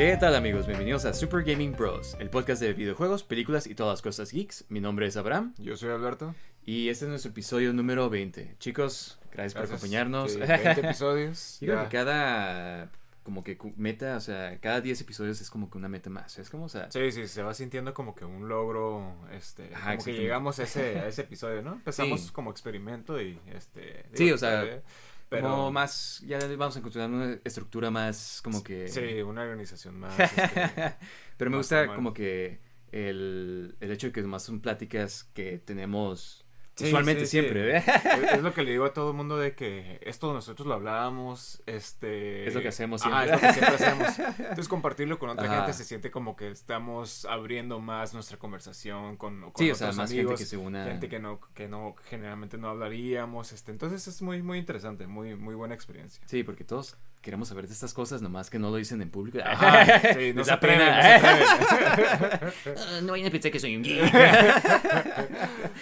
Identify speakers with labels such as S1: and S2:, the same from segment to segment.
S1: ¿Qué tal amigos? Bienvenidos a Super Gaming Bros, el podcast de videojuegos, películas y todas las cosas geeks. Mi nombre es Abraham
S2: Yo soy Alberto.
S1: y este es nuestro episodio número 20. Chicos, gracias, por
S2: Gracias.
S1: acompañarnos.
S2: Sí, 20 episodios.
S1: Yo creo que cada como que meta, o sea, cada 10 episodios es como que una meta más. Es como, o sea,
S2: Sí, sí, se va sintiendo como que un logro, este,
S1: Ajá,
S2: como que llegamos a ese, a ese episodio, ¿no? Empezamos
S1: Sí.
S2: como experimento y, este...
S1: Sí, o sea, como más, ya vamos a encontrar una estructura más como que...
S2: Sí, una organización más... este,
S1: Pero me
S2: más
S1: gusta como que el, el hecho de que más son pláticas que tenemos
S2: Sí,
S1: usualmente
S2: sí, sí.
S1: siempre, ¿eh?
S2: es, lo que le digo a todo el mundo de que esto nosotros lo hablábamos, este...
S1: Es lo que hacemos siempre.
S2: es lo que siempre hacemos. Entonces compartirlo con otra
S1: Ajá.
S2: gente se siente como que estamos abriendo más nuestra conversación con, con
S1: Sí, o
S2: otros
S1: sea, más
S2: amigos.
S1: gente que se una.
S2: gente que no que no generalmente no hablaríamos este entonces es muy muy interesante muy muy buena experiencia
S1: Sí, porque todos queremos saber de estas cosas, nomás que no lo dicen en público.
S2: Ajá, sí, no se atreven, no se atreven.
S1: Ah, no vayan a pensar que soy un geek.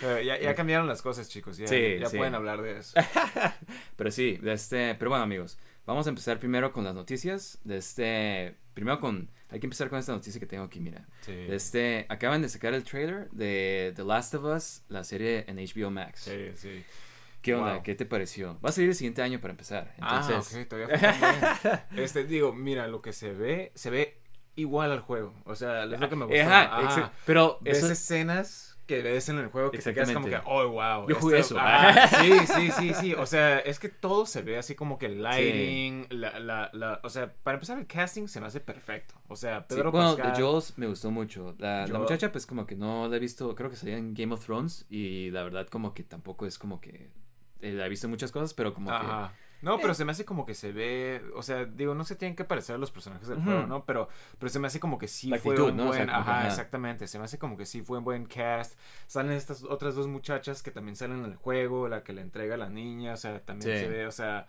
S2: Eh, ya, ya cambiaron las cosas chicos ya,
S1: Sí,
S2: ya
S1: sí.
S2: pueden hablar de eso
S1: Pero sí, de este, pero bueno amigos, vamos a empezar primero con las noticias. De este, primero con, hay que empezar con esta noticia que tengo aquí, mira.
S2: sí,
S1: De este, acaban de sacar el trailer de The Last of Us, la serie en HBO Max.
S2: sí, sí.
S1: ¿Qué onda?
S2: Wow.
S1: ¿Qué te pareció? Va a salir el siguiente año para empezar. Entonces,
S2: ah ok todavía este digo mira lo que se ve se ve igual al juego o sea es lo que me gusta
S1: Ajá, exa- pero
S2: ves
S1: eso-
S2: escenas que ves en el juego que te quedas como que, oh, wow.
S1: Yo jugué
S2: esto-
S1: eso.
S2: ah, sí, sí, sí, sí. O sea, es que todo se ve así como que el lighting, la, la, la, o sea, para empezar el casting se me hace perfecto. O sea,
S1: Sí,
S2: Pedro
S1: bueno,
S2: Pascal.
S1: Jules me gustó mucho. La, la
S2: Joel.
S1: muchacha, pues, como que no la he visto. Creo que salía en Game of Thrones. Y la verdad, como que tampoco es como que. Eh, he visto muchas cosas, pero como
S2: Ajá. No, pero
S1: Eh.
S2: se me hace como que se ve, o sea, digo, no se tienen que parecer a los personajes del juego, ¿no? Pero, pero se me hace como que sí
S1: La
S2: fue
S1: actitud,
S2: un
S1: ¿no? O sea,
S2: buen,
S1: que,
S2: ajá,
S1: ajá.
S2: exactamente, se me hace como que sí fue un buen cast. Salen estas otras dos muchachas que también salen en el juego, la que le entrega a la niña, o sea, también
S1: Sí.
S2: se ve, o sea,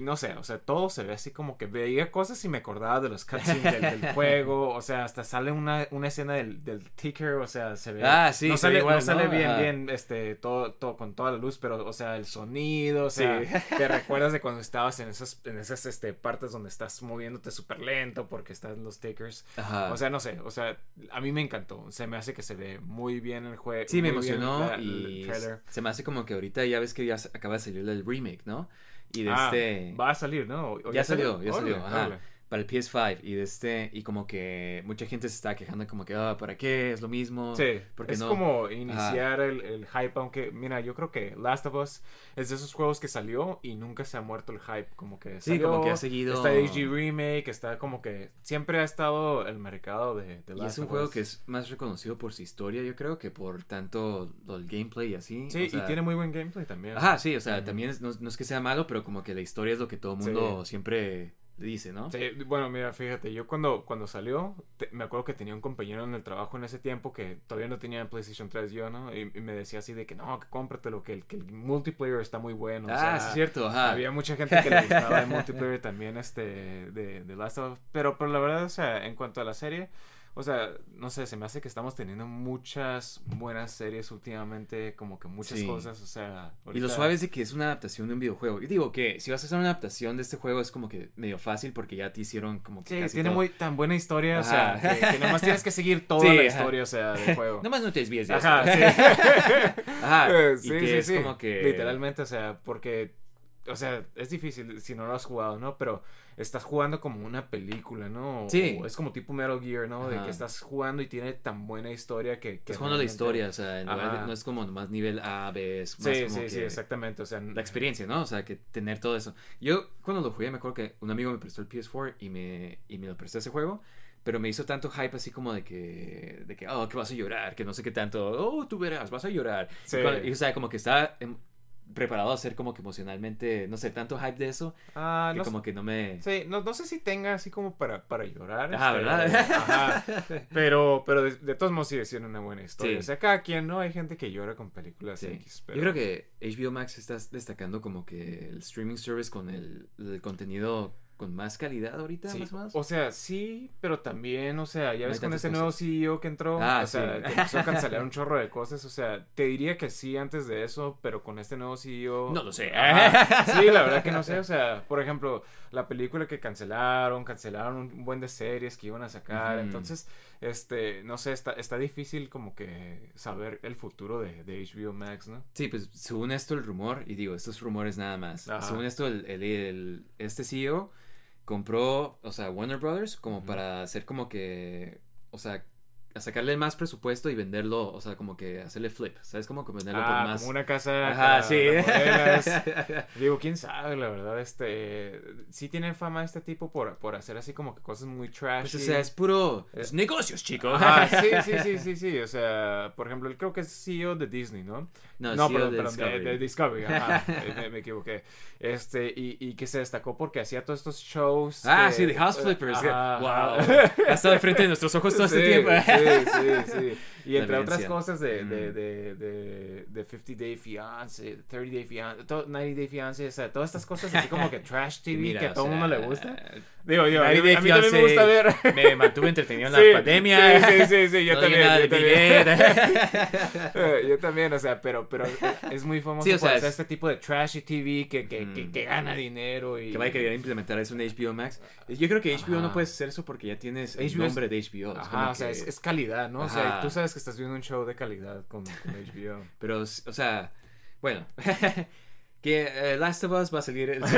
S2: no sé, o sea, todo se ve así como que veía cosas y me acordaba de los cutscenes del, del juego, o sea, hasta sale una, una escena del, del ticker, o sea, se ve.
S1: Ah, sí,
S2: no sale,
S1: igual,
S2: no sale
S1: ¿no?
S2: bien,
S1: Ajá.
S2: bien, este, todo, todo, con toda la luz, pero, o sea, el sonido, o sea,
S1: Sí.
S2: te recuerdas de cuando estabas en esas, en esas, este, partes donde estás moviéndote súper lento porque están los tickers.
S1: Ajá.
S2: O sea, no sé, o sea, a mí me encantó, se me hace que se ve muy bien el juego.
S1: Sí, me emocionó
S2: la-
S1: y se me hace como que ahorita ya ves que ya se- acaba de salir el remake, ¿no? Y de
S2: Ah,
S1: este...
S2: va a salir, ¿no? ¿O
S1: ya salió, ya salió, ajá. Para el PS5 y de este... Y como que mucha gente se está quejando como que, ah, ¿para qué? Es lo mismo.
S2: Sí,
S1: ¿Por qué
S2: es
S1: no?
S2: como iniciar el, el hype, aunque, mira, yo creo que Last of Us es de esos juegos que salió y nunca se ha muerto el hype, como que
S1: Sí,
S2: salió,
S1: como que ha seguido-
S2: Está AG Remake, está como que siempre ha estado el mercado de, de
S1: Y
S2: Last
S1: es un
S2: of
S1: juego
S2: Us.
S1: que es más reconocido por su historia, yo creo, que por tanto el gameplay y así.
S2: Sí,
S1: o sea-
S2: y tiene muy buen gameplay también.
S1: Ajá, sí, o sea,
S2: Ujú.
S1: también es- no, no es que sea malo, pero como que la historia es lo que todo el mundo siempre dice, ¿no?
S2: Sí, bueno, mira, fíjate, yo cuando, cuando salió, te- me acuerdo que tenía un compañero en el trabajo en ese tiempo que todavía no tenía PlayStation 3 yo, ¿no? Y, y me decía así de que no, que cómpratelo, que el, que el multiplayer está muy bueno. o
S1: ah,
S2: sea,
S1: es cierto, ajá.
S2: Había mucha gente que le gustaba el multiplayer también, este, de, de Last of Us. Pero, pero la verdad, o sea, en cuanto a la serie, o sea, no sé, se me hace que estamos teniendo muchas buenas series últimamente, como que muchas
S1: Sí.
S2: cosas, o sea...
S1: Y lo suave es de que es una adaptación de un videojuego. Y digo que si vas a hacer una adaptación de este juego es como que medio fácil porque ya te hicieron como que
S2: Sí,
S1: casi
S2: tiene
S1: todo.
S2: muy tan buena historia, o sea, que, que nomás tienes que seguir toda
S1: Sí,
S2: la
S1: ajá.
S2: historia, o sea, del juego.
S1: Nomás no te desvíes de
S2: Ajá,
S1: eso.
S2: sí.
S1: Ajá, y
S2: sí,
S1: que es como que...
S2: Literalmente, o sea, porque, o sea, es difícil si no lo has jugado, ¿no? Pero estás jugando como una película, ¿no? O-
S1: Sí.
S2: o es como tipo Metal Gear, ¿no? De
S1: Ajá.
S2: que estás jugando y tiene tan buena historia que... que
S1: Es jugando la historia, o sea, en lugar de- no es como nomás nivel A, B, es más
S2: Sí,
S1: como
S2: sí, sí,
S1: que
S2: exactamente, o sea...
S1: La experiencia, ¿no? O sea, que tener todo eso. Yo cuando lo jugué me acuerdo que un amigo me prestó el PS4 y me, y me lo prestó ese juego, pero me hizo tanto hype así como de que, de que, oh, que vas a llorar, que no sé qué tanto, oh, tú verás, vas a llorar.
S2: Sí.
S1: Y, cuando- y, o sea, como que estaba em, preparado a ser como que emocionalmente, no sé, tanto hype de eso,
S2: Ah,
S1: que
S2: no,
S1: como que no me...
S2: Sí, no, no sé si tenga así como para, para llorar.
S1: Ajá,
S2: este,
S1: ¿verdad?
S2: Ajá. Pero, pero de, de todos modos sigue siendo una buena historia.
S1: Sí.
S2: O sea, cada quien, ¿no? Hay gente que llora con películas
S1: Sí.
S2: X. Pero...
S1: Yo creo que HBO Max está destacando como que el streaming service con el, el contenido con más calidad ahorita,
S2: Sí,
S1: más o menos.
S2: O sea, sí, pero también, o sea, ya
S1: No
S2: ves con ese nuevo. CEO que entró,
S1: Ah,
S2: o sea, que empezó a cancelar un chorro de cosas, o sea, te diría que sí antes de eso, pero con este nuevo CEO...
S1: No lo sé.
S2: Ajá. Sí, la verdad que no sé, o sea, por ejemplo, la película que cancelaron, cancelaron un buen de series que iban a sacar, entonces, este, no sé, está, está difícil como que saber el futuro de, de HBO Max, ¿no?
S1: Sí, pues según esto el rumor, y digo, estos rumores nada más.
S2: Ajá.
S1: Según esto, el, el- el- este CEO compró, o sea, Warner Brothers como para hacer como que, o sea, a sacarle más presupuesto y venderlo, o sea, como que hacerle flip, ¿sabes? Como que venderlo
S2: Ah,
S1: por más...
S2: como una casa
S1: Ajá, sí.
S2: Digo, quién sabe, la verdad, este, sí tiene fama este tipo por, por hacer así como que cosas muy trashy.
S1: Pues, o sea, es puro...
S2: Eh,
S1: Es negocios, chicos.
S2: Sí, sí, sí, sí, sí, o sea, por ejemplo, él creo que es CEO de Disney, ¿no?
S1: No,
S2: No,
S1: CEO
S2: perdón,
S1: de
S2: perdón,
S1: Discovery.
S2: de Discovery, ajá, eh, me, me equivoqué. Este, y, y que se destacó porque hacía todos estos shows.
S1: Ah,
S2: que-
S1: sí, de House Flippers.
S2: Ajá,
S1: wow.
S2: ajá.
S1: Ha estado al frente de nuestros ojos todo este tiempo.
S2: Sí, sí, sí. Y entre otras cosas de, de,
S1: Mm.
S2: de, de, de 50 Day Fiance, 30 Day Fiance, to- 90 Day Fiance, o sea, todas estas cosas así como que trash TV
S1: Mira,
S2: que a todo el mundo le gusta. Digo, digo, a mí,
S1: 90 Day
S2: a mí también me gusta ver.
S1: Me mantuve entretenido en
S2: Sí,
S1: la pandemia.
S2: Sí, sí, sí, sí, yo
S1: no
S2: también. yo también. Eh, Yo también, o sea, pero, pero es muy famoso
S1: Sí, o
S2: por
S1: sea,
S2: hacer
S1: es-
S2: este tipo de trashy TV que, que, que,
S1: Mm.
S2: que gana dinero y...
S1: que vaya a querer implementar eso en HBO Max. Yo creo que HBO no
S2: Ajá.
S1: puedes hacer eso porque ya tienes el
S2: HBO es-
S1: nombre de HBO.
S2: Ajá, o sea,
S1: que-
S2: es, es calidad, ¿no? O sea,
S1: Ajá.
S2: tú sabes que estás viendo un show de calidad con, con HBO.
S1: Pero, o sea, bueno. que eh, Last of Us va a salir el.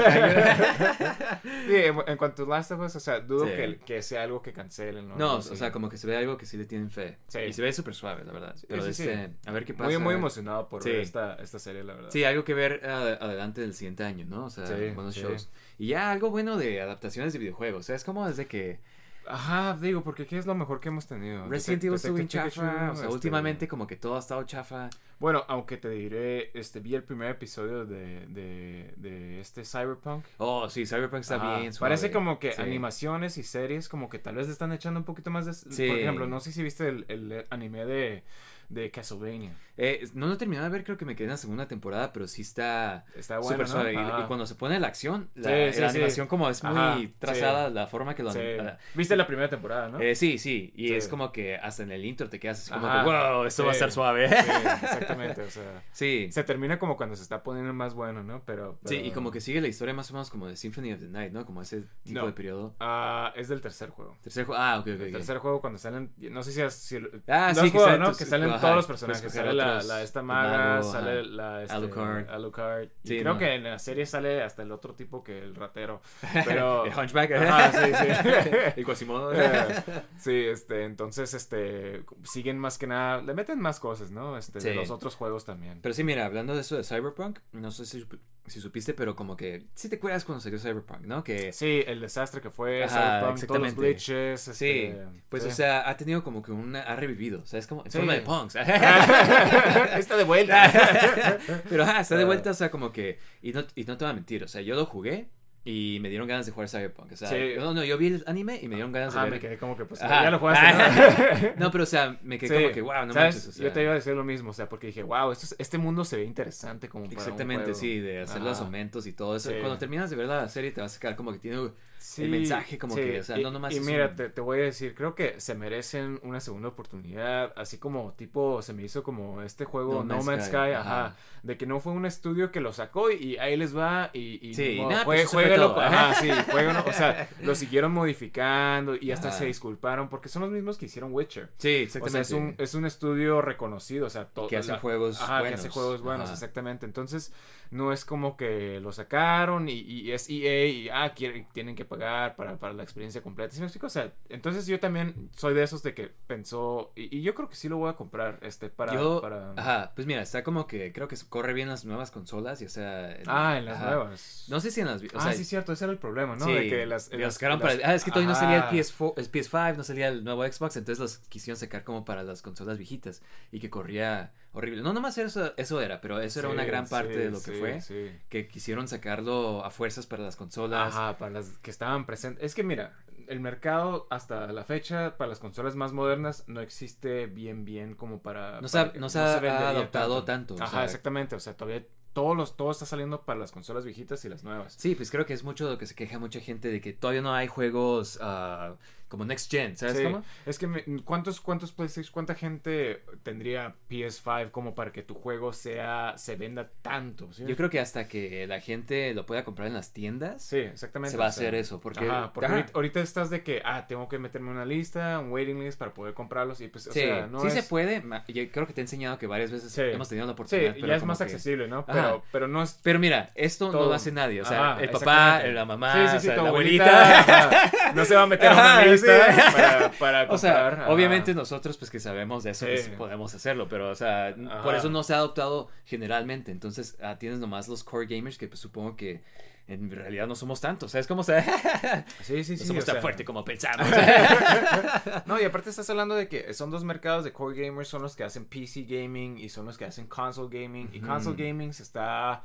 S2: Sí, en, en cuanto a Last of Us, o sea, dudo
S1: Sí.
S2: que, que sea algo que cancelen, ¿no?
S1: No, o sea, como que se ve algo que sí le tienen fe.
S2: Sí.
S1: Y se ve súper suave, la verdad. Pero este, a ver qué pasa.
S2: Muy, muy emocionado por ver esta, esta serie, la verdad.
S1: Sí, algo que ver adelante del siguiente año, ¿no? O sea, buenos shows. Y ya algo bueno de adaptaciones de videojuegos. O sea, es como desde que
S2: Ajá, digo, porque ¿qué es lo mejor que hemos tenido?
S1: Resident Evil estuvo
S2: Detective
S1: chafa. O sea,
S2: este,
S1: últimamente como que todo ha estado chafa.
S2: Bueno, aunque te diré, este, vi el primer episodio de, de, de este Cyberpunk.
S1: Oh, sí, Cyberpunk está
S2: Ajá,
S1: bien suave.
S2: Parece como que
S1: Sí.
S2: animaciones y series como que tal vez le están echando un poquito más de...
S1: Sí.
S2: Por ejemplo, no sé si viste el, el anime de, de Castlevania.
S1: Eh, no lo he terminado de ver, creo que me quedé en la segunda temporada, pero sí está
S2: Está bueno, ¿no?
S1: suave. Y- cuando se pone la acción, la,
S2: Sí, sí,
S1: la
S2: sí.
S1: animación como es muy
S2: Ajá,
S1: trazada, la forma que lo... Ah,
S2: Viste la primera temporada, ¿no?
S1: eh, sí, sí, y es como que hasta en el intro te quedas así como
S2: Ajá,
S1: que, wow, esto va a estar suave.
S2: Sí, exactamente, o sea...
S1: Sí,
S2: Se termina como cuando se está poniendo más bueno, ¿no? Pero...
S1: sí, y como que sigue la historia más o menos como de Symphony of the Night, ¿no? Como ese tipo
S2: No.
S1: de periodo.
S2: Ah, es del tercer juego.
S1: Tercer juego, ah, ok, ok.
S2: El
S1: ok.
S2: tercer juego cuando salen, no sé si, has- si
S1: Ah,
S2: lo
S1: sí, que salen
S2: ¿no? Que salen
S1: ajá,
S2: todos los
S1: puedes
S2: personajes, sale la, esta maga,
S1: mago,
S2: sale
S1: ajá.
S2: la este,
S1: Alucard.
S2: Alucard. Y
S1: Sí,
S2: creo
S1: no.
S2: que en la serie sale hasta el otro tipo que el ratero. Pero
S1: El Hunchback.
S2: Ajá, sí, sí.
S1: El Quasimodo.
S2: Sí, este, entonces, este, siguen más que nada, le meten más cosas, ¿no? Este, de los otros juegos también.
S1: Pero sí, mira, hablando de eso de Cyberpunk, no sé si, si supiste, pero como que sí te acuerdas cuando salió Cyberpunk, ¿no? Que
S2: Sí, el desastre que fue, Cyberpunk, todos los glitches,
S1: sí,
S2: este,
S1: pues o sea, ha tenido como que una, ha revivido, o sea, es como en forma de punks.
S2: Está de vuelta.
S1: pero está de
S2: Ah.
S1: vuelta, o sea, como que, y no, y no te voy a mentir, o sea, yo lo jugué y me dieron ganas de jugar Cyberpunk, o sea,
S2: Sí.
S1: no, no, yo vi el anime y me dieron ganas de
S2: Ah,
S1: ver.
S2: me quedé como que, pues,
S1: Ajá.
S2: ya lo jugaste, ¿no?
S1: no, pero o sea, me quedé
S2: Sí.
S1: como que, wow, no
S2: ¿Sabes?
S1: manches, o sea.
S2: Yo te iba a decir lo mismo, o sea, porque dije, wow, esto es- este mundo se ve interesante como para un
S1: Exactamente,
S2: juego".
S1: sí, de hacer los aumentos y todo eso.
S2: Sí.
S1: Cuando terminas de ver la serie te vas a quedar como que tiene
S2: Sí,
S1: el mensaje como
S2: sí.
S1: que, o sea,
S2: y,
S1: no nomás
S2: y mira,
S1: un-
S2: te, te voy a decir, creo que se merecen una segunda oportunidad, así como tipo se me hizo como este juego
S1: No
S2: No,
S1: Man's
S2: Man's
S1: Sky,
S2: Sky,
S1: ajá.
S2: ajá. de que no fue un estudio que lo sacó y, y ahí les va y, y
S1: Sí,
S2: modo,
S1: nada, pues todo.
S2: ajá, sí, o sea, lo siguieron modificando y hasta
S1: Ajá.
S2: se disculparon porque son los mismos que hicieron Witcher.
S1: Sí,
S2: O
S1: exactamente.
S2: sea, es un, es un estudio reconocido, o sea, todo.
S1: que hace
S2: la-
S1: juegos
S2: Ajá,
S1: buenos.
S2: que hace juegos buenos, exactamente. Entonces, no es como que lo sacaron y, y es EA y, ah, quieren, tienen que pagar para, para la experiencia completa. ¿Sí me explico? O sea, entonces yo también soy de esos de que pensó, y, y yo creo que sí lo voy a comprar, este, para...
S1: Yo,
S2: para...
S1: ajá, pues mira, está como que creo que corre bien las nuevas consolas, ya sea... en-
S2: Ah, en las
S1: ajá.
S2: nuevas.
S1: No sé si en las... O
S2: ah,
S1: sea,
S2: sí, cierto, ese era el problema, ¿no?
S1: Sí,
S2: de que las... las-
S1: sacaron
S2: las-
S1: para- ah, es que todavía no salía el
S2: Ajá.
S1: PS4, el PS5, no salía el nuevo Xbox, entonces los quisieron sacar como para las consolas viejitas y que corría horrible. No, nomás eso, eso era, pero eso era
S2: Sí,
S1: una gran parte
S2: sí,
S1: de lo que
S2: sí,
S1: fue, que quisieron sacarlo a fuerzas para las consolas.
S2: Ajá, para las que estaban presentes. Es que mira, el mercado hasta la fecha para las consolas más modernas no existe bien bien como para...
S1: No se
S2: para
S1: no se ha adoptado tanto,
S2: Ajá,
S1: sea-
S2: exactamente. O sea, todavía todos los, todo está saliendo para las consolas viejitas y las nuevas.
S1: Sí, pues creo que es mucho lo que se queja mucha gente de que todavía no hay juegos ah, como Next Gen, ¿sabes
S2: Sí,
S1: cómo?
S2: Es que me- ¿cuántos, cuántos PlayStation, cuánta gente tendría PS5 como para que tu juego sea, se venda tanto? ¿sí?
S1: Yo creo que hasta que la gente lo pueda comprar en las tiendas,
S2: Sí, exactamente.
S1: se va a
S2: o sea,
S1: hacer eso, porque-
S2: Ajá, porque
S1: ajá.
S2: Ahorita, ahorita estás de que, ah, tengo que meterme una lista, un waiting list para poder comprarlos y pues, o
S1: sí,
S2: sea, no
S1: sí
S2: es...
S1: se puede. Yo creo que te he enseñado que varias veces
S2: Sí.
S1: hemos tenido la
S2: Sí,
S1: oportunidad. pero
S2: ya es más
S1: que-
S2: accesible, ¿no?
S1: Ajá.
S2: Pero, pero no es...
S1: Pero mira, esto no lo hace nadie. O sea, el papá, la mamá,
S2: Sí, sí,
S1: o
S2: sí,
S1: sea,
S2: tu
S1: la
S2: abuelita,
S1: abuelita.
S2: no se va a meter a una
S1: Ajá,
S2: lista
S1: sí.
S2: para, para
S1: O sea, obviamente nosotros pues que sabemos de eso
S2: Sí.
S1: pues, podemos hacerlo, pero o sea,
S2: Ajá.
S1: por eso no se ha adoptado generalmente. Entonces, ah, tienes nomás los core gamers que pues supongo que en realidad no somos tantos, ¿sabes cómo se
S2: Sí, sí,
S1: No
S2: sí.
S1: somos
S2: o
S1: tan
S2: sea,
S1: fuertes como pensamos.
S2: No, y aparte estás hablando de que son dos mercados de core gamers, son los que hacen PC gaming y son los que hacen console gaming. Y console gaming se está,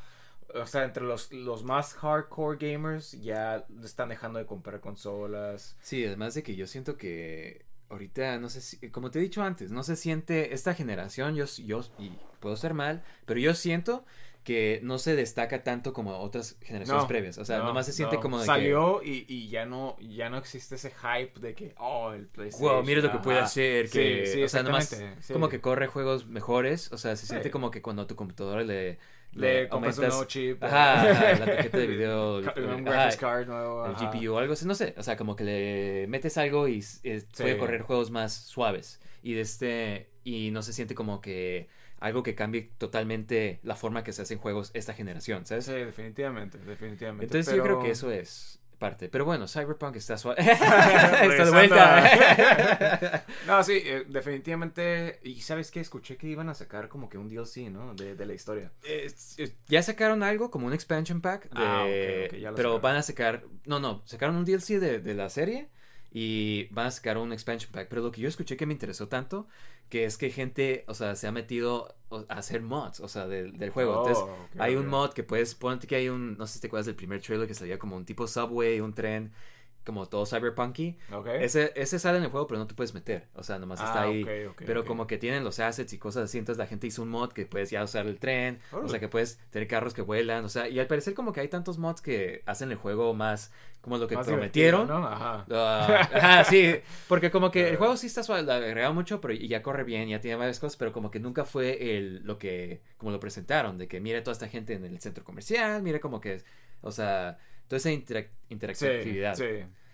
S2: o sea, entre los, los más hardcore gamers ya están dejando de comprar consolas.
S1: Sí, además de que yo siento que ahorita, no sé si, como te he dicho antes, no se siente, esta generación, yo, yo, y puedo ser mal, pero yo siento que no se destaca tanto como otras generaciones
S2: No,
S1: previas. O sea,
S2: no,
S1: nomás se siente
S2: no.
S1: como de que,
S2: Salió y, y ya no ya no existe ese hype de que, oh, el PlayStation.
S1: wow, mira lo que puede hacer,
S2: Sí,
S1: que,
S2: sí,
S1: o sea, nomás
S2: sí.
S1: como que corre juegos mejores, o sea, se siente
S2: Sí.
S1: como que cuando a tu computadora le...
S2: Le compras un
S1: aumentas-
S2: nuevo chip.
S1: Ajá, ajá, la tarjeta de video,
S2: Un
S1: eh,
S2: graphics
S1: ajá,
S2: card nuevo.
S1: el
S2: ajá.
S1: GPU o algo así, no sé, o sea, como que le metes algo y eh, puede correr juegos más suaves y de este y no se siente como que algo que cambie totalmente la forma que se hacen juegos esta generación, ¿sabes?
S2: Sí, definitivamente, definitivamente.
S1: Entonces yo creo que eso es parte, pero bueno, Cyberpunk está suave, está de vuelta.
S2: no, sí, eh, definitivamente. Y sabes qué, escuché que iban a sacar como que un DLC, ¿no? De, de la historia.
S1: Ya sacaron algo como un expansion pack, de-
S2: Ah, ok, ok, ya lo
S1: pero
S2: sacaron.
S1: van a sacar, no, no, sacaron un DLC de, de la serie y van a sacar un expansion pack, pero lo que yo escuché que me interesó tanto, que es que gente, o sea, se ha metido a hacer mods, o sea, del, del juego.
S2: Oh,
S1: Entonces,
S2: ok,
S1: hay un mod que puedes, ponte que hay un, no sé si te acuerdas del primer trailer que salía como un tipo subway, un tren, como todo cyberpunky.
S2: Ok.
S1: Ese, ese sale en el juego, pero no te puedes meter, o sea, nomás está
S2: Ah,
S1: ahí.
S2: ok, ok,
S1: pero como que tienen los assets y cosas así, entonces la gente hizo un mod que puedes ya usar el tren, o sea, que puedes tener carros que vuelan, o sea, y al parecer como que hay tantos mods que hacen el juego más como lo que
S2: Más
S1: prometieron.
S2: Ajá.
S1: Ah, ajá, sí, porque como que el juego sí está suave, le agregaron mucho, pero y ya corre bien, ya tiene varias cosas, pero como que nunca fue el lo que como lo presentaron, de que mire toda esta gente en el centro comercial, mire como que o sea, toda esa interac- interactividad.
S2: sí.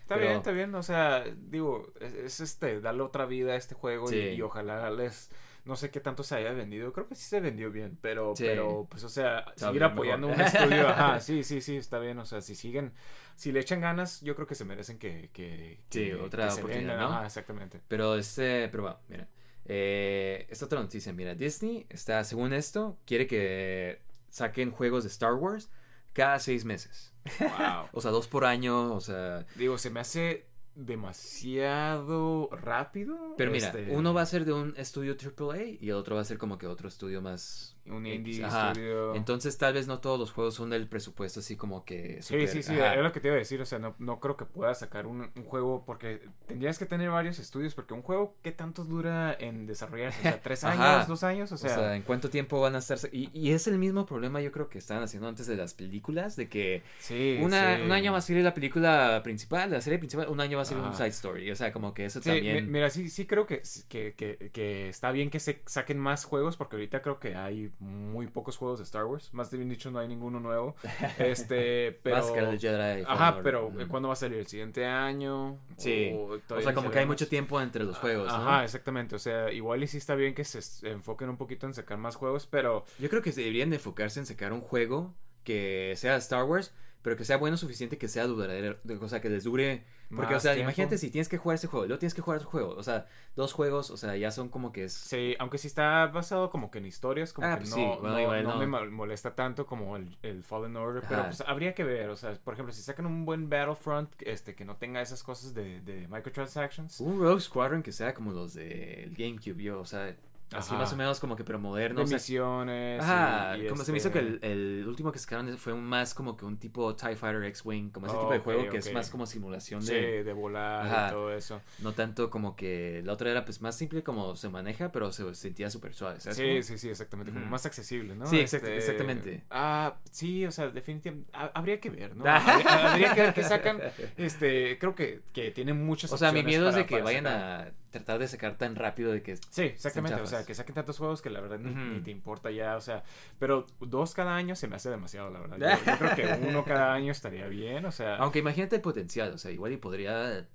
S2: Está
S1: Pero-
S2: bien, está bien. O sea, digo, es, es, este, darle otra vida a este juego y-
S1: Sí.
S2: y, ojalá les. No sé qué tanto se haya vendido. Creo que sí se vendió bien, pero,
S1: Sí.
S2: pero pues, o sea,
S1: Está
S2: seguir apoyando
S1: mejor.
S2: un estudio. Ajá, sí, sí, sí, está bien. O sea, si siguen, si le echan ganas, yo creo que se merecen que. que
S1: Sí,
S2: que-
S1: otra
S2: que
S1: oportunidad. ¿no?
S2: Ajá, exactamente.
S1: Pero este, pero bueno, mira. Eh, esta otra noticia, mira, Disney está, según esto, quiere que saquen juegos de Star Wars cada seis meses.
S2: Wow.
S1: O sea, dos por año, o sea...
S2: Digo, se me hace demasiado rápido.
S1: Pero mira,
S2: este,
S1: uno va a ser de un estudio AAA y el otro va a ser como que otro estudio más
S2: un indie
S1: ajá.
S2: studio.
S1: Entonces tal vez no todos los juegos son del presupuesto así como que...
S2: Sí, sí, sí,
S1: ajá.
S2: es lo que te iba a decir, o sea, no, no creo que puedas sacar un, un juego porque tendrías que tener varios estudios, porque un juego, ¿qué tanto dura en desarrollarse? O sea, tres años, dos años, o
S1: O
S2: sea,
S1: sea, ¿en cuánto tiempo van a estar? Y, y es el mismo problema yo creo que estaban haciendo antes de las películas, de que
S2: sí,
S1: una,
S2: sí.
S1: un año va a salir la película principal, la serie principal, un año va a ser un side story. O sea, como que eso
S2: Sí,
S1: también...
S2: mi- mira, sí, sí creo que, que, que, que está bien que se saquen más juegos, porque ahorita creo que hay muy pocos juegos de Star Wars, más bien dicho, no hay ninguno nuevo, este, pero...
S1: Máscara de Jedi.
S2: Ajá, pero
S1: Mm.
S2: ¿eh, ¿cuándo va a salir? ¿El siguiente año?
S1: Sí.
S2: O,
S1: sea, como que hay mucho tiempo entre los juegos, ¿no?
S2: Ajá, exactamente. O sea, igual y sí está bien que se enfoquen un poquito en sacar más juegos, pero
S1: Yo creo que deberían de enfocarse en sacar un juego que sea Star Wars, pero que sea bueno suficiente que sea duradero, de- o sea, que les dure. Porque, o sea,
S2: tiempo.
S1: imagínate si tienes que jugar ese juego, luego tienes que jugar otro juego, o sea, dos juegos, o sea, ya son como que es...
S2: sí, aunque sí está basado como que en historias, como
S1: Ah,
S2: que
S1: pues
S2: no,
S1: sí, bueno,
S2: no-
S1: igual
S2: no
S1: no.
S2: me molesta tanto como el, el Fallen Order, pero pues habría que ver, o sea, por ejemplo, si sacan un buen Battlefront, este, que no tenga esas cosas de, de microtransactions.
S1: Un Rogue Squadron que sea como los del GameCube, yo, o sea, así
S2: Ajá.
S1: más o menos como que pero moderno.
S2: de
S1: o sea,
S2: misiones.
S1: Ajá,
S2: y- y
S1: como se me hizo que
S2: este-
S1: el, el último que sacaron fue un más como que un tipo TIE Fighter X-Wing, como ese
S2: Oh,
S1: tipo de juego que es más como simulación
S2: Sí,
S1: de...
S2: de volar
S1: Ajá.
S2: y todo eso.
S1: No tanto como que la otra era pues más simple como se maneja, pero se sentía súper suave, ¿sabes?
S2: Sí, sí, sí, exactamente. Como más accesible, ¿no?
S1: Sí, exact- exactamente.
S2: Ah, sí, o sea, definitivamente. ha- habría que ver, ¿no? habría, habría que ver qué sacan. Este, creo que, que tienen muchas
S1: O sea, mi miedo es de que vayan
S2: sacar.
S1: a tratar de sacar tan rápido de que...
S2: Sí, exactamente. O sea, que saquen tantos juegos que la verdad ni, te importa ya. O sea, pero dos cada año se me hace demasiado, la verdad. Yo, yo creo que uno cada año estaría bien. O sea,
S1: Aunque imagínate el potencial, o sea, igual y podría...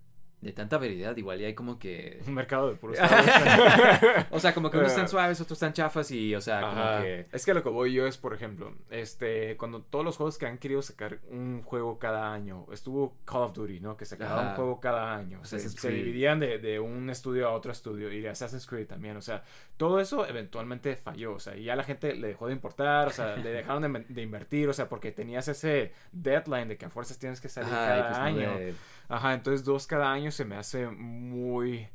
S1: De tanta variedad, igual y hay como que...
S2: un mercado de puros.
S1: O sea, como que unos están suaves, otros están chafas y, o sea,
S2: Ajá.
S1: como que...
S2: Es que lo que voy yo es, por ejemplo, este, cuando todos los juegos que han querido sacar un juego cada año, estuvo Call of Duty, ¿no? Que sacaba
S1: Ajá.
S2: un juego cada año. Se,
S1: Assassin's
S2: se dividían de, de un estudio a otro estudio y de Assassin's Creed también. O sea, todo eso eventualmente falló. O sea, y ya la gente le dejó de importar, o sea, le dejaron de, de invertir, o sea, porque tenías ese deadline de que a fuerzas tienes que salir
S1: Ajá,
S2: cada
S1: pues no
S2: año.
S1: de-
S2: Ajá, entonces dos cada año se me hace muy.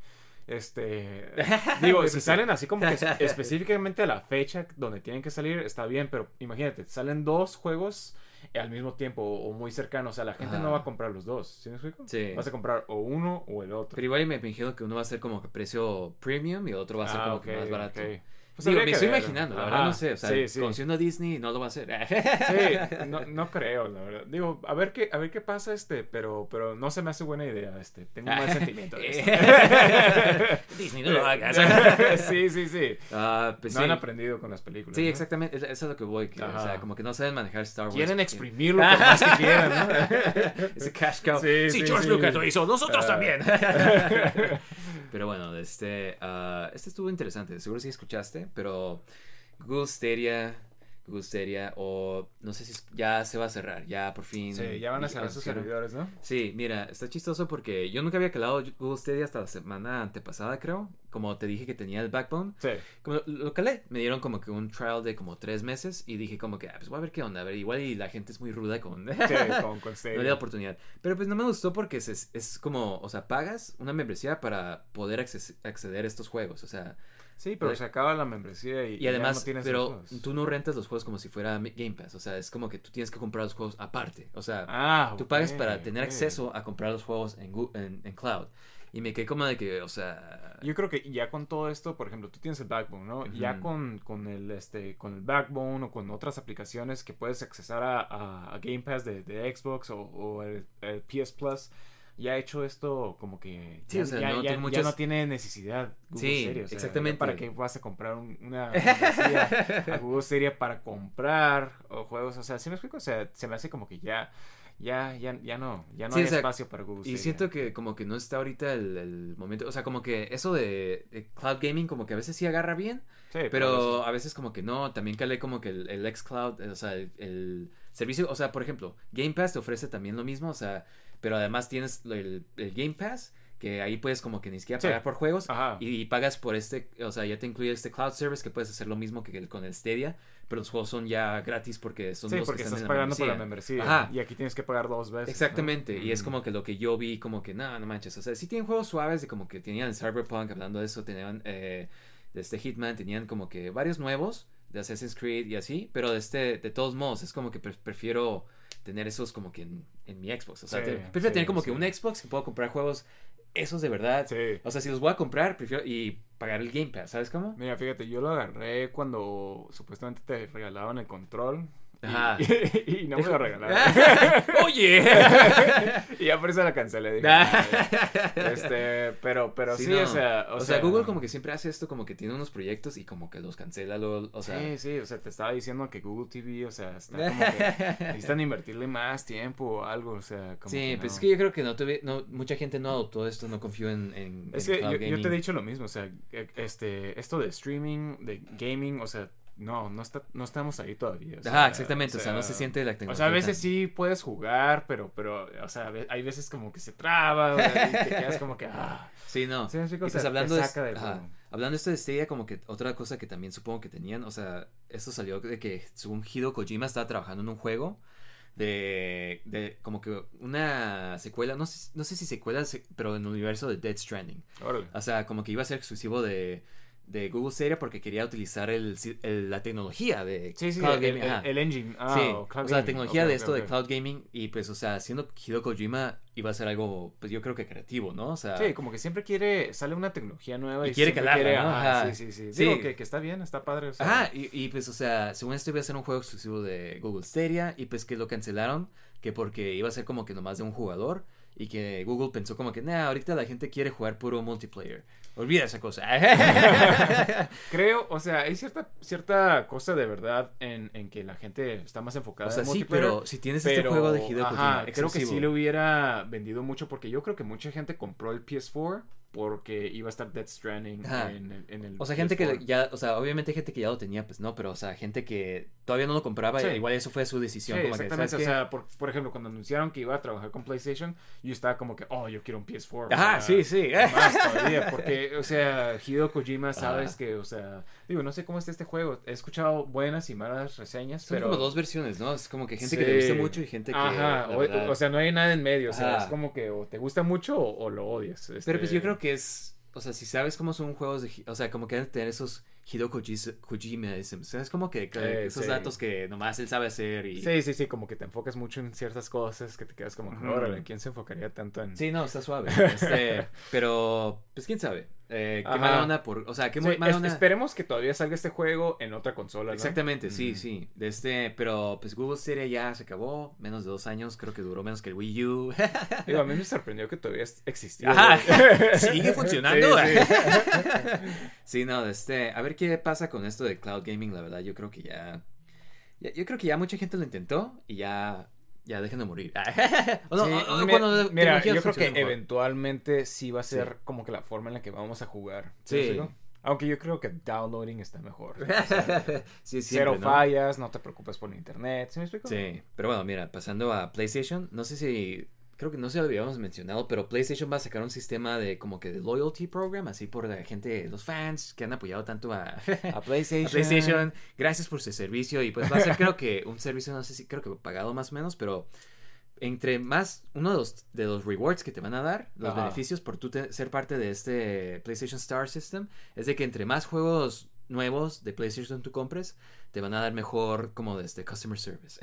S2: Este. Digo, si salen así como que es- específicamente a la fecha donde tienen que salir, está bien, pero imagínate, salen dos juegos al mismo tiempo o muy cercanos. O sea, la gente
S1: Ajá.
S2: no va a comprar los dos. ¿Sí me explico?
S1: Sí.
S2: Vas a comprar o uno o el otro.
S1: Pero igual me imagino que uno va a ser como que precio premium y el otro va a ser
S2: Ah,
S1: como que más barato.
S2: ok. Pues
S1: Digo, me estoy
S2: ver.
S1: imaginando, la
S2: Ajá,
S1: verdad no sé, o sea,
S2: sí, sí.
S1: conociendo a Disney no lo va a hacer.
S2: Sí, no, no creo, la verdad. Digo, a ver qué, a ver qué pasa, este, pero, pero no se me hace buena idea, este. Tengo un mal sentimiento de esto.
S1: Disney, no lo hagas.
S2: sí, sí, sí.
S1: Ah, pues
S2: no
S1: sí.
S2: han aprendido con las películas.
S1: Sí,
S2: ¿no?
S1: exactamente, es- eso es lo que voy, que, o sea, como que no saben manejar Star Wars.
S2: Quieren exprimirlo por más que quieran, ¿no?
S1: Ese cash cow.
S2: Sí,
S1: George. Lucas lo hizo, nosotros
S2: Ah.
S1: también. pero bueno, este, ah, este estuvo interesante, seguro sí escuchaste, pero Google Stadia, Google Stadia, o no sé si es- ya se va a cerrar, ya por fin.
S2: Sí, ya van a cerrar sus servidores, ¿no?
S1: Sí, mira, está chistoso porque yo nunca había calado Google Stadia hasta la semana antepasada, creo. Como te dije que tenía el backbone.
S2: Sí.
S1: Como lo, calé, me dieron como que un trial de como tres meses y dije como que, ah, pues voy a ver qué onda, a ver, igual y la gente es muy ruda con...
S2: Sí, con, con.
S1: No le da oportunidad. Pero pues no me gustó porque es, es, es como, o sea, pagas una membresía para poder acces- acceder a estos juegos. O sea,
S2: Sí, pero se acaba la membresía y,
S1: y además,
S2: ya no tienes
S1: pero
S2: los
S1: tú no rentas los juegos como si fuera Game Pass. O sea, es como que tú tienes que comprar los juegos aparte. O sea,
S2: Ah,
S1: tú pagas para tener acceso a comprar los juegos en, en, en cloud. Y me quedé como de que, o sea...
S2: Yo creo que ya con todo esto, por ejemplo, tú tienes el Backbone, ¿no? Ya con, con el este con el Backbone o con otras aplicaciones que puedes accesar a, a- a Game Pass de, de Xbox o, o el, el PS Plus, ya hecho esto como que
S1: Sí,
S2: ya,
S1: o sea,
S2: ya-
S1: no
S2: ya-
S1: tiene
S2: ya
S1: muchas-
S2: no tiene necesidad Google
S1: Sí,
S2: o sea,
S1: exactamente.
S2: ¿Para que vas a comprar un- una a Google para comprar o juegos? O sea, ¿sí me explico? O sea, se me hace como que ya ya ya ya no ya no
S1: Sí,
S2: hay
S1: o sea,
S2: espacio para Google
S1: Y siento que como que no está ahorita el, el momento, o sea, como que eso de, de cloud gaming como que a veces sí agarra bien,
S2: Sí,
S1: pero a veces como que no, también calé como que el, el xCloud, o sea, el, el servicio, o sea, por ejemplo, Game Pass te ofrece también lo mismo, o sea, pero además tienes el, el Game Pass, que ahí puedes como que ni siquiera
S2: Sí.
S1: pagar por juegos
S2: Ajá.
S1: y, pagas por este, o sea, ya te incluye este cloud service que puedes hacer lo mismo que con el Stadia, pero los juegos son ya gratis porque son
S2: Sí,
S1: los
S2: porque
S1: que están
S2: estás
S1: en
S2: pagando por la membresía.
S1: Ajá.
S2: Y aquí tienes que pagar dos veces. ¿no?
S1: Exactamente, y es
S2: Mm.
S1: como que lo que yo vi, como que, no, no manches, o sea, sí tienen juegos suaves, de como que tenían Cyberpunk, hablando de eso, tenían eh, de este Hitman, tenían como que varios nuevos, de Assassin's Creed y así, pero de, este, de todos modos es como que pre- prefiero tener esos como que en, en mi Xbox. O sea,
S2: Sí,
S1: te- prefiero
S2: sí,
S1: tener como que un Xbox que puedo comprar juegos esos de verdad.
S2: Sí.
S1: O sea, si los voy a comprar, prefiero y pagar el Game Pass, ¿sabes cómo?
S2: Mira, fíjate, yo lo agarré cuando supuestamente te regalaban el control. Y-
S1: Ajá.
S2: Y, no me lo regalaron.
S1: Oye.
S2: y ya por eso la cancelé. este, pero, pero sí,
S1: no.
S2: o sea,
S1: o, sea, Google como que siempre hace esto, como que tiene unos proyectos y como que los cancela, luego, o sea,
S2: sí, sí, o sea, te estaba diciendo que Google TV, o sea, está como que necesitan invertirle más tiempo o algo, o sea, como
S1: sí,
S2: que
S1: pues
S2: no.
S1: es que yo creo que no, tuve- no mucha gente no adoptó esto, no confió en, en,
S2: Es
S1: en
S2: que yo, yo te he dicho lo mismo, o sea, e- este, esto de streaming, de gaming, o sea, no, no, está, no estamos ahí todavía. o
S1: Ajá,
S2: sea,
S1: exactamente, o sea, no se siente la
S2: O
S1: tecnología.
S2: sea, a veces sí puedes jugar, pero, pero, o sea, hay veces como que se traba, o y te quedas como que, ah.
S1: Sí, no.
S2: Sí,
S1: Y
S2: o
S1: pues hablando,
S2: te
S1: de,
S2: saca del
S1: ajá, hablando de esto de Stadia, como que otra cosa que también supongo que tenían, o sea, esto salió de que según Hideo Kojima estaba trabajando en un juego de, de como que una secuela, no sé, no sé si secuela, se- pero en el universo de Dead Stranding.
S2: Órale.
S1: O sea, como que iba a ser exclusivo de, de Google Stadia porque quería utilizar el, el- la tecnología de
S2: Sí, sí,
S1: cloud
S2: el,
S1: gaming.
S2: el- engine. Ah,
S1: sí,
S2: o cloud
S1: o sea, la tecnología de esto de cloud gaming y pues, o sea, siendo Hideo Kojima iba a ser algo, pues yo creo que creativo, ¿no? O sea,
S2: Sí, como que siempre quiere, sale una tecnología nueva y,
S1: Y quiere calarla,
S2: quiere,
S1: ¿no?
S2: ajá,
S1: Ajá.
S2: Sí, sí, sí.
S1: Sí.
S2: Digo que, que está bien, está padre. O sea,
S1: Ajá, y, y, pues, o sea, según esto iba a ser un juego exclusivo de Google Stadia y pues que lo cancelaron, que porque iba a ser como que nomás de un jugador y que Google pensó como que, nah, ahorita la gente quiere jugar puro multiplayer. Olvida esa cosa.
S2: Creo, o sea, hay cierta, cierta cosa de verdad en, en que la gente está más enfocada
S1: o sea,
S2: en
S1: sí,
S2: multiplayer.
S1: pero si tienes este juego de Hideo
S2: ajá, creo que sí le hubiera vendido mucho porque yo creo que mucha gente compró el PS4 porque iba a estar Dead Stranding en el, en el
S1: O sea, gente que
S2: PS4.
S1: ya, o sea, obviamente gente que ya lo tenía, pues no, pero o sea, gente que todavía no lo compraba,
S2: Sí.
S1: igual eso fue su decisión.
S2: Sí,
S1: como que,
S2: exactamente.
S1: ¿sabes
S2: o sea, por, por ejemplo, cuando anunciaron que iba a trabajar con PlayStation, yo estaba como que, oh, yo quiero un PS4. o
S1: Ajá,
S2: sea,
S1: sí, sí.
S2: Más todavía, porque, o sea, Hideo Kojima, sabes
S1: Ajá.
S2: que, o sea, digo, no sé cómo está este juego. He escuchado buenas y malas reseñas,
S1: Son
S2: pero.
S1: como dos versiones, ¿no? Es como que gente que le gusta mucho y gente que.
S2: Ajá, o,
S1: verdad-
S2: o sea, no hay nada en medio, o sea,
S1: Ajá.
S2: es como que o te gusta mucho o, o lo odias.
S1: Pero pues
S2: este,
S1: yo creo que es. O sea, si sabes cómo son juegos de. O sea, como que deben tener esos Hideo Koji- Kojima. Es como que, que
S2: Sí,
S1: esos
S2: sí.
S1: datos que nomás él sabe hacer y.
S2: Sí, sí, sí, como que te enfocas mucho en ciertas cosas que te quedas como
S1: Ujú.
S2: órale, ¿quién se enfocaría tanto en...?
S1: Sí, no, está suave. Este, pero, pues quién sabe. Eh, qué
S2: Ajá.
S1: mala onda por. O sea, qué
S2: Sí,
S1: mala
S2: es-
S1: onda.
S2: esperemos que todavía salga este juego en otra consola, ¿no?
S1: Exactamente, sí, sí. De este, pero pues Google Stadia ya se acabó. Menos de dos años, creo que duró menos que el Wii U.
S2: Digo, a mí me sorprendió que todavía existía.
S1: Ajá. Sigue funcionando.
S2: Sí, sí.
S1: Sí, no, de este, a ver qué pasa con esto de cloud gaming, la verdad, yo creo que ya- yo creo que ya mucha gente lo intentó y ya, ya dejen de morir. O no,
S2: Sí,
S1: o- o
S2: mira,
S1: cuando
S2: yo creo que
S1: mejor.
S2: eventualmente sí va a ser
S1: Sí.
S2: como que la forma en la que vamos a jugar.
S1: Sí.
S2: explico? Aunque yo creo que downloading está mejor. O sea,
S1: sí, siempre,
S2: cero
S1: ¿no?
S2: fallas, no te preocupes por internet. ¿Sí me explico?
S1: Sí, pero bueno, mira, pasando a PlayStation, no sé si, creo que no si lo habíamos mencionado, pero PlayStation va a sacar un sistema de como que de loyalty program, así por la gente, los fans que han apoyado tanto a,
S2: A PlayStation.
S1: a PlayStation. Gracias por su servicio y pues va a ser creo que un servicio, no sé si creo que pagado más o menos, pero entre más, uno de los, de los rewards que te van a dar, los
S2: Ajá.
S1: beneficios por tú te- ser parte de este PlayStation Star System, es de que entre más juegos nuevos de PlayStation tú compres, te van a dar mejor como de este customer service.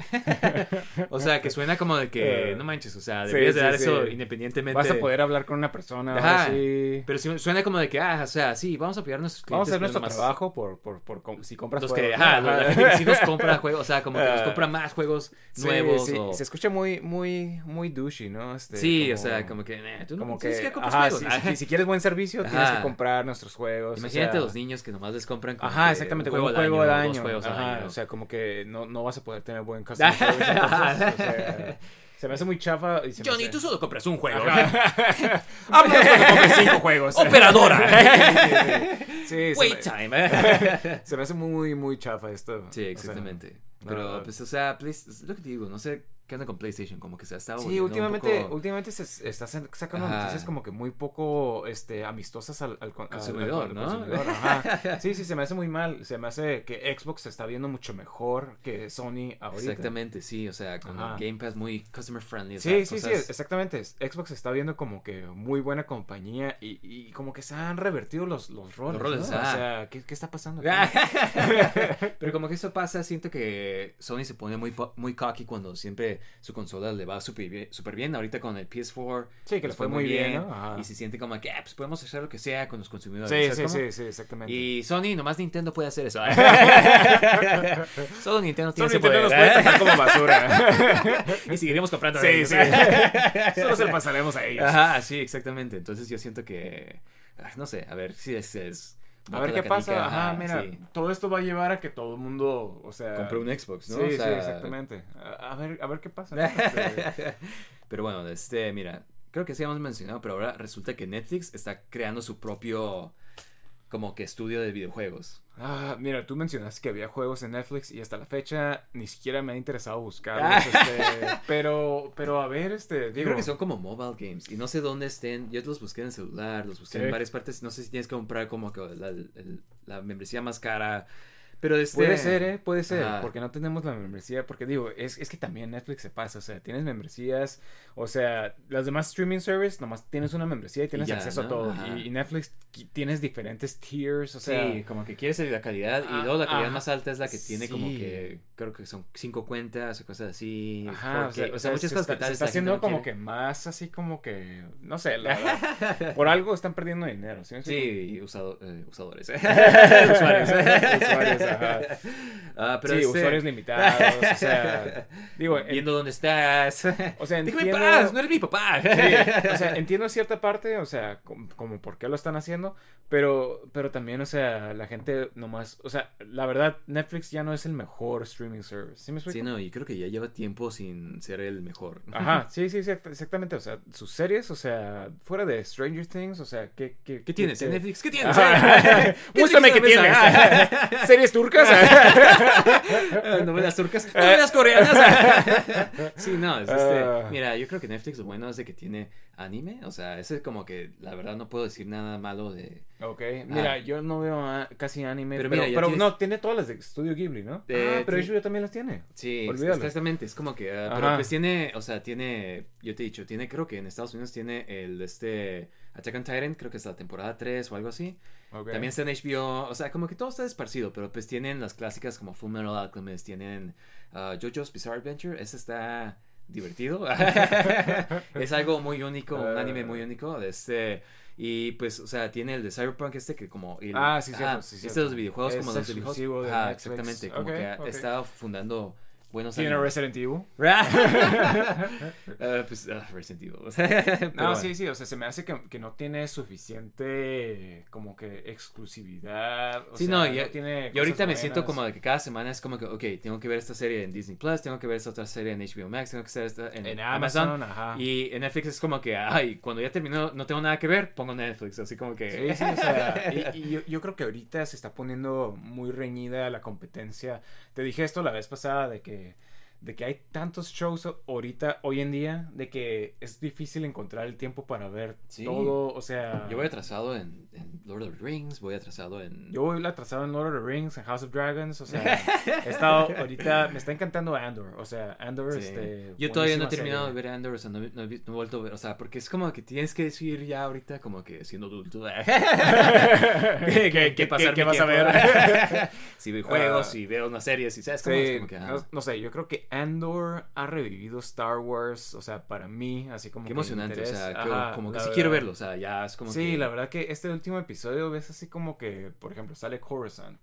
S1: o sea, que suena como de que,
S2: Eh,
S1: no manches, o sea,
S2: sí,
S1: deberías de
S2: sí,
S1: dar eso
S2: sí.
S1: independientemente.
S2: Vas a poder hablar con una persona.
S1: Ajá. Pero sí suena como de que, ah, o sea, sí, vamos a apoyar a nuestros clientes.
S2: Vamos a hacer nuestro trabajo por, por, por, si compras
S1: Los que, ajá, la gente que sí nos compra juegos, o sea, como que nos
S2: Ah.
S1: compra más juegos nuevos.
S2: sí,
S1: o...
S2: Se escucha muy, muy, muy douchey, ¿no? Este,
S1: Sí, o sea, como que, eh, tú no
S2: como que, ajá,
S1: juegos.
S2: si, si- si quieres buen servicio, tienes que comprar nuestros juegos. o
S1: Imagínate
S2: sea,
S1: los niños que nomás les compran como
S2: Ajá,
S1: que
S2: exactamente,
S1: un juego
S2: al
S1: año,
S2: Ajá, o sea, como que no, no vas a poder tener buen customer service, entonces, o sea, se me hace muy chafa. Y se me
S1: Johnny,
S2: hace-
S1: tú solo compras un juego.
S2: Vámonos cuando compres cinco juegos.
S1: ¡Operadora!
S2: Sí, se
S1: Wait
S2: me,
S1: time.
S2: se me hace muy, muy chafa esto.
S1: Sí,
S2: o sea,
S1: exactamente. Pero, pues, o sea, please, es lo que te digo, no sé ¿qué onda con PlayStation? Como que se ha estado
S2: Sí, últimamente,
S1: poco-
S2: últimamente se se está sa- sacando
S1: Ajá.
S2: noticias como que muy poco este, amistosas al, al con- al-
S1: Consumidor,
S2: al
S1: ¿no?
S2: consumidor, ajá. Sí, sí, se me hace muy mal. Se me hace que Xbox se está viendo mucho mejor que Sony ahorita.
S1: Exactamente, sí, o sea, con Game Pass muy customer friendly.
S2: Sí, sí, sí, exactamente. Xbox está viendo como que muy buena compañía y, y como que se han revertido los, los roles.
S1: roles,
S2: ¿no?
S1: ah.
S2: O sea, ¿qué, qué está pasando?
S1: Pero como que eso pasa, siento que Sony se pone muy, muy cocky cuando siempre su consola le va súper bien, súper bien. Ahorita con el PS4.
S2: Sí, que le
S1: les
S2: fue muy bien, ¿no? Ajá.
S1: Y se siente como que, ah, pues podemos hacer lo que sea con los consumidores.
S2: Sí,
S1: ¿sabes
S2: sí,
S1: cómo?
S2: sí, sí, exactamente.
S1: Y Sony, nomás Nintendo puede hacer eso. Solo Nintendo tiene ese
S2: Nintendo nos
S1: poder.
S2: puede tratar como basura.
S1: y seguiremos comprando.
S2: sí, sí. Solo se lo pasaremos a ellos.
S1: Ajá, sí, exactamente. Entonces yo siento que, ah, no sé, a ver si es... es
S2: A ver qué pasa.
S1: canica,
S2: Ajá, mira,
S1: sí.
S2: todo esto va a llevar a que todo el mundo, o sea...
S1: Compré un Xbox, ¿no?
S2: Sí,
S1: O
S2: sí, exactamente. A, a ver, a ver qué pasa. ¿no?
S1: Pero bueno, este, mira, creo que sí hemos mencionado, pero ahora resulta que Netflix está creando su propio como que estudio de videojuegos.
S2: Ah, mira, tú mencionaste que había juegos en Netflix y hasta la fecha ni siquiera me ha interesado buscarlos. este, pero, pero a ver, este,
S1: Yo
S2: digo,
S1: creo que son como mobile games y no sé dónde estén. Yo los busqué en el celular, los busqué
S2: Sí.
S1: en varias partes. No sé si tienes que comprar como que la, la membresía más cara. Pero este...
S2: Puede ser, ¿eh? Puede ser,
S1: Ajá.
S2: porque no tenemos la membresía, porque digo, es, es que también Netflix se pasa, o sea, tienes membresías, o sea, las demás streaming service, nomás tienes una membresía y tienes
S1: ya,
S2: acceso
S1: ¿no?
S2: a todo, y, y Netflix tienes diferentes tiers, o sea,
S1: sí, como que quieres la calidad y
S2: Ah,
S1: luego la calidad más alta es la que tiene como que creo que son cinco cuentas o cosas así.
S2: Ajá, o
S1: 4K,
S2: sea, o sea,
S1: muchas
S2: se
S1: cosas
S2: está,
S1: que tal
S2: se está haciendo
S1: no
S2: como
S1: quiere.
S2: que más así como que, no sé, la verdad, por algo están perdiendo dinero, ¿sí?
S1: Sí, usado- eh, usadores. Usuarios.
S2: Usuarios, ajá.
S1: Ah, pero
S2: sí,
S1: este-
S2: usuarios limitados, o sea, digo, en-
S1: Viendo dónde estás.
S2: o sea,
S1: Déjame
S2: entiendo,
S1: en paz, no eres mi papá.
S2: Sí, o sea, entiendo cierta parte, o sea, com- como, por qué lo están haciendo, pero, pero también, o sea, la gente nomás, o sea, la verdad, Netflix ya no es el mejor streaming service, ¿sí me explico?
S1: Sí, no, y creo que ya lleva tiempo sin ser el mejor.
S2: Ajá, sí, sí, sí, exactamente, o sea, sus series, o sea, fuera de Stranger Things, o sea, ¿qué, qué,
S1: ¿Qué tienes en Netflix? ¿Qué tienes?
S2: Ajá.
S1: ¿Qué
S2: Muéstrame qué
S1: tienes en?
S2: ¿Series turcas?
S1: Novelas turcas, novelas coreanas. sí, no, es este,
S2: Ah.
S1: mira, yo creo que Netflix lo bueno es de que tiene anime, o sea, ese es como que la verdad no puedo decir nada malo de
S2: ok, mira,
S1: Ah.
S2: yo no veo a- casi anime,
S1: Pero
S2: pero,
S1: mira, ya
S2: pero
S1: tienes-
S2: no, tiene todas las de Studio Ghibli, ¿no? Ah, pero HBO también las tiene.
S1: Sí,
S2: Olvídalo.
S1: exactamente, es como que, ah, pero pues tiene, o sea, tiene, yo te he dicho, tiene, creo que en Estados Unidos tiene el, este, Attack on Titan, creo que es la temporada 3 o algo así. También está en HBO, o sea, como que todo está esparcido, pero pues tienen las clásicas como Full Metal Alchemist, tienen ah, JoJo's Bizarre Adventure, ese está divertido. es algo muy único, un anime muy único, este... Y pues, o sea, tiene el de Cyberpunk este que como... el-
S2: Ah, sí, cierto,
S1: ajá,
S2: sí,
S1: Este
S2: cierto.
S1: de los videojuegos
S2: Es
S1: como los videojuegos.
S2: Netflix.
S1: exactamente, como que ha
S2: ok.
S1: estado fundando buenos
S2: Tiene
S1: animes.
S2: Resident Evil.
S1: Ah, pues, ah, Resident Evil.
S2: No,
S1: bueno.
S2: sí, sí, o sea, se me hace que, que no tiene suficiente como que exclusividad. O
S1: Sí,
S2: sea,
S1: no, y,
S2: tiene
S1: y ahorita me siento como de que cada semana es como que, ok, tengo que ver esta serie en Disney Plus, tengo que ver esta otra serie en HBO Max, tengo que ver esta en,
S2: en
S1: Amazon.
S2: Amazon, ajá.
S1: Y en Netflix es como que, ay, cuando ya terminó, no tengo nada que ver, pongo Netflix, así como que...
S2: Sí, sí, o sea, y, y yo, yo creo que ahorita se está poniendo muy reñida la competencia. Te dije esto la vez pasada de que eh, de que hay tantos shows ahorita, hoy en día, de que es difícil encontrar el tiempo para ver
S1: Sí.
S2: todo, o sea...
S1: Yo voy atrasado en, en Lord of the Rings, voy atrasado en...
S2: Yo voy atrasado en Lord of the Rings, en House of Dragons, o sea, he estado ahorita, me está encantando Andor, o sea, Andor,
S1: Sí.
S2: este...
S1: Yo todavía no he terminado
S2: serie.
S1: de ver Andor, o sea, no, he- no he, vi- no he vuelto a ver, o sea, porque es como que tienes que decir ya ahorita como que siendo adulto. ¿Qué, qué, qué, pasar
S2: qué
S1: mi
S2: vas a ver?
S1: si veo juegos,
S2: Ah.
S1: si veo una serie, si sabes cómo
S2: Sí,
S1: es como que... ah,
S2: no, no sé, yo creo que Andor ha revivido Star Wars, o sea, para mí, así como
S1: Qué
S2: que
S1: emocionante, o sea,
S2: Ajá,
S1: como que sí
S2: verdad.
S1: quiero verlo, o sea, ya es como
S2: Sí,
S1: que...
S2: la verdad que este último episodio ves así como que, por ejemplo, sale Coruscant.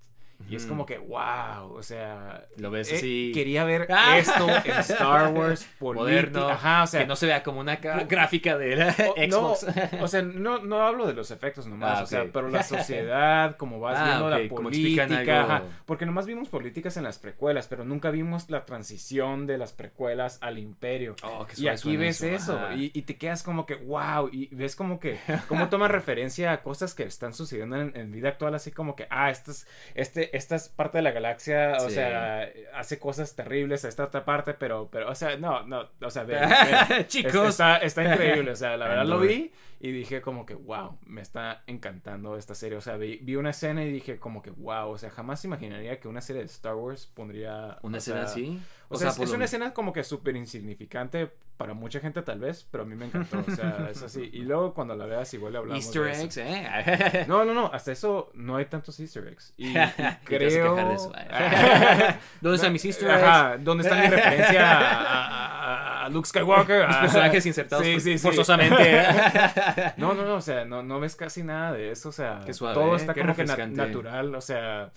S2: Y es
S1: Ujú.
S2: como que, wow, o sea...
S1: Lo ves
S2: eh,
S1: así-
S2: Quería ver
S1: Ah.
S2: esto en Star Wars
S1: moderno,
S2: Ajá, o sea...
S1: que no se vea como una ca- gráfica de la
S2: o- no,
S1: Xbox.
S2: o sea, no, no hablo de los efectos nomás,
S1: Ah,
S2: o sea, pero la sociedad, como vas
S1: Ah,
S2: viendo la política, ajá, porque nomás vimos políticas en las precuelas, pero nunca vimos la transición de las precuelas al imperio.
S1: Oh, qué
S2: Y aquí
S1: suena
S2: ves eso, y, y te quedas como que, wow, y ves como que, cómo toman referencia a cosas que están sucediendo en, en vida actual, así como que, ah, este, es- este, esta es parte de la galaxia, o
S1: Sí.
S2: sea, hace cosas terribles a esta otra parte, pero, pero, o sea, no, no, o sea, vean, vean.
S1: Chicos.
S2: Está, está increíble, o sea, la verdad lo vi y dije como que, wow, me está encantando esta serie, o sea, vi, vi una escena y dije como que, wow, o sea, jamás imaginaría que una serie de Star Wars pondría...
S1: Una escena
S2: sea,
S1: así.
S2: O sea, es, una escena como que súper insignificante para mucha gente tal vez, pero a mí me encantó, o sea, es así. Y luego cuando la veas igual le hablamos
S1: Easter
S2: de eso.
S1: eggs, ¿eh?
S2: No, no, no, hasta eso no hay tantos easter eggs. Y, y creo...
S1: quejar de eso. ¿Dónde están mis easter eggs?
S2: Ajá, ¿dónde está mi referencia a, a- a- a Luke Skywalker?
S1: Personajes insertados
S2: sí, sí, sí.
S1: forzosamente.
S2: No, no, no, o sea, no, no ves casi nada de eso, o sea,
S1: suave,
S2: todo
S1: ¿eh?
S2: está como que na- natural, o sea,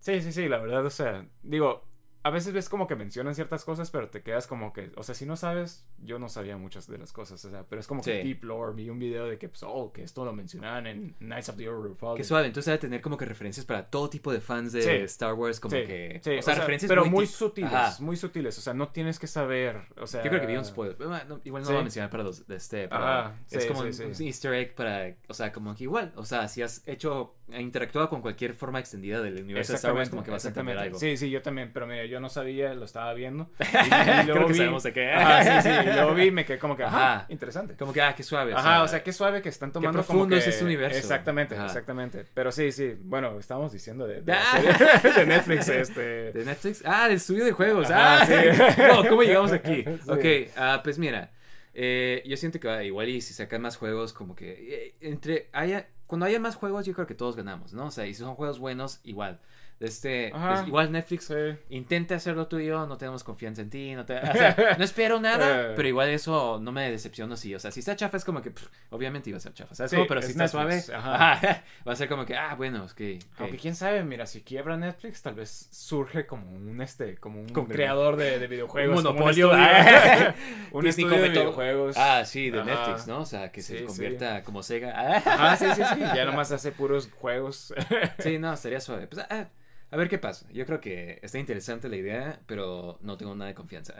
S2: sí, sí, sí, la verdad, o sea, digo, a veces ves como que mencionan ciertas cosas, pero te quedas como que, o sea, si no sabes, yo no sabía muchas de las cosas, o sea, pero es como que deep lore, vi un video de que, pues, oh, que esto lo mencionaban en Knights of the Old Republic.
S1: Qué suave, entonces debe tener como que referencias para todo tipo de fans de
S2: Sí.
S1: Star Wars, como
S2: Sí,
S1: que...
S2: sí,
S1: o sea, referencias
S2: pero muy,
S1: ti-
S2: sutiles,
S1: Ajá.
S2: muy sutiles, o sea, no tienes que saber, o sea...
S1: Yo creo que vi un spoiler. No, igual no lo voy a mencionar para los de este, pero
S2: Ajá,
S1: es como un, un easter egg para, o sea, como que igual, o sea, si has hecho, interactuado con cualquier forma extendida del universo de Star Wars, como que vas a entender algo.
S2: Sí, sí, yo también, pero mira, yo no sabía, lo estaba viendo. Y, y
S1: Creo
S2: luego
S1: que
S2: vi-
S1: sabemos de qué.
S2: Ajá, sí, sí, y luego vi y me quedé como que, ajá,
S1: Ajá.
S2: interesante.
S1: Como que, ah, qué suave.
S2: Ajá, o sea, qué suave que están tomando como
S1: profundo
S2: que...
S1: es este universo.
S2: Exactamente,
S1: Ajá.
S2: exactamente. Pero sí, sí, bueno, estábamos diciendo de, de,
S1: Ah.
S2: serie de Netflix, este...
S1: ¿De Netflix? Ah, del estudio de juegos. Ah,
S2: sí.
S1: No, ¿cómo llegamos aquí?
S2: Sí.
S1: Ok, ah, pues mira, eh, yo siento que ah, igual y si sacan más juegos, como que eh, entre haya, cuando haya más juegos, yo creo que todos ganamos, ¿no? O sea, y si son juegos buenos, igual. Este, pues, igual Netflix
S2: Sí.
S1: intenta hacerlo tuyo, no tenemos confianza en ti, no te, o sea, no espero nada,
S2: Eh.
S1: pero igual eso no me decepciona así, o sea, si está chafa es como que, pff, obviamente iba a ser chafa, ¿sabes?
S2: Sí,
S1: pero
S2: es
S1: si está
S2: Netflix,
S1: suave,
S2: ajá.
S1: ajá, va a ser como que, ah, bueno, es que.
S2: Aunque quién sabe, mira, si quiebra Netflix, tal vez surge como un este, como un
S1: Como-
S2: creador de, de videojuegos.
S1: Un
S2: como
S1: monopolio.
S2: estudio-
S1: ah.
S2: un estudio de videojuegos.
S1: Ah, sí, de
S2: Ajá.
S1: Netflix, ¿no? O sea, que se convierta como Sega.
S2: Ah, sí, sí, sí. Ya nomás hace puros juegos.
S1: Sí, no, estaría suave. Pues, ah, a ver qué pasa. Yo creo que está interesante la idea, pero no tengo nada de confianza.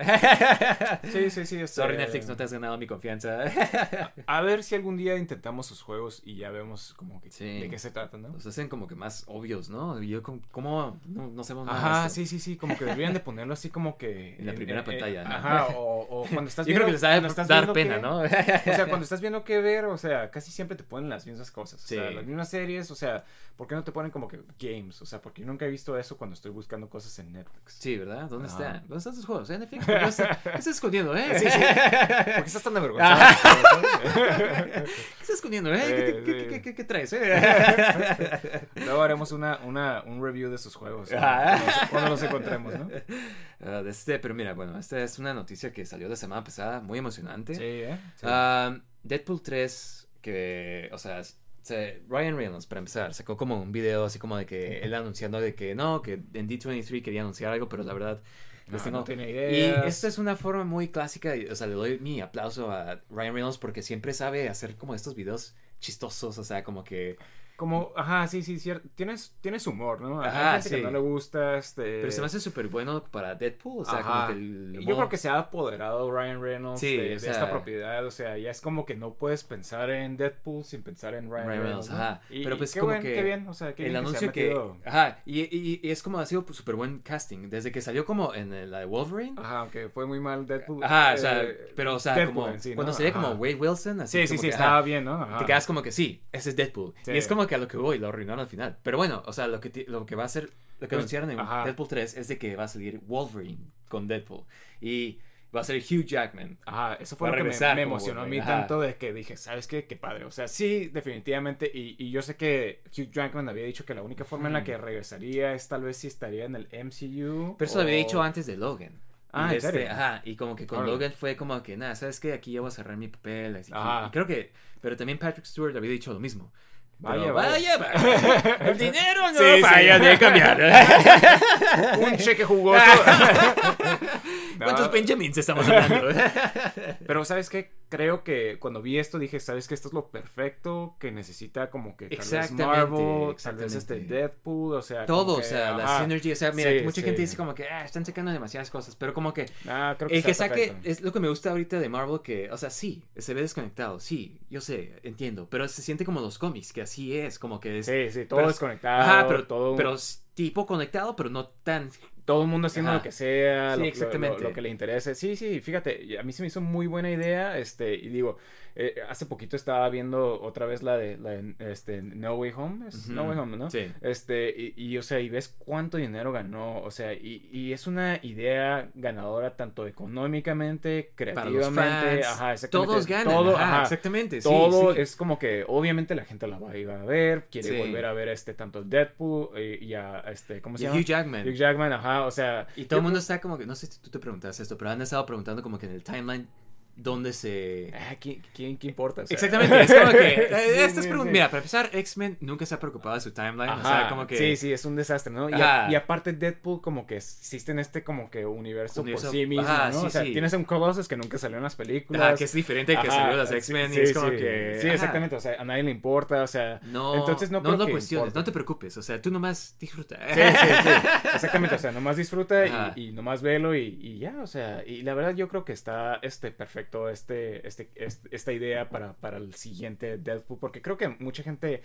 S2: Sí, sí, sí. este-
S1: Sorry, Netflix, no te has ganado mi confianza.
S2: A ver si algún día intentamos sus juegos y ya vemos como que
S1: Sí.
S2: de qué se trata, ¿no?
S1: Los hacen como que más obvios, ¿no? Yo, como- ¿cómo? No, no sabemos nada.
S2: Ajá, sí, sí, sí, como que deberían de ponerlo así como que...
S1: En la primera pantalla, ¿no?
S2: Ajá, o, o cuando estás
S1: Yo
S2: viendo...
S1: creo que les de
S2: estás
S1: dar pena,
S2: qué-
S1: ¿no?
S2: O sea, cuando estás viendo qué ver, o sea, casi siempre te ponen las mismas cosas. O sea,
S1: Sí.
S2: las mismas series, o sea, ¿por qué no te ponen como que games? O sea, porque yo nunca he visto eso cuando estoy buscando cosas en Netflix.
S1: Sí, ¿verdad? ¿Dónde
S2: Ajá.
S1: están? ¿Dónde están tus juegos? ¿Eh, Netflix? ¿Por qué estás, qué estás escondiendo, eh?
S2: Sí, sí. ¿Por qué estás tan avergonzado?
S1: ¿Qué estás escondiendo, eh? ¿Qué, te- qué- qué- qué- qué traes, eh?
S2: Luego haremos una, una, un review de sus juegos. ¿no?
S1: Ah.
S2: Cuando, los- encontremos, ¿no?
S1: Ah, de este, pero mira, bueno, esta es una noticia que salió la semana pasada, muy emocionante.
S2: Sí, ¿eh? Sí.
S1: Ah, Deadpool 3, que, o sea, se- Ryan Reynolds, para empezar, sacó como un video así como de que él anunciando de que no, que en D23 quería anunciar algo, pero la verdad...
S2: No,
S1: tengo-
S2: no tiene
S1: Y
S2: ideas.
S1: esta es una forma muy clásica, y, o sea, le doy mi aplauso a Ryan Reynolds porque siempre sabe hacer como estos videos chistosos, o sea, como que...
S2: Como, ajá, sí, sí, cierto. Tienes, tienes humor, ¿no? Hay
S1: Ajá,
S2: gente que
S1: sí.
S2: no le gusta, este...
S1: Pero se me hace súper bueno para Deadpool, o sea,
S2: Ajá.
S1: como que el
S2: Yo
S1: humor-
S2: creo que se ha apoderado Ryan Reynolds
S1: Sí,
S2: de,
S1: o
S2: de
S1: sea-
S2: esta propiedad. O sea, ya es como que no puedes pensar en Deadpool sin pensar en Ryan,
S1: Ryan
S2: Reynolds. ¿no?
S1: ajá.
S2: Y,
S1: Pero pues
S2: qué
S1: como
S2: buen-
S1: que
S2: Qué bien, o sea, qué
S1: el
S2: bien
S1: anuncio
S2: que...
S1: que,
S2: se ha metido-
S1: ajá y, y- y es como ha sido súper buen casting desde que salió como en la de Wolverine
S2: Ajá, aunque fue muy mal Deadpool.
S1: ajá o sea
S2: eh,
S1: pero o sea
S2: Deadpool
S1: como
S2: sí, ¿no?
S1: cuando se ve como. Wade Wilson así
S2: Sí, sí,
S1: como
S2: sí,
S1: que,
S2: estaba bien, ¿no? Ajá.
S1: te quedas como que sí ese es Deadpool
S2: Sí.
S1: y es como que a lo que voy lo arruinaron al final pero bueno o sea lo que lo que va a ser lo que anunciaron en
S2: ajá.
S1: Deadpool 3 es de que va a salir Wolverine con Deadpool y va a ser Hugh Jackman
S2: Ajá, eso fue lo que me, me emocionó a mí
S1: ajá.
S2: tanto de que dije, ¿sabes qué? Qué padre. O sea, sí, definitivamente. Y, y yo sé que Hugh Jackman había dicho que la única forma en la que regresaría es tal vez si estaría en el MCU.
S1: pero eso lo había dicho antes de Logan
S2: Ah,
S1: y,
S2: ¿en
S1: este,
S2: serio?
S1: ajá, y como que con. Logan fue como que, nada, ¿sabes qué? Aquí ya voy a cerrar mi papel. así que- y creo que, pero también Patrick Stewart había dicho lo mismo.
S2: Vaya, vaya.
S1: vaya, el dinero no
S2: Sí, sí.
S1: falla de cambiar.
S2: Un cheque jugoso.
S1: ¿Cuántos Benjamins estamos hablando?
S2: Pero ¿sabes qué? Creo que cuando vi esto dije, ¿sabes qué? Esto es lo perfecto que necesita como que tal vez Marvel, tal vez este. Deadpool, o sea...
S1: Todo,
S2: como
S1: o
S2: que,
S1: sea, la synergy, o sea, mira,
S2: Sí,
S1: mucha
S2: sí.
S1: gente dice como que, ah, están sacando demasiadas cosas, pero como que
S2: Ah, creo que
S1: el que saque,
S2: perfecto.
S1: es lo que me gusta ahorita de Marvel, que, o sea, sí, se ve desconectado, sí, yo sé, entiendo, pero se siente como los cómics, que así es, como que es...
S2: Sí, sí, todo
S1: pero-
S2: desconectado,
S1: Ajá, pero,
S2: todo...
S1: pero tipo conectado, pero no tan...
S2: todo el mundo haciendo
S1: Ajá.
S2: lo que sea,
S1: Sí,
S2: lo,
S1: exactamente.
S2: Lo, lo que le interese. Sí, sí, fíjate, a mí se me hizo muy buena idea, este, y digo, eh, hace poquito estaba viendo otra vez la de, la de, este, No Way Home, es. No Way Home, ¿no?
S1: Sí.
S2: Este, y, y, o sea, y ves cuánto dinero ganó, o sea, y, y es una idea ganadora tanto económicamente, creativamente, ajá, exactamente.
S1: todos ganan,
S2: todo,
S1: ajá,
S2: ajá.
S1: exactamente,
S2: Todo
S1: sí.
S2: es como que obviamente la gente la va a ir a ver, quiere volver a ver este tanto Deadpool eh, y a este, ¿cómo se
S1: Y
S2: llama?
S1: Hugh Jackman.
S2: Hugh Jackman, ajá, o sea,
S1: Y todo el mundo está como que, no sé si tú te preguntaste esto, pero han estado preguntando como que en el timeline dónde se...
S2: Ah, ¿quién, quién, qué importa? O sea,
S1: Exactamente, es como que...
S2: sí, sí.
S1: Mira, para empezar, X-Men nunca se ha preocupado de su timeline, o
S2: Ajá,
S1: sea, como que...
S2: Sí, sí, es un desastre, ¿no? Y, a- y aparte Deadpool como que existe en este como que universo,
S1: Universo-
S2: por sí mismo,
S1: ajá,
S2: ¿no? o sea, tienes un Colossus que nunca salió en las películas.
S1: Ajá, que es diferente que salió las
S2: sí,
S1: X-Men y es como que...
S2: Sí, exactamente, o sea, a nadie le importa, o sea...
S1: No,
S2: Entonces no
S1: no,
S2: creo
S1: no
S2: que
S1: cuestiones, no te preocupes, o sea, tú nomás disfruta.
S2: Sí, sí, sí. Exactamente, o sea, nomás disfruta y, y nomás velo y, y ya, o sea, y la verdad yo creo que está este perfecto este, este, este- esta idea para, para el siguiente Deadpool, porque creo que mucha gente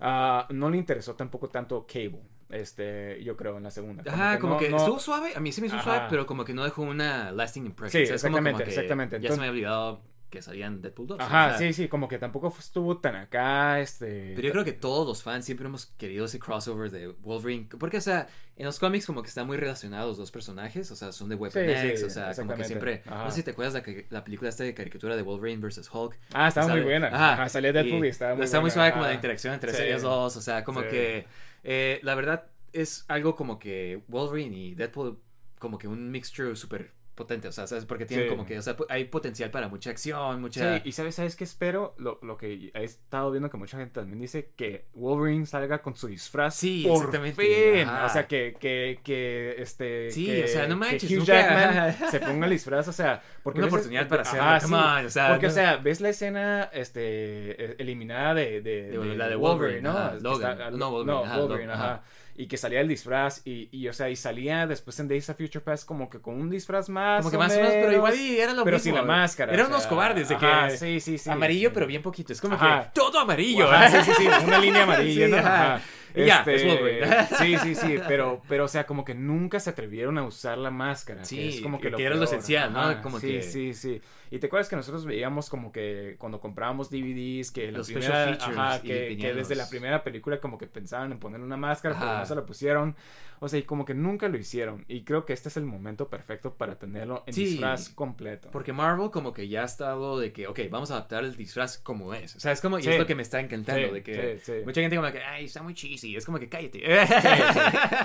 S2: ah, no le interesó tampoco tanto Cable, este, yo creo, en la segunda.
S1: Ajá, como
S2: no-
S1: que
S2: no-
S1: estuvo suave, a mí sí me hizo
S2: Ajá.
S1: suave, pero como que no dejó una lasting impression.
S2: Sí,
S1: o sea, es como- como
S2: exactamente,
S1: que
S2: exactamente.
S1: Ya se
S2: Entonces-
S1: me había olvidado que salían Deadpool 2.
S2: Ajá, sí, sí, como que tampoco estuvo tan acá, este...
S1: Pero yo creo que todos los fans siempre hemos querido ese crossover de Wolverine. Porque, o sea, en los cómics como que están muy relacionados los dos personajes. O sea, son de Weapon
S2: Sí,
S1: X.
S2: sí,
S1: o sea, como que siempre...
S2: Ajá.
S1: No sé si te acuerdas la, que- la película esta de caricatura de Wolverine vs. Hulk.
S2: Ah, estaba muy buena. Ajá, salía Deadpool y estaba muy
S1: Está muy suave como la interacción entre
S2: Sí.
S1: ellos dos. O sea, como que... eh, la verdad es algo como que Wolverine y Deadpool como que un mixture súper potente. O sea, ¿sabes? Porque tienen
S2: Sí.
S1: como que... O sea, hay potencial para mucha acción, mucha...
S2: Sí, y sabes, ¿sabes qué espero? Lo, lo que he estado viendo que mucha gente también dice que Wolverine salga con su disfraz.
S1: Sí,
S2: por
S1: exactamente.
S2: fin.
S1: Ajá.
S2: O sea, que, que, que, este.
S1: Sí,
S2: que-
S1: o sea, no
S2: que
S1: manches,
S2: Hugh
S1: nunca-
S2: Jackman se ponga el disfraz, o sea, porque
S1: Una oportunidad para
S2: Ajá,
S1: come on, o sea,
S2: porque, o sea, ves la escena, este, eliminada de, de,
S1: De- la de Wolverine,
S2: ¿no?
S1: ajá,
S2: Que.
S1: No, Wolverine,
S2: no, Wolverine, ajá. Y que salía el disfraz, y, y, o sea, y salía después en Days of Future Past como que con un disfraz más.
S1: Como que más o menos, pero igual y era lo
S2: pero
S1: mismo.
S2: sin la máscara.
S1: Eran
S2: o
S1: unos cobardes de
S2: ajá,
S1: que
S2: sí, sí, sí.
S1: amarillo,
S2: sí.
S1: pero bien poquito. Es como
S2: Ajá.
S1: que todo amarillo.
S2: Ajá, sí, sí, sí, una línea amarilla, ¿no?
S1: Y ya,
S2: Este,
S1: es Wolverine.
S2: Sí, sí, sí, pero, pero, o sea, como que nunca se atrevieron a usar la máscara. que
S1: Sí,
S2: es como que,
S1: que
S2: lo,
S1: era lo esencial, ¿no?
S2: Ajá,
S1: Como
S2: sí,
S1: que-
S2: sí, sí. Y te acuerdas que nosotros veíamos como que cuando comprábamos DVDs, que
S1: Los
S2: primera, ajá, que, que desde la primera película como que pensaban en poner una máscara, pero
S1: Ajá.
S2: no se la pusieron. O sea, y como que nunca lo hicieron. Y creo que este es el momento perfecto para tenerlo en
S1: Sí.
S2: disfraz completo.
S1: Porque Marvel como que ya ha estado de que, ok, vamos a adaptar el disfraz como es. O sea, es como, y
S2: Sí.
S1: es lo que me está encantando,
S2: Sí,
S1: de que mucha gente como que, ay, está muy cheesy. Es como que cállate.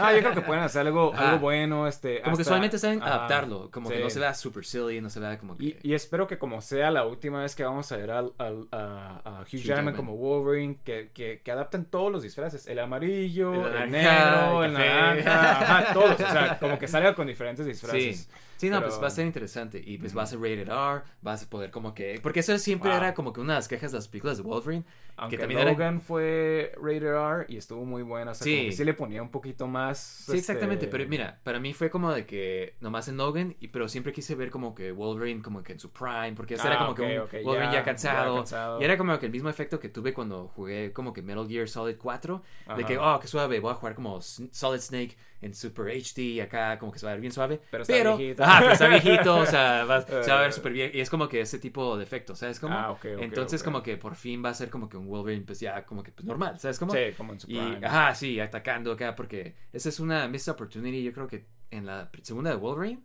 S2: Ah, yo creo que pueden hacer algo,
S1: Ajá.
S2: algo bueno, este...
S1: Como que solamente saben
S2: ajá,
S1: adaptarlo. Como que
S2: sí.
S1: no se vea super silly, no se vea como que...
S2: Y, y espero que como sea la última vez que vamos a ver a, a Hugh,
S1: Hugh
S2: Jackman,
S1: Jackman.
S2: como Wolverine, que, que, que adapten todos los disfraces, el amarillo,
S1: El
S2: el,
S1: naranja,
S2: negro,
S1: el
S2: naranja, ajá, todos, o sea, como que salga con diferentes disfraces.
S1: Sí. No,
S2: Pero-
S1: pues va a ser interesante. Y pues va a ser rated R, vas a poder como que... Porque eso siempre
S2: Wow.
S1: era como que una de las quejas de las películas de Wolverine.
S2: Aunque
S1: que también era-
S2: Logan fue rated R y estuvo muy buena, o sea,
S1: Sí.
S2: sí le ponía un poquito más...
S1: Sí, exactamente,
S2: este,
S1: pero mira, para mí fue como de que nomás en Logan, y, pero siempre quise ver como que Wolverine como que en su prime, porque ese
S2: Ah,
S1: era como
S2: ok,
S1: que un
S2: ok,
S1: Wolverine ya,
S2: ya-
S1: cansado,
S2: ya cansado.
S1: Y era como que el mismo efecto que tuve cuando jugué como que Metal Gear Solid 4, de
S2: Ajá.
S1: que, oh, qué suave, voy a jugar como Solid Snake en Super HD, acá como que se va a ver bien suave.
S2: Pero está viejito.
S1: Ajá, pero está viejito, o sea, va- se va a ver
S2: Eh.
S1: súper bien. Y es como que ese tipo de efecto, ¿sabes cómo?
S2: Ah, ok, ok,
S1: Entonces como que por fin va a ser como que un Wolverine, pues ya como que pues, normal, ¿sabes cómo?
S2: Sí, como en su
S1: Y, ajá, sí, atacando acá, porque esa es una missed opportunity, yo creo que en la segunda de Wolverine,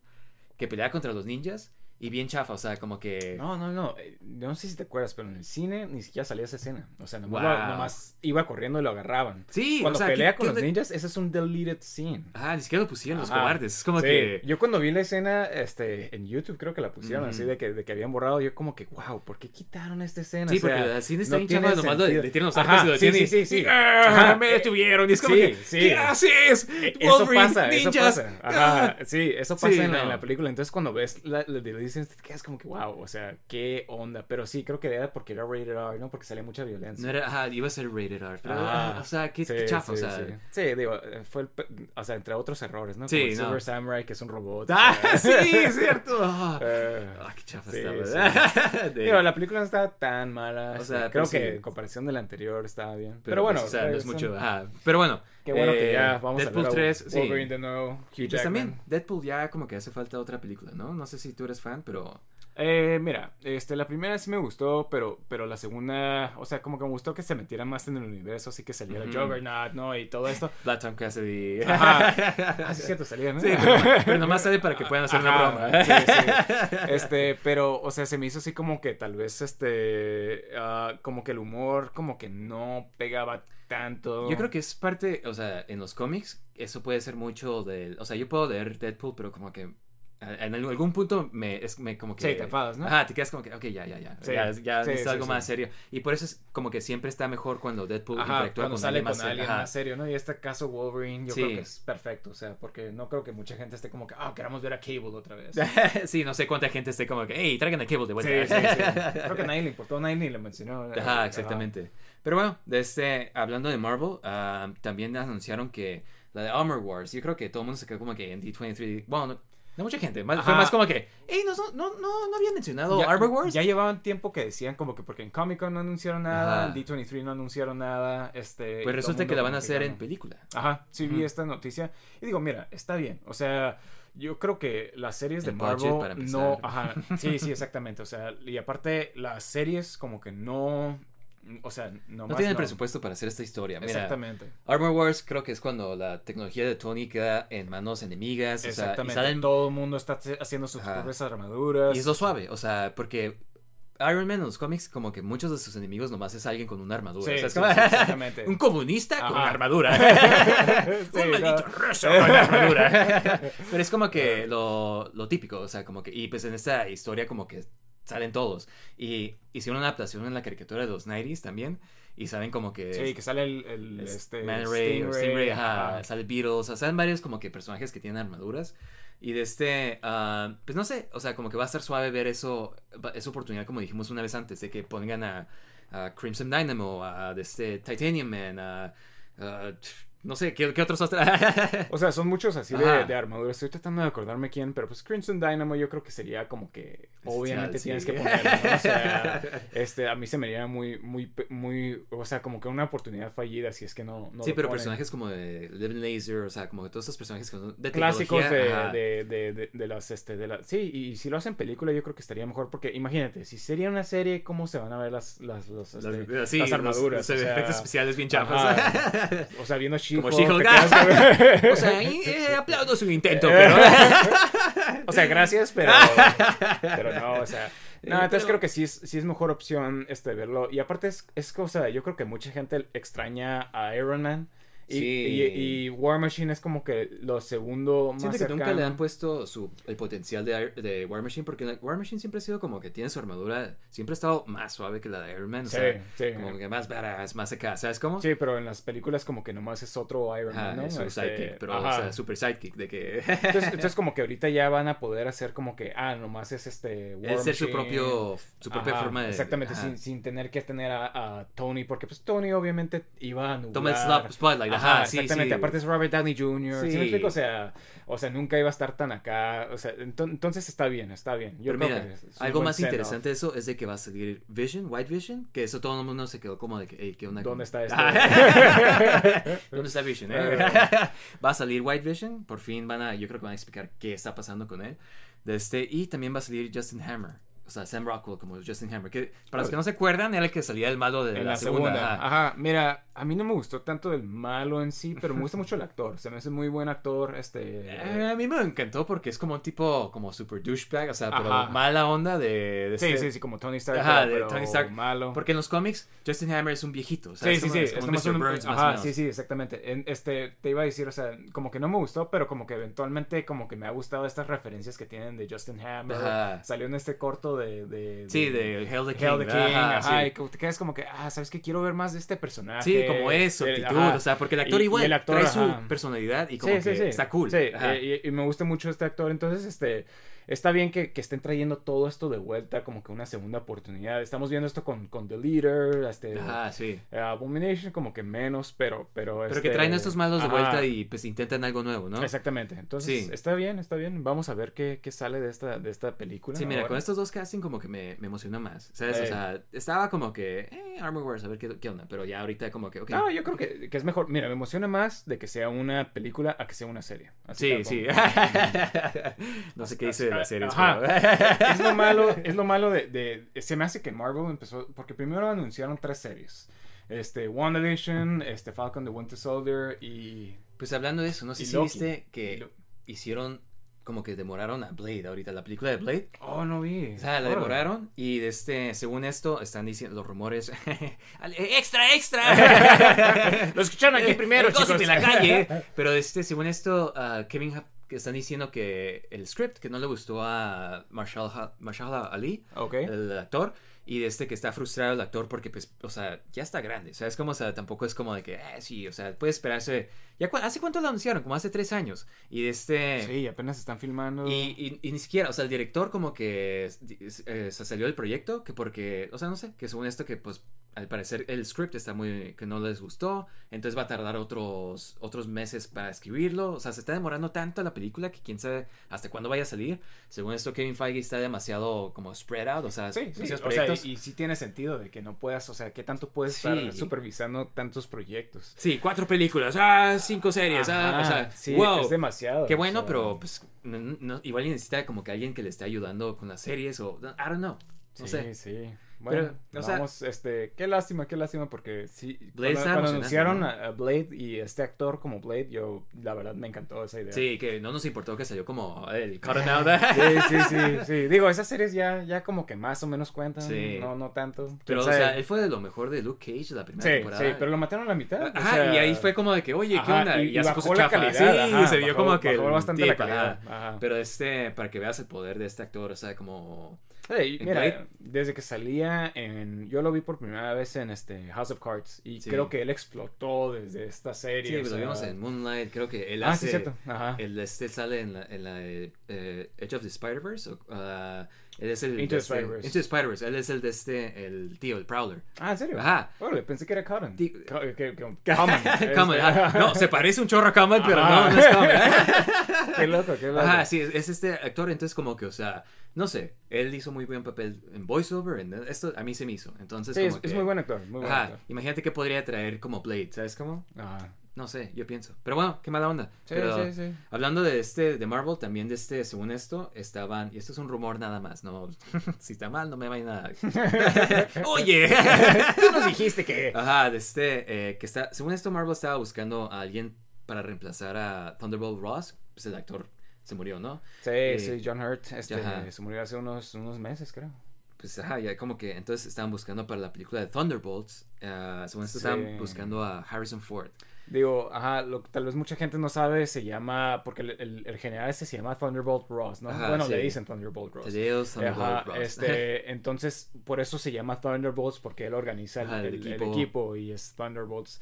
S1: que pelea contra los ninjas, Y bien chafa, o sea, como que...
S2: No, no, no. eh, No sé si te acuerdas, pero en el cine ni siquiera salía esa escena. O sea, nomás,
S1: Wow.
S2: lo- nomás iba corriendo y lo agarraban.
S1: Sí,
S2: Cuando
S1: o sea,
S2: pelea
S1: ¿qué-
S2: con
S1: qué
S2: los
S1: onda?
S2: ninjas, ese es un deleted scene.
S1: Ah, ni siquiera lo pusieron los cobardes. Es como
S2: Sí,
S1: que...
S2: Yo cuando vi la escena este, en YouTube, creo que la pusieron así
S1: Ujú.
S2: de que, de que habían borrado. Yo, como que, wow, ¿por qué quitaron esta escena?
S1: Sí,
S2: O sea,
S1: porque el cine está
S2: no
S1: bien chafa, nomás le tiran los arcos y lo
S2: sí, sí, sí, sí.
S1: ¡Ah!
S2: Ajá,
S1: me detuvieron. Y es como
S2: sí,
S1: que,
S2: sí.
S1: ¿qué haces?
S2: Eh, Eso
S1: Wolverine,
S2: pasa, eso
S1: ninjas.
S2: pasa. Ajá, sí, eso pasa la, en la película. Entonces, cuando ves la, la Disney, te quedas como que, wow, o sea, qué onda. Pero sí, creo que era porque era rated R, ¿no? Porque salía mucha violencia.
S1: No era, ajá, iba a ser rated R. Pero,
S2: Ah,
S1: o sea, qué,
S2: sí,
S1: qué chafa,
S2: sí,
S1: o sea.
S2: Sí, Sí, digo, fue el, o sea, entre otros errores, ¿no?
S1: Sí,
S2: el
S1: no.
S2: Silver Samurai, que es un robot. o
S1: Ah,
S2: sea,
S1: sí, es cierto. Ah,
S2: eh,
S1: Ah, qué chafa estaba. De-
S2: Digo, la película no estaba tan mala.
S1: O sea,
S2: creo
S1: pero
S2: que en comparación de la anterior estaba bien. Pero,
S1: pero,
S2: bueno,
S1: pues, o sea, no es mucho. Ajá. Pero bueno.
S2: Qué bueno que
S1: eh,
S2: ya vamos
S1: Deadpool
S2: a ver
S1: 3, sí.
S2: Wolverine de nuevo, Hugh
S1: pues
S2: Jackman.
S1: también, Deadpool ya como que hace falta otra película, ¿no? No sé si tú eres fan, pero.
S2: Eh, mira, este, la primera sí me gustó, pero, pero la segunda, o sea, como que me gustó que se metiera más en el universo, así que saliera
S1: Ujú.
S2: Juggernaut, ¿no? Y todo esto.
S1: Black Tom Cassidy.
S2: Ajá. Ah, sí, es cierto, salía, ¿no?
S1: Sí, pero, pero nomás sale para que puedan hacer una broma.
S2: sí, sí. Este, pero, o sea, se me hizo así como que tal vez, este, ah, como que el humor, como que no pegaba tanto.
S1: Yo creo que es parte, o sea, en los cómics, eso puede ser mucho del. O sea, yo puedo leer Deadpool, pero como que. En algún punto me, es, me como que...
S2: Sí, te enfadas, ¿no?
S1: Ajá, te quedas como que, ok, ya, ya, ya.
S2: Sí,
S1: ya, ya
S2: sí, sí,
S1: algo
S2: sí.
S1: más serio. Y por eso es como que siempre está mejor cuando Deadpool
S2: Ajá,
S1: interactúa
S2: cuando
S1: con
S2: sale
S1: alguien
S2: con
S1: más serio.
S2: alguien
S1: Ajá.
S2: más serio, ¿no? Y este caso Wolverine, yo
S1: Sí.
S2: creo que es perfecto, o sea, porque no creo que mucha gente esté como que, ah, queramos ver a Cable otra vez.
S1: sí, no sé cuánta gente esté como que, hey, traigan a Cable de vuelta.
S2: sí, sí. Creo que a nadie le importó, nadie ni le mencionó.
S1: Ajá, exactamente. Pero bueno, de este, hablando de Marvel, ah, también anunciaron que la de Armor Wars, yo creo que todo el mundo se quedó como que en D23, bueno, no, no mucha gente, más- fue más como que, hey, no, no, no, no habían mencionado
S2: Ya,
S1: Armor Wars.
S2: ya llevaban tiempo que decían como que porque en Comic Con no anunciaron nada, en D23 no anunciaron nada, este...
S1: pues resulta que la van a hacer en película.
S2: Ajá, sí vi esta noticia y digo, mira, está bien, o sea, yo creo que las series de
S1: El
S2: Marvel
S1: para
S2: no, ajá, sí, sí, exactamente, o sea, y aparte las series como que no, o sea, no
S1: No tienen presupuesto para hacer esta historia. Mira,
S2: Exactamente.
S1: Armor Wars creo que es cuando la tecnología de Tony queda en manos enemigas. O sea, y
S2: Exactamente.
S1: salen
S2: Todo el mundo está haciendo sus
S1: Ajá.
S2: propias armaduras.
S1: Y es lo suave, o sea, porque Iron Man en los cómics, como que muchos de sus enemigos nomás es alguien con una armadura.
S2: Sí,
S1: o sea, es
S2: sí,
S1: como-
S2: sí, exactamente.
S1: un comunista con
S2: Ajá.
S1: armadura.
S2: Sí,
S1: un maldito
S2: no.
S1: ruso con armadura. Pero es como que lo, lo típico, o sea, como que. Y pues en esta historia, como que salen todos. Y hicieron una adaptación en la caricatura de los 90s también. Y saben como que.
S2: Sí, que sale el, el,
S1: es
S2: este,
S1: Man Ray o Stingray, ajá,
S2: ajá.
S1: sale Beatles, o sea, salen varios como que personajes que tienen armaduras. Y de este, ah, pues no sé, o sea, como que va a estar suave ver eso, esa oportunidad, como dijimos una vez antes, de que pongan a, a Crimson Dynamo, a de este Titanium Man, a, a- no sé, ¿qué, qué otros?
S2: O sea, son muchos así de, de armaduras. Estoy tratando de acordarme quién, pero pues Crimson Dynamo yo creo que sería como que obviamente
S1: sí.
S2: tienes que ponerlo, ¿no? O sea, este, a mí se me haría muy, muy, muy, o sea, como que una oportunidad fallida si es que no, no
S1: sí,
S2: lo
S1: pero
S2: ponen.
S1: personajes como de Living Laser, o sea, como de todos estos personajes que son de
S2: clásicos de, de, de, las este de la sí y si lo hacen película yo creo que estaría mejor porque imagínate si sería una serie cómo se van a ver las las los, este,
S1: Las, sí,
S2: las
S1: los-
S2: armaduras
S1: los
S2: o sea,
S1: efectos especiales bien chafas.
S2: ajá. o sea viendo She-Hulk
S1: Como She-Hulk. o sea, eh, aplaudo su intento, pero...
S2: o sea gracias pero pero no o sea no,
S1: Eh,
S2: entonces
S1: pero-
S2: creo que sí es, sí es mejor opción este verlo. Y aparte es, es cosa, yo creo que mucha gente extraña a Iron Man. Y,
S1: Sí.
S2: y, y War Machine es como que lo segundo más
S1: Siento que nunca le han puesto su, el potencial de, de War Machine, porque War Machine siempre ha sido como que tiene su armadura, siempre ha estado más suave que la de Iron Man, o
S2: Sí,
S1: sea,
S2: sí.
S1: como que más badass, más acá, ¿sabes cómo?
S2: Sí, pero en las películas como que nomás es otro Iron Man, ¿no?
S1: es su
S2: Este,
S1: sidekick, pero, o sea, super sidekick, de que...
S2: Entonces, entonces como que ahorita ya van a poder hacer como que, ah, nomás es este... War
S1: es ser su propio, su propia
S2: Ajá,
S1: forma de...
S2: Exactamente, sin, sin tener que tener a, a Tony, porque pues Tony obviamente iba a nublar.
S1: Toma el slap- ajá, sí,
S2: exactamente,
S1: sí.
S2: aparte es Robert Downey Jr., ¿sí.
S1: Sí.
S2: me explico? O sea, o sea, nunca iba a estar tan acá, o sea, ento- entonces está bien, está bien. Yo
S1: Pero
S2: creo
S1: mira,
S2: que es un
S1: algo más interesante de eso es de que va a salir Vision, White Vision, que eso todo el mundo se quedó como de que, hey, ¿qué onda?
S2: ¿Dónde está esto?
S1: ¿Dónde está Vision? eh? va a salir White Vision, por fin van a, yo creo que van a explicar qué está pasando con él. De este, y también va a salir Justin Hammer, o sea, Sam Rockwell como Justin Hammer. Que, para los que no se acuerdan, era el que salía el malo de la,
S2: la
S1: segunda.
S2: segunda.
S1: ajá.
S2: Ajá. Mira, a mí no me gustó tanto el malo en sí, pero me gusta mucho el actor. Se me hace muy buen actor. Este.
S1: Eh, a mí me encantó porque es como un tipo como super douchebag, o sea, pero mala onda de, de
S2: sí,
S1: este-
S2: sí, sí, como Tony Stark.
S1: Ajá,
S2: pero-
S1: de Tony Stark.
S2: Malo.
S1: Porque en los cómics, Justin Hammer es un viejito. O sea,
S2: Sí,
S1: es
S2: sí,
S1: como,
S2: sí.
S1: es como Mr.
S2: un-
S1: Burns,
S2: Ajá, sí, sí, exactamente. En- este, te iba a decir, o sea, como que no me gustó, pero como que eventualmente como que me ha gustado estas referencias que tienen de Justin Hammer.
S1: Ajá.
S2: Salió en este corto de... de
S1: Sí, de Hail the King.
S2: The King,
S1: ajá,
S2: ajá,
S1: sí.
S2: y que te quedas como que, ah, ¿sabes qué? Quiero ver más de este personaje.
S1: Sí, como es, su
S2: Eh,
S1: actitud,
S2: ajá.
S1: o sea, porque el actor
S2: Y- y
S1: igual
S2: el actor,
S1: trae su personalidad y como
S2: Sí,
S1: que
S2: sí,
S1: está cool.
S2: Sí, y, y me gusta mucho este actor. Entonces, este, está bien que, que estén trayendo todo esto de vuelta, como que una segunda oportunidad. Estamos viendo esto con, con The Leader, este,
S1: sí.
S2: eh, Abomination, como que menos, pero, pero,
S1: Pero
S2: este,
S1: que traen a estos malos de vuelta y pues intentan algo nuevo, ¿no?
S2: Exactamente. Entonces,
S1: Sí.
S2: está bien, está bien. Vamos a ver qué, qué sale de esta, de esta película.
S1: Sí, mira,
S2: ahora.
S1: con estos dos casting como que me, me emociona más, ¿sabes? O sea, estaba como que, eh, Armor Wars, a ver qué, qué onda, pero ya ahorita como que, ok.
S2: No, yo creo que, que es mejor. Mira, me emociona más de que sea una película a que sea una serie. Así
S1: Sí, sí.
S2: como-
S1: no sé qué dice de la serie.
S2: Ajá.
S1: pero-
S2: es lo malo, es lo malo de, de- Se me hace que Marvel empezó. Porque primero anunciaron tres series. Este, WandaVision, este, Falcon the Winter Soldier y.
S1: Pues hablando de eso, no sé si
S2: Loki.
S1: viste que
S2: Lo-
S1: hicieron como que demoraron a Blade ahorita, la película de Blade.
S2: Oh, no vi.
S1: O sea, la
S2: Órale.
S1: demoraron y de este, según esto, están diciendo los rumores. ¡Extra, extra!
S2: Lo escucharon aquí primero, chicos.
S1: en la calle. Pero de este, según esto, ah, Kevin que están diciendo que el script que no le gustó a Marshall, Ha- Marshall Ali,
S2: Ok.
S1: el actor, y de este que está frustrado el actor porque, pues, o sea, ya está grande. O sea, es como, o sea, tampoco es como de que, eh, sí, o sea, puede esperarse. ¿Ya cu- ¿Hace cuánto lo anunciaron? Como hace tres años. Y de este.
S2: Sí, apenas están filmando.
S1: Y, y- y ni siquiera, o sea, el director como que eh, se salió del proyecto, que porque, o sea, no sé, que según esto que pues al parecer el script está muy, que no les gustó, entonces va a tardar otros, otros meses para escribirlo, o sea, se está demorando tanto la película que quién sabe hasta cuándo vaya a salir. Según esto, Kevin Feige está demasiado como spread out, o sea,
S2: Sí, sí, o sea, y, y sí tiene sentido de que no puedas, o sea, ¿qué tanto puedes
S1: Sí.
S2: estar supervisando tantos proyectos?
S1: Sí, cuatro películas, ah, cinco series, ah, o
S2: Ajá,
S1: sea,
S2: sí,
S1: wow.
S2: es demasiado.
S1: Qué
S2: o
S1: bueno,
S2: sea,
S1: pero pues no- no- igual necesita como que alguien que le esté ayudando con las series o, I don't know, no
S2: sí,
S1: sé.
S2: sí. Bueno,
S1: Pero, o sea-
S2: vamos, este, qué lástima, qué lástima, porque sí,
S1: Blade
S2: cuando, cuando anunciaron
S1: ¿no?
S2: a, Blade y este actor como Blade, yo, la verdad, me encantó esa idea.
S1: Sí, que no nos importó que salió como el Cotton Out.
S2: Sí, sí, sí, sí. Digo, esas series ya, ya como que más o menos cuentan.
S1: Sí.
S2: No, no tanto.
S1: Pero, o sea, él fue de lo mejor de Luke Cage la primera
S2: Sí,
S1: temporada.
S2: sí, pero lo mataron a la mitad. o
S1: Ajá,
S2: sea,
S1: y ahí fue como de que, oye, ¿qué onda?
S2: y-
S1: ya
S2: y
S1: se puso
S2: la calidad,
S1: Sí,
S2: ajá,
S1: se vio
S2: bajó-
S1: como que
S2: bajó bastante la
S1: tip,
S2: calidad,
S1: ajá. Pero este, para que veas el poder de este actor, o sea, como...
S2: Hey, mira,
S1: Blade.
S2: desde que salía en. Yo lo vi por primera vez en este House of Cards. Y
S1: Sí.
S2: creo que él explotó desde esta serie.
S1: Sí, pues lo vimos en Moonlight, creo que él
S2: Ah,
S1: hace...
S2: sí, cierto. Ajá.
S1: El este sale en la, en la eh, Edge of the Spider-Verse. ah, él es el...
S2: Into
S1: este-
S2: Spider-Verse.
S1: Spider-Verse. Él es el de este, el tío, el Prowler.
S2: Ah, ¿en serio?
S1: Ajá.
S2: Órale, pensé que era Common.
S1: Kamal,
S2: Este-
S1: No, se parece un chorro a Kamal, pero no, no es Kamal.
S2: qué loco, qué loco.
S1: Ajá, sí, es, es este actor, entonces como que, o sea, no sé, él hizo muy buen papel en voiceover, en esto a mí se me hizo, entonces
S2: Sí,
S1: como
S2: es,
S1: que,
S2: es muy buen actor. Muy buen
S1: Ajá,
S2: actor.
S1: imagínate que podría traer como Blade, ¿sabes cómo?
S2: Ajá.
S1: No sé, yo pienso. Pero bueno, qué mala onda.
S2: Sí,
S1: Pero
S2: sí, sí.
S1: hablando de este, de Marvel, también de este, según esto, estaban, y esto es un rumor nada más, no, si está mal, no me vayan a... Oye.
S2: Tú nos dijiste que.
S1: Ajá, de este, eh, que está, según esto, Marvel estaba buscando a alguien para reemplazar a Thunderbolt Ross, pues el actor se murió, ¿no?
S2: Sí,
S1: Eh,
S2: sí, John Hurt. Este,
S1: ajá.
S2: se murió hace unos, unos meses, creo.
S1: Pues ajá, ya como que entonces estaban buscando para la película de Thunderbolts, eh, según esto
S2: Sí.
S1: estaban buscando a Harrison Ford.
S2: Digo, ajá, lo que tal vez mucha gente no sabe, se llama, porque el, el- el general este se llama Thunderbolt Ross, ¿no?
S1: Ajá,
S2: bueno,
S1: sí.
S2: le dicen Thunderbolt Ross.
S1: Thunderbolt
S2: Ajá,
S1: Ross.
S2: este, entonces, por eso se llama Thunderbolts, porque él organiza
S1: Ajá, el equipo.
S2: equipo. y es Thunderbolts.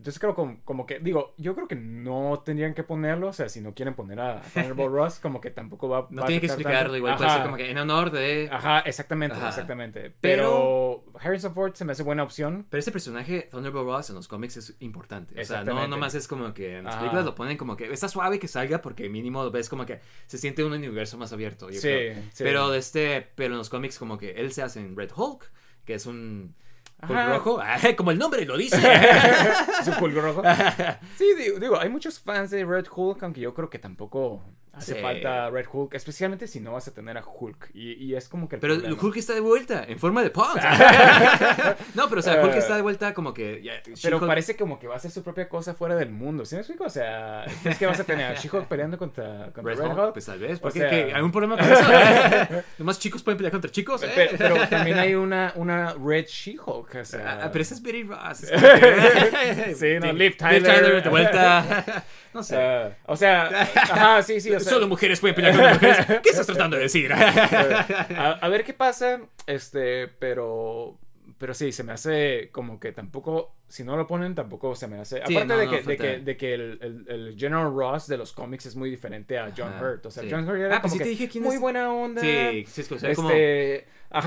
S2: Entonces creo como, como que, digo, yo creo que no tendrían que ponerlo, o sea, si no quieren poner a Thunderbolt Ross, como que tampoco va,
S1: No
S2: va a
S1: tiene que
S2: afectar
S1: explicarlo,
S2: tanto.
S1: igual puede ser como que en honor de...
S2: Ajá, exactamente,
S1: Ajá.
S2: exactamente.
S1: Pero-
S2: Pero, Harrison Ford se me hace buena opción.
S1: Pero ese personaje, Thunderbolt Ross, en los cómics es importante. O sea, no nomás es como que en las
S2: Ajá.
S1: películas lo ponen como que está suave que salga porque mínimo ves como que se siente un universo más abierto. yo
S2: Sí,
S1: creo.
S2: sí.
S1: Pero este, pero en los cómics como que él se hace en Red Hulk, que es un Hulk
S2: Ajá.
S1: rojo, Ah, como el nombre lo dice.
S2: Su Hulk rojo. Sí, digo, digo, hay muchos fans de Red Hulk, aunque yo creo que tampoco. Hace
S1: Sí.
S2: falta Red Hulk, especialmente si no vas a tener a Hulk. Y, y es como que el
S1: Pero
S2: problema.
S1: Hulk está de vuelta, en forma de Punk. no, pero o sea, Hulk está de vuelta como que... ya,
S2: Pero parece como que va a hacer su propia cosa fuera del mundo. ¿Sí me explico? O sea, es que vas a tener a She-Hulk peleando contra, contra
S1: Red
S2: Red,
S1: Hulk,
S2: Hulk.
S1: pues tal vez.
S2: O
S1: Porque
S2: sea-
S1: ¿qué? ¿Hay un problema con eso? Nomás chicos pueden pelear contra chicos. eh?
S2: Pero, pero también hay una, una Red She-Hulk. O sea,
S1: Ah, pero esa es Betty Ross.
S2: Sí, no,
S1: Sí,
S2: Liv Tyler.
S1: de vuelta. No sé.
S2: Ah, o sea, ajá, sí, sí. O sea,
S1: Solo mujeres pueden pelear contra mujeres. ¿Qué estás tratando de decir?
S2: a, a ver qué pasa, este, pero, pero sí, se me hace como que tampoco, si no lo ponen, tampoco se me hace.
S1: Sí,
S2: Aparte
S1: no,
S2: de,
S1: no,
S2: que, de que, de que el, el- el General Ross de los cómics es muy diferente a John
S1: Ajá,
S2: Hurt. O sea,
S1: sí.
S2: John Hurt era
S1: Ah, pues
S2: como
S1: sí
S2: que
S1: te dije quién
S2: muy
S1: es.
S2: buena onda.
S1: Sí, sí, es que, o sea, como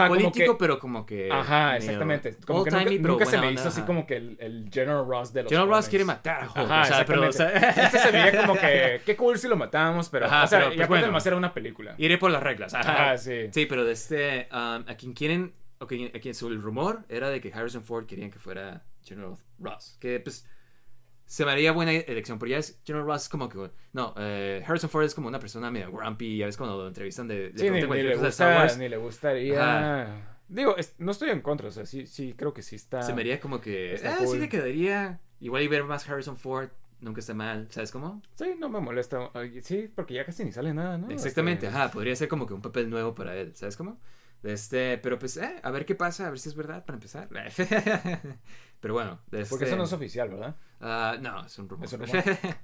S1: político,
S2: que-
S1: pero como que...
S2: Ajá, exactamente. Como que nunca,
S1: old-timey, pero
S2: nunca se me
S1: onda,
S2: hizo así como que el, el General Ross de los
S1: General Ross quiere matar a Hulk.
S2: Ajá,
S1: o sea, pero, o
S2: exactamente.
S1: sea,
S2: Este se veía como que, qué cool si lo matamos, pero,
S1: Ajá,
S2: o sea,
S1: pero,
S2: y
S1: pues,
S2: aparte
S1: bueno.
S2: además era una película.
S1: iré por las reglas. Ajá.
S2: Ajá, sí.
S1: Sí, pero de este, um, a quien quieren, o que- a quien sobre el rumor era de que Harrison Ford querían que fuera General Ross. Que pues se me haría buena elección, pero ya es General Ross como que, no, eh, Harrison Ford es como una persona medio grumpy, ya ves cuando lo entrevistan de, de
S2: Sí, ni, ni le gusta, ni le gustaría. Digo, es- no estoy en contra, o sea, sí, sí, creo que sí está.
S1: se me haría como que, ah, sí
S2: cool.
S1: le quedaría, igual y ver más Harrison Ford, nunca está mal, ¿sabes cómo?
S2: Sí, no me molesta. Sí, porque ya casi ni sale nada, ¿no?
S1: Exactamente,
S2: Este,
S1: ajá, podría ser como que un papel nuevo para él, ¿sabes cómo? Este, pero pues, eh, a ver qué pasa, a ver si es verdad para empezar. pero bueno,
S2: Porque
S1: este-
S2: eso no es oficial, ¿verdad?
S1: Ah, no, es un rumor.
S2: Es un rumor.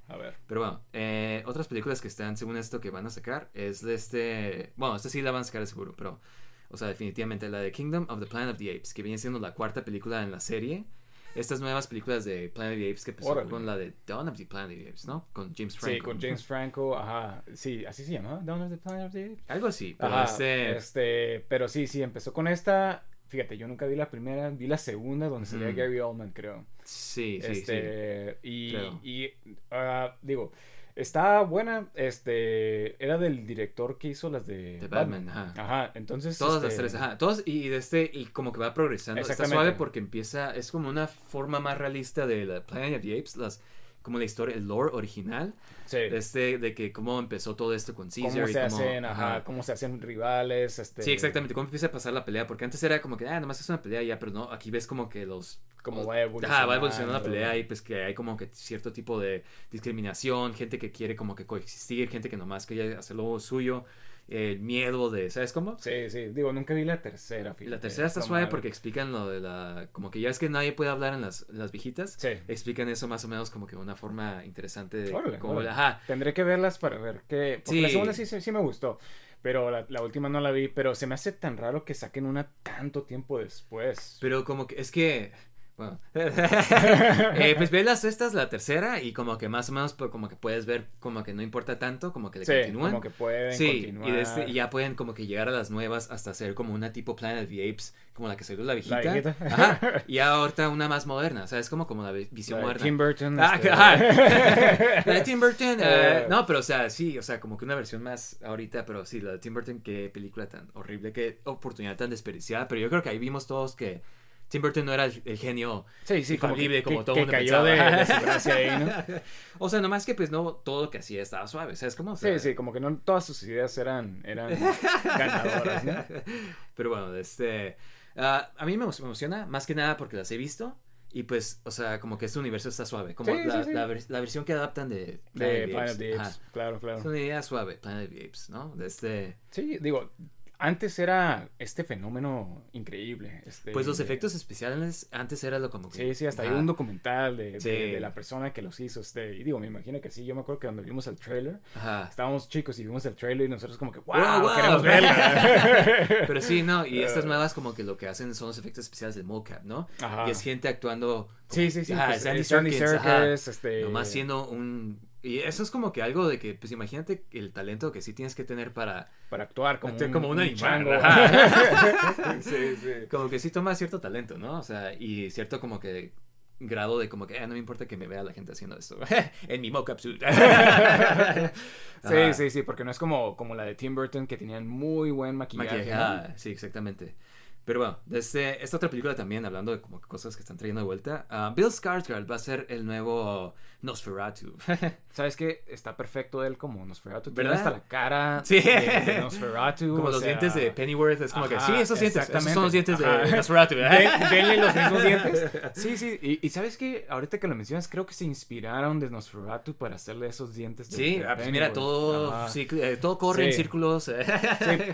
S2: A ver.
S1: pero bueno, eh, otras películas que están, según esto, que van a sacar es de este. Bueno, esta sí la van a sacar de seguro, pero. O sea, definitivamente la de Kingdom of the Planet of the Apes, que viene siendo la cuarta película en la serie. Estas nuevas películas de Planet of the Apes que empezó
S2: Órale.
S1: con la de Dawn of the Planet of the Apes, ¿no? Con James Franco.
S2: Sí, con James Franco, ajá. Sí, así se llama, Dawn of the Planet of the Apes.
S1: Algo así, pero
S2: Ajá,
S1: este.
S2: este, pero sí, sí, empezó con esta. Fíjate, yo nunca vi la primera, vi la segunda donde salía
S1: Mm.
S2: Gary Oldman, creo.
S1: Sí, sí, sí.
S2: este, y,
S1: Creo.
S2: y ah, digo, está buena, este, era del director que hizo las de
S1: De Batman, ajá.
S2: Ajá, entonces
S1: Todas las
S2: este,
S1: tres, ajá. Todos y de este, y como que va progresando. Está suave porque empieza, es como una forma más realista de la Planet of the Apes, las, como la historia, el lore original.
S2: Sí.
S1: De este, de que cómo empezó todo esto con Caesar
S2: cómo
S1: y
S2: se
S1: cómo-
S2: hacen, ajá,
S1: ajá.
S2: cómo se hacen rivales, este,
S1: Sí, exactamente, cómo empieza a pasar la pelea, porque antes era como que, ah, nomás es una pelea ya, pero no, aquí ves como que los... Los-
S2: va evolucionando.
S1: Ajá, va evolucionando la pelea y pues que hay como que cierto tipo de discriminación, gente que quiere como que coexistir, gente que nomás quiere hacer lo suyo, el miedo de, ¿sabes cómo?
S2: Sí, sí, digo, nunca vi la tercera, fíjate,
S1: la tercera está suave porque explican lo de la... Como que ya es que nadie puede hablar en las, las viejitas.
S2: Sí.
S1: Explican eso más o menos como que una forma interesante de...
S2: Órale,
S1: como,
S2: órale.
S1: Ajá.
S2: Tendré que verlas para ver qué. Porque la segunda sí, sí, sí me gustó. Pero la, la última no la vi. Pero se me hace tan raro que saquen una tanto tiempo después.
S1: Pero como que es que... Bueno. Eh, pues ve las estas, la tercera, y como que más o menos pues, como que puedes ver como que no importa tanto, como que le
S2: sí,
S1: continúan.
S2: como que pueden
S1: Sí,
S2: continuar.
S1: y, este- ya pueden como que llegar a las nuevas hasta hacer como una tipo Planet of the Apes, como la que salió la viejita.
S2: viejita.
S1: Ajá. Y ahorita una más moderna, ¿sabes? Como, como la vi- visión
S2: La de
S1: moderna.
S2: Tim Burton.
S1: Ah,
S2: este.
S1: La de Tim Burton. eh,
S2: Eh.
S1: no, pero o sea, sí, o sea, como que una versión más ahorita, pero sí, la de Tim Burton, qué película tan horrible, qué oportunidad tan desperdiciada. Pero yo creo que ahí vimos todos que Tim Burton no era el, genio
S2: Sí, sí, como que,
S1: todo
S2: que
S1: mundo
S2: cayó de,
S1: pensaba.
S2: de gracia ahí, ¿no?
S1: o sea, nomás que pues no todo lo que hacía estaba suave, ¿sabes cómo? O sea,
S2: Sí, sí, como que no todas sus ideas eran, eran ganadoras, ¿no?
S1: Pero bueno, este. ah, a mí me emo- me emociona, más que nada porque las he visto. Y pues, o sea, como que este universo está suave. Como
S2: Sí,
S1: la,
S2: sí, sí.
S1: la vers- la versión que adaptan de
S2: De
S1: Planet
S2: Planet of the
S1: Ajá.
S2: Apes. Claro, claro.
S1: Es una idea suave, Planet of the Apes, ¿no? De este.
S2: Sí, digo, antes era este fenómeno increíble. Este,
S1: Pues los efectos especiales antes era lo como que.
S2: Sí, sí, hasta hay
S1: Ajá.
S2: un documental de, de-
S1: Sí.
S2: de la persona que los hizo. Este, y digo, me imagino que sí. Yo me acuerdo que cuando vimos el trailer,
S1: Ajá.
S2: estábamos chicos y vimos el trailer y nosotros como que, wow,
S1: Wow, wow.
S2: queremos verla.
S1: Pero sí, no, y estas
S2: Eh.
S1: nuevas como que lo que hacen son los efectos especiales del mocap, ¿no?
S2: Ajá.
S1: Y es gente actuando.
S2: Sí, sí, sí.
S1: Ajá,
S2: pues,
S1: es Andy
S2: es Andy
S1: Serkis, ajá.
S2: Serkis, este...
S1: Nomás siendo un... Y eso es como que algo de que, pues imagínate el talento que sí tienes que tener para...
S2: Para actuar como un,
S1: como un animal,
S2: sí, sí.
S1: Como que sí toma cierto talento, ¿no? O sea, y cierto como que grado de como que, "Ah, no me importa que me vea la gente haciendo esto. en mi mocap suit.
S2: Sí, sí, sí, porque no es como, como la de Tim Burton que tenían muy buen maquillaje.
S1: Maquillaje,
S2: ¿no?
S1: ah, sí, exactamente. Pero bueno, desde esta otra película también, hablando de como cosas que están trayendo de vuelta, ah, Bill Skarsgård va a ser el nuevo Nosferatu.
S2: ¿Sabes qué? Está perfecto él como Nosferatu. Tiene
S1: ¿Verdad?
S2: hasta la cara
S1: Sí.
S2: de, de Nosferatu.
S1: como los
S2: sea,
S1: dientes de Pennyworth, es como que, sí, esos dientes, esos son los dientes de. Nosferatu.
S2: Den- denle los mismos dientes. Sí, sí. Y, y ¿sabes qué? Ahorita que lo mencionas, creo que se inspiraron de Nosferatu para hacerle esos dientes. de-
S1: Sí,
S2: de
S1: ah, pues mira, todo, sí, eh, todo corre en círculos.
S2: Sí,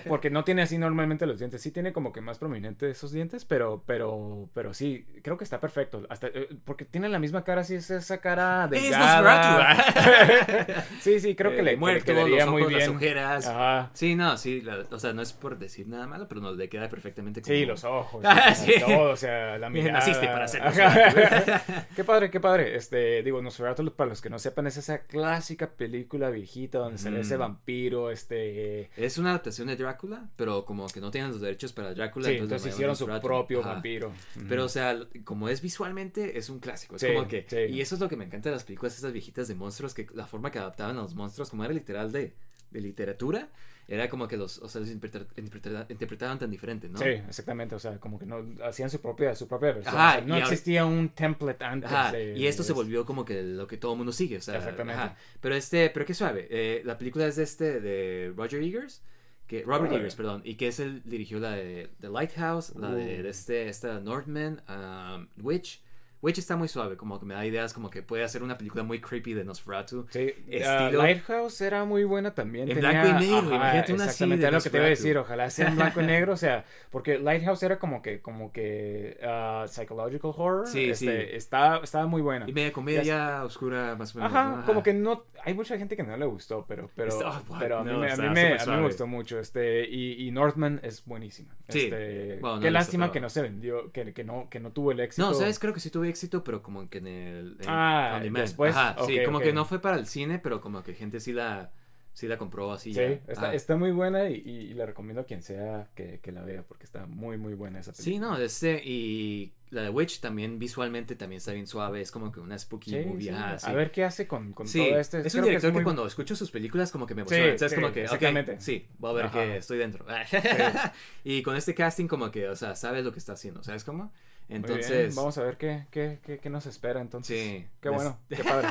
S2: porque no tiene así normalmente los dientes. Sí tiene como que más prominente esos dientes, pero, pero, pero sí, creo que está perfecto. Hasta, eh, porque tiene la misma cara, sí, es esa cara
S1: Es
S2: delgada.
S1: Nosferatu.
S2: sí, sí, creo que
S1: Eh,
S2: le, que le
S1: muerto,
S2: quedaría
S1: los
S2: muy
S1: ojos, las
S2: bien.
S1: ojeras.
S2: Ajá.
S1: Sí, no, sí, la- o sea, no es por decir nada malo, pero nos le queda perfectamente como...
S2: Sí, los ojos,
S1: Ah, sí.
S2: todo, o sea, la mirada.
S1: Naciste para
S2: Ajá. qué padre, qué padre. Este, digo, Nosferatu, para los que no sepan, es esa clásica película viejita donde sale ese
S1: Mm.
S2: vampiro, este...
S1: Es una adaptación de Drácula, pero como que no tienen los derechos para Drácula.
S2: Sí, entonces
S1: llamaron
S2: hicieron su propio
S1: Ajá.
S2: vampiro.
S1: Pero, o sea, como es visualmente, es un clásico. Es
S2: Sí,
S1: como que.
S2: sí.
S1: Y eso es lo que me encanta de las películas, esas viejitas de monstruos, que la forma que adaptaban a los monstruos, como era literal de, de literatura, era como que los, o sea, los interpreta- interpreta- interpretaban tan diferente, ¿no?
S2: Sí, exactamente, o sea, como que no hacían su propia, su propia versión.
S1: Ajá,
S2: o sea, no
S1: ahora-
S2: existía un template antes.
S1: Ajá,
S2: de-
S1: y esto se
S2: de-
S1: volvió como que lo que todo el mundo sigue, o sea,
S2: Exactamente.
S1: ajá. Pero este, pero qué suave, eh, la película es de este, de Roger Eggers, que, Robert
S2: Órale.
S1: Eggers, perdón, y que es el, dirigió la de The Lighthouse, la de,
S2: Uh.
S1: de este, esta Northman, um, Witch, Witch está muy suave, como que me da ideas como que puede hacer una película muy creepy de Nosferatu.
S2: Sí,
S1: Estilo-
S2: ah, Lighthouse era muy buena también.
S1: En
S2: tenía-
S1: blanco y negro, imagínate una así
S2: Exactamente, es lo que te iba a decir, ojalá sea en blanco y negro, o sea, porque Lighthouse era como que, como que ah, psychological horror.
S1: Sí,
S2: este,
S1: sí.
S2: Estaba, estaba muy buena.
S1: Y media comedia oscura, más o menos.
S2: Ajá, como que no, hay mucha gente que no le gustó, pero, pero,
S1: oh,
S2: pero a mí, me, a
S1: está
S2: mí, me,
S1: súper
S2: a mí me
S1: suave.
S2: gustó mucho, este, y, y Northman es buenísima.
S1: Sí,
S2: Este,
S1: bueno, no
S2: qué lástima que no se vendió, que, que no, que no tuvo el éxito.
S1: No, ¿sabes? Creo que sí tuve éxito, pero como que en el... en
S2: Ah, después,
S1: Ajá, sí, como que no fue para el cine, pero como que gente sí la, sí la compró así.
S2: Sí,
S1: ya.
S2: está, muy buena y, y le recomiendo a quien sea que, que la vea porque está muy, muy buena esa película.
S1: Sí, no, este, y la de Witch también visualmente también está bien suave, es como que una spooky
S2: Sí,
S1: movie.
S2: sí.
S1: ajá, sí.
S2: A ver qué hace con, todo este.
S1: es
S2: creo
S1: un director que,
S2: muy-
S1: cuando escucho sus películas como que me emociona. o sea, es
S2: sí,
S1: como que,
S2: exactamente.
S1: sí, voy a ver
S2: Ajá.
S1: que estoy dentro. y con este casting como que, o sea, sabes lo que está haciendo, ¿sabes cómo? Entonces...
S2: Vamos a ver qué, qué, qué, qué nos espera entonces.
S1: Sí.
S2: Qué
S1: Des-
S2: bueno, qué padre.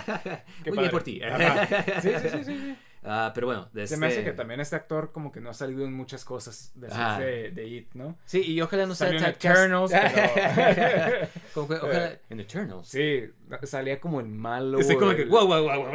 S2: Qué
S1: Muy
S2: padre.
S1: bien por ti.
S2: Sí, sí, sí, sí, sí.
S1: Ah, pero bueno, de
S2: Se me hace
S1: este-
S2: que también este actor como que no ha salido en muchas cosas después
S1: Ajá.
S2: de, de It, ¿no?
S1: Sí, y ojalá no sea
S2: en. Eternals, pero...
S1: Como que, ojalá... En Eternals.
S2: Sí, salía como el malo.
S1: Estoy como que,
S2: el-
S1: wow, wow, wow, wow.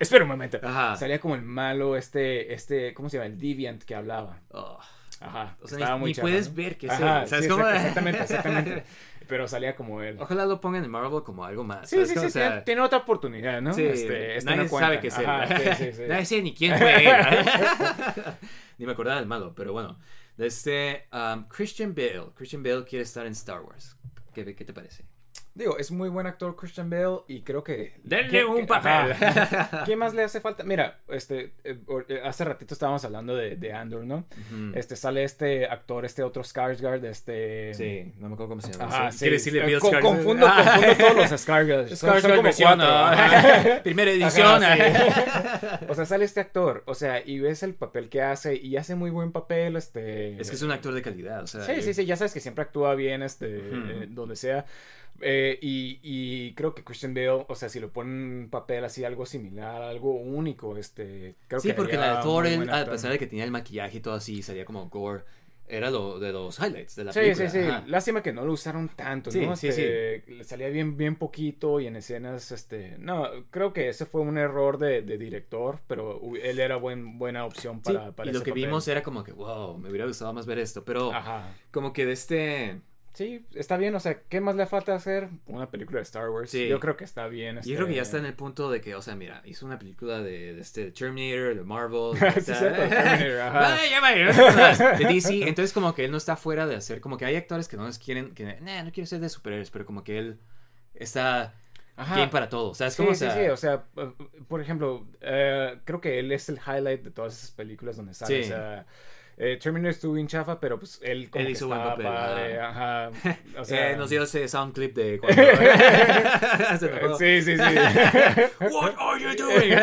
S2: Espera un momento.
S1: Ajá.
S2: Salía como el malo, este, este, ¿cómo se llama? El Deviant que hablaba.
S1: Oh,
S2: Ajá.
S1: O sea,
S2: estaba
S1: ni-
S2: muy
S1: ni puedes
S2: ¿no?
S1: ver que es
S2: Ajá,
S1: él, ¿sabes
S2: sí,
S1: cómo?
S2: exact- Exactamente, exactamente. Pero salía como él.
S1: Ojalá lo pongan en Marvel como algo más.
S2: Sí,
S1: ¿sabes
S2: sí, sí,
S1: O sea,
S2: tiene, otra oportunidad, ¿no?
S1: sí,
S2: Este, este
S1: nadie
S2: no
S1: sabe que es él.
S2: Ajá, sí, sí.
S1: Nadie sabe ni quién fue él. ni me acordaba del malo, pero bueno. Este, um, Christian Bale. Christian Bale quiere estar en Star Wars. ¿Qué, qué te parece?
S2: Digo, es muy buen actor Christian Bale y creo que...
S1: Denle
S2: ¿qué-
S1: un papel.
S2: ajá. ¿Qué más le hace falta? Mira, este, eh, eh, hace ratito estábamos hablando de, de Andor, ¿no? Este, sale este actor, este otro Skarsgård, este...
S1: Sí, no me acuerdo cómo se llama.
S2: Ajá,
S1: Sí. Quiere decirle
S2: Eh,
S1: Bill
S2: co-
S1: Skarsgård.
S2: Confundo,
S1: Ah.
S2: confundo todos los Skarsgård. Son- son
S1: Skarsgård
S2: como cuatro.
S1: Primera edición.
S2: Ajá, sí. o sea, sale este actor, o sea, y ves el papel que hace y hace muy buen papel, este...
S1: Es que es un actor de calidad, o sea.
S2: Sí, sí, sí, ya sabes que siempre actúa bien, este, eh, donde sea. Eh, y, y creo que Christian Bale, o sea, si lo ponen un papel así, algo similar, algo único, este, creo
S1: sí,
S2: que
S1: porque la de Thor,
S2: muy
S1: él,
S2: buen
S1: a pesar de que tenía el maquillaje y todo así, salía como gore, era lo de los highlights de la
S2: Sí,
S1: película.
S2: sí, sí.
S1: ajá.
S2: Lástima que no lo usaron tanto,
S1: Sí,
S2: ¿no?
S1: sí,
S2: Este, Le salía bien, bien poquito y en escenas, este... No, creo que ese fue un error de, de director, pero él era buen, buena opción
S1: Sí,
S2: para, para
S1: y lo que
S2: papel.
S1: vimos era como que, wow, me hubiera gustado más ver esto, pero
S2: Ajá.
S1: como que de este...
S2: Sí, está bien, o sea, ¿qué más le falta hacer? Una película de Star Wars.
S1: Sí.
S2: Yo creo que está bien.
S1: Yo creo que ya
S2: este,
S1: está en el punto de que, o sea, mira, hizo una película de, de este Terminator, de Marvel.
S2: Sí,
S1: de DC. Entonces, como que él no está fuera de hacer, como que hay actores que no les quieren, que, nah, no quiero ser de superhéroes, pero como que él está
S2: Ajá.
S1: game para todo. ¿Sabes
S2: Sí,
S1: cómo? O
S2: sí,
S1: sea,
S2: sí, o sea, eh, por ejemplo, eh, creo que él es el highlight de todas esas películas donde sale.
S1: Sí.
S2: O sea, eh, Terminator estuvo bien chafa, pero pues él como
S1: Él
S2: que
S1: hizo buen
S2: estaba
S1: papel,
S2: padre, ajá. O sea,
S1: eh, nos dio ese sound clip de cuando.
S2: Sí, sí, sí.
S1: What are you doing?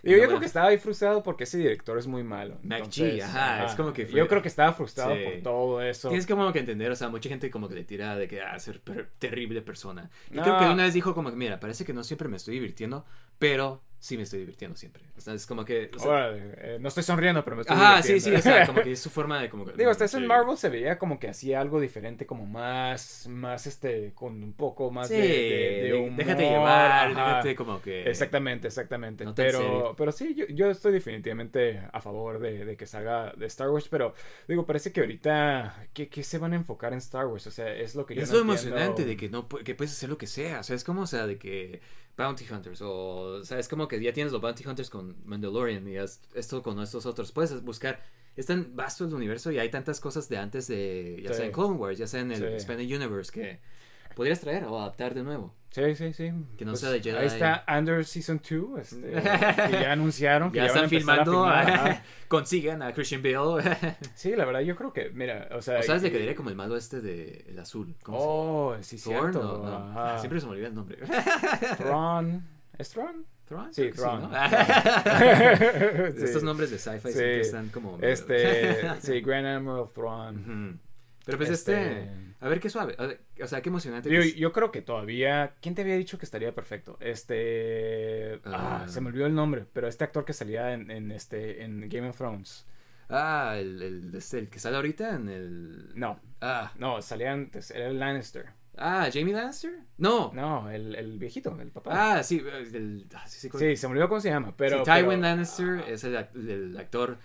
S2: Digo, yo
S1: No,
S2: creo que estaba ahí frustrado porque ese director es muy malo. Entonces,
S1: ajá, es como que fue-
S2: Yo creo que estaba frustrado
S1: Sí.
S2: por todo eso.
S1: Tienes como que entender, o sea, mucha gente como que le tira de que, ah, ser per- terrible persona. Y
S2: No.
S1: creo que una vez dijo como que, mira, parece que no siempre me estoy divirtiendo, pero sí me estoy divirtiendo siempre. O sea, es como que... o sea,
S2: Órale, eh, no estoy sonriendo, pero me estoy
S1: ajá, sí, sí,
S2: divirtiendo.
S1: o sea, como que es su forma de como que...
S2: Digo, hasta eso en
S1: Sí.
S2: Marvel se veía como que hacía algo diferente, como más, más este, con un poco más
S1: Sí,
S2: de, de, de humor,
S1: déjate llevar,
S2: ajá.
S1: déjate como que...
S2: Exactamente, exactamente.
S1: No
S2: pero, pero sí, yo, yo estoy definitivamente a favor de, de que salga de Star Wars, pero digo, parece que ahorita, ¿qué, qué se van a enfocar en Star Wars? O sea, es lo que yo
S1: Es
S2: no
S1: lo
S2: entiendo.
S1: emocionante de que no que puedes hacer lo que sea. O sea, es como, o sea, de que Bounty Hunters o, o sea, es como que ya tienes los Bounty Hunters con Mandalorian y esto con estos otros. Puedes buscar. Es tan vasto el universo y hay tantas cosas de antes de, ya
S2: Sí.
S1: sea en Clone Wars, ya sea en el
S2: Sí.
S1: Expanded Universe que podrías traer o adaptar de nuevo.
S2: Sí, sí, sí.
S1: Que no
S2: Pues,
S1: sea de Jedi.
S2: Ahí está Under Season 2, este, que ya anunciaron que
S1: Ya,
S2: ya, van a
S1: están
S2: empezar a
S1: filmando,
S2: filmar, ajá.
S1: consigan a Christian Bale.
S2: Sí, la verdad, yo creo que, mira, o sea...
S1: o sabes de que diría como el malo este de el azul. ¿Cómo se
S2: Oh, sí,
S1: llama?
S2: cierto.
S1: Thorn, no, no. Ah, Siempre se me olvida el nombre.
S2: Thrawn. ¿Es Thrawn?
S1: Thrawn,
S2: Sí, Thrawn.
S1: ¿no?
S2: Sí.
S1: Estos nombres de sci-fi
S2: Sí.
S1: siempre están como...
S2: Este, sí, Grand Admiral Thrawn.
S1: Ujú. Pero pues
S2: Este-
S1: este... A ver qué suave. O sea, qué emocionante. Es-
S2: yo creo que todavía. ¿Quién te había dicho que estaría perfecto? Este. Ah,
S1: Ah.
S2: se me olvidó el nombre. Pero este actor que salía en, en este en Game of Thrones.
S1: Ah, el, el, este, el que sale ahorita en el...
S2: No,
S1: Ah,
S2: no, salía antes. Era el Lannister.
S1: ah Jamie Lannister. No.
S2: No, el, el viejito, el papá.
S1: Ah, sí. El, ah, sí, sí,
S2: sí, se me olvidó cómo se llama. Pero.
S1: Sí, Tywin
S2: pero-
S1: Lannister es el, el actor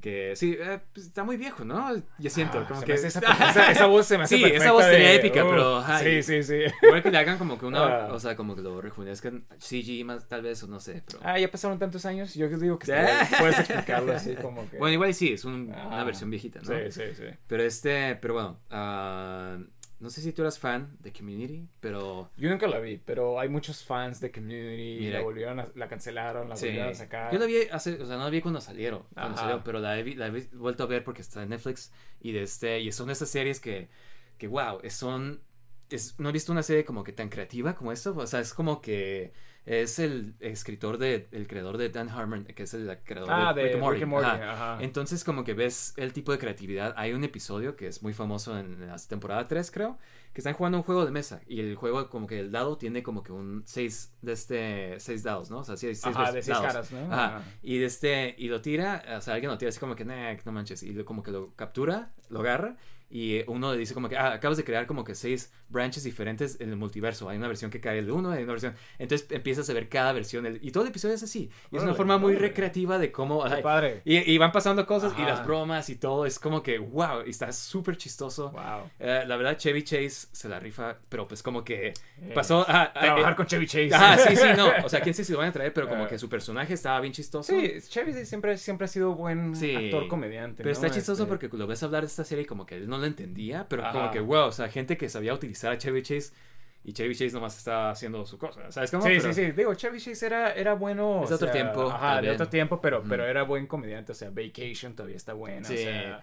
S1: que sí, eh, pues, está muy viejo, ¿no? Yo siento
S2: Ah,
S1: como que
S2: esa, esa- esa voz se me hace
S1: Sí,
S2: perfecta
S1: esa voz sería épica, pero,
S2: Sí, sí, sí.
S1: igual que le hagan como que una,
S2: Ah.
S1: o sea, como que lo rejuvenezcan CG más tal vez o no sé, pero
S2: Ah, ya pasaron tantos años. Yo digo que está- puedes explicarlo así como que.
S1: bueno, igual sí, es un- una
S2: Ah.
S1: versión viejita, ¿no?
S2: Sí, sí, sí.
S1: Pero este, pero bueno, no sé si tú eras fan de Community, pero
S2: Yo nunca la vi, pero hay muchos fans de Community
S1: Mira.
S2: la volvieron a, la cancelaron, la
S1: sí.
S2: volvieron a sacar.
S1: Yo la vi hace, o sea, no la vi cuando salieron, cuando salió, pero la he, la he vuelto a ver porque está en Netflix y de este, y son esas series que, que wow, son, es, no he visto una serie como que tan creativa como esto, o sea, es como que es el escritor de, el creador de Dan Harmon, que es el creador
S2: Ah,
S1: de
S2: de
S1: Rick and Morty.
S2: Rick and Morty,
S1: Ajá.
S2: ajá.
S1: Entonces como que ves el tipo de creatividad, hay un episodio que es muy famoso en la temporada 3 creo, que están jugando un juego de mesa y el juego como que el dado tiene como que un 6 de este, 6 dados, ¿no? O sea, sí, seis
S2: Ajá, de seis
S1: dados.
S2: caras, ¿no?
S1: Ajá.
S2: Ajá.
S1: Y de este, y lo tira, o sea, alguien lo tira así como que, no manches, y lo- como que lo captura, lo agarra, y uno le dice como que, ah, acabas de crear como que seis branches diferentes en el multiverso, hay una versión que cae de uno, hay una versión, entonces empiezas a ver cada versión, el- y todo el episodio es así, y es una forma muy recreativa de cómo, ay,
S2: padre.
S1: y, y van pasando cosas, y
S2: Ajá.
S1: las bromas y todo, es como que, wow, y está súper chistoso.
S2: Wow.
S1: Eh, la verdad, Chevy Chase se la rifa, pero pues como que
S2: Eh,
S1: pasó a... a-
S2: Trabajar
S1: eh,
S2: con Chevy Chase.
S1: Ajá, sí, sí, no. O sea, quién sé si lo van a traer, pero como
S2: Eh.
S1: que su personaje estaba bien chistoso.
S2: Sí, Chevy siempre, siempre ha sido buen
S1: Sí.
S2: actor comediante.
S1: Pero
S2: ¿no?
S1: está chistoso
S2: Este,
S1: porque lo ves hablar de esta serie y como que él no lo entendía, pero como
S2: Ajá.
S1: que, wow, o sea, gente que sabía utilizar a Chevy Chase y Chevy Chase nomás estaba haciendo su cosa, ¿sabes cómo?
S2: Sí,
S1: Pero-
S2: sí, sí. Digo, Chevy Chase era, era bueno.
S1: Es de otro
S2: sea,
S1: tiempo,
S2: Ajá, de otro tiempo, pero, pero era buen comediante. O sea, Vacation todavía está buena.
S1: Sí.
S2: O sea,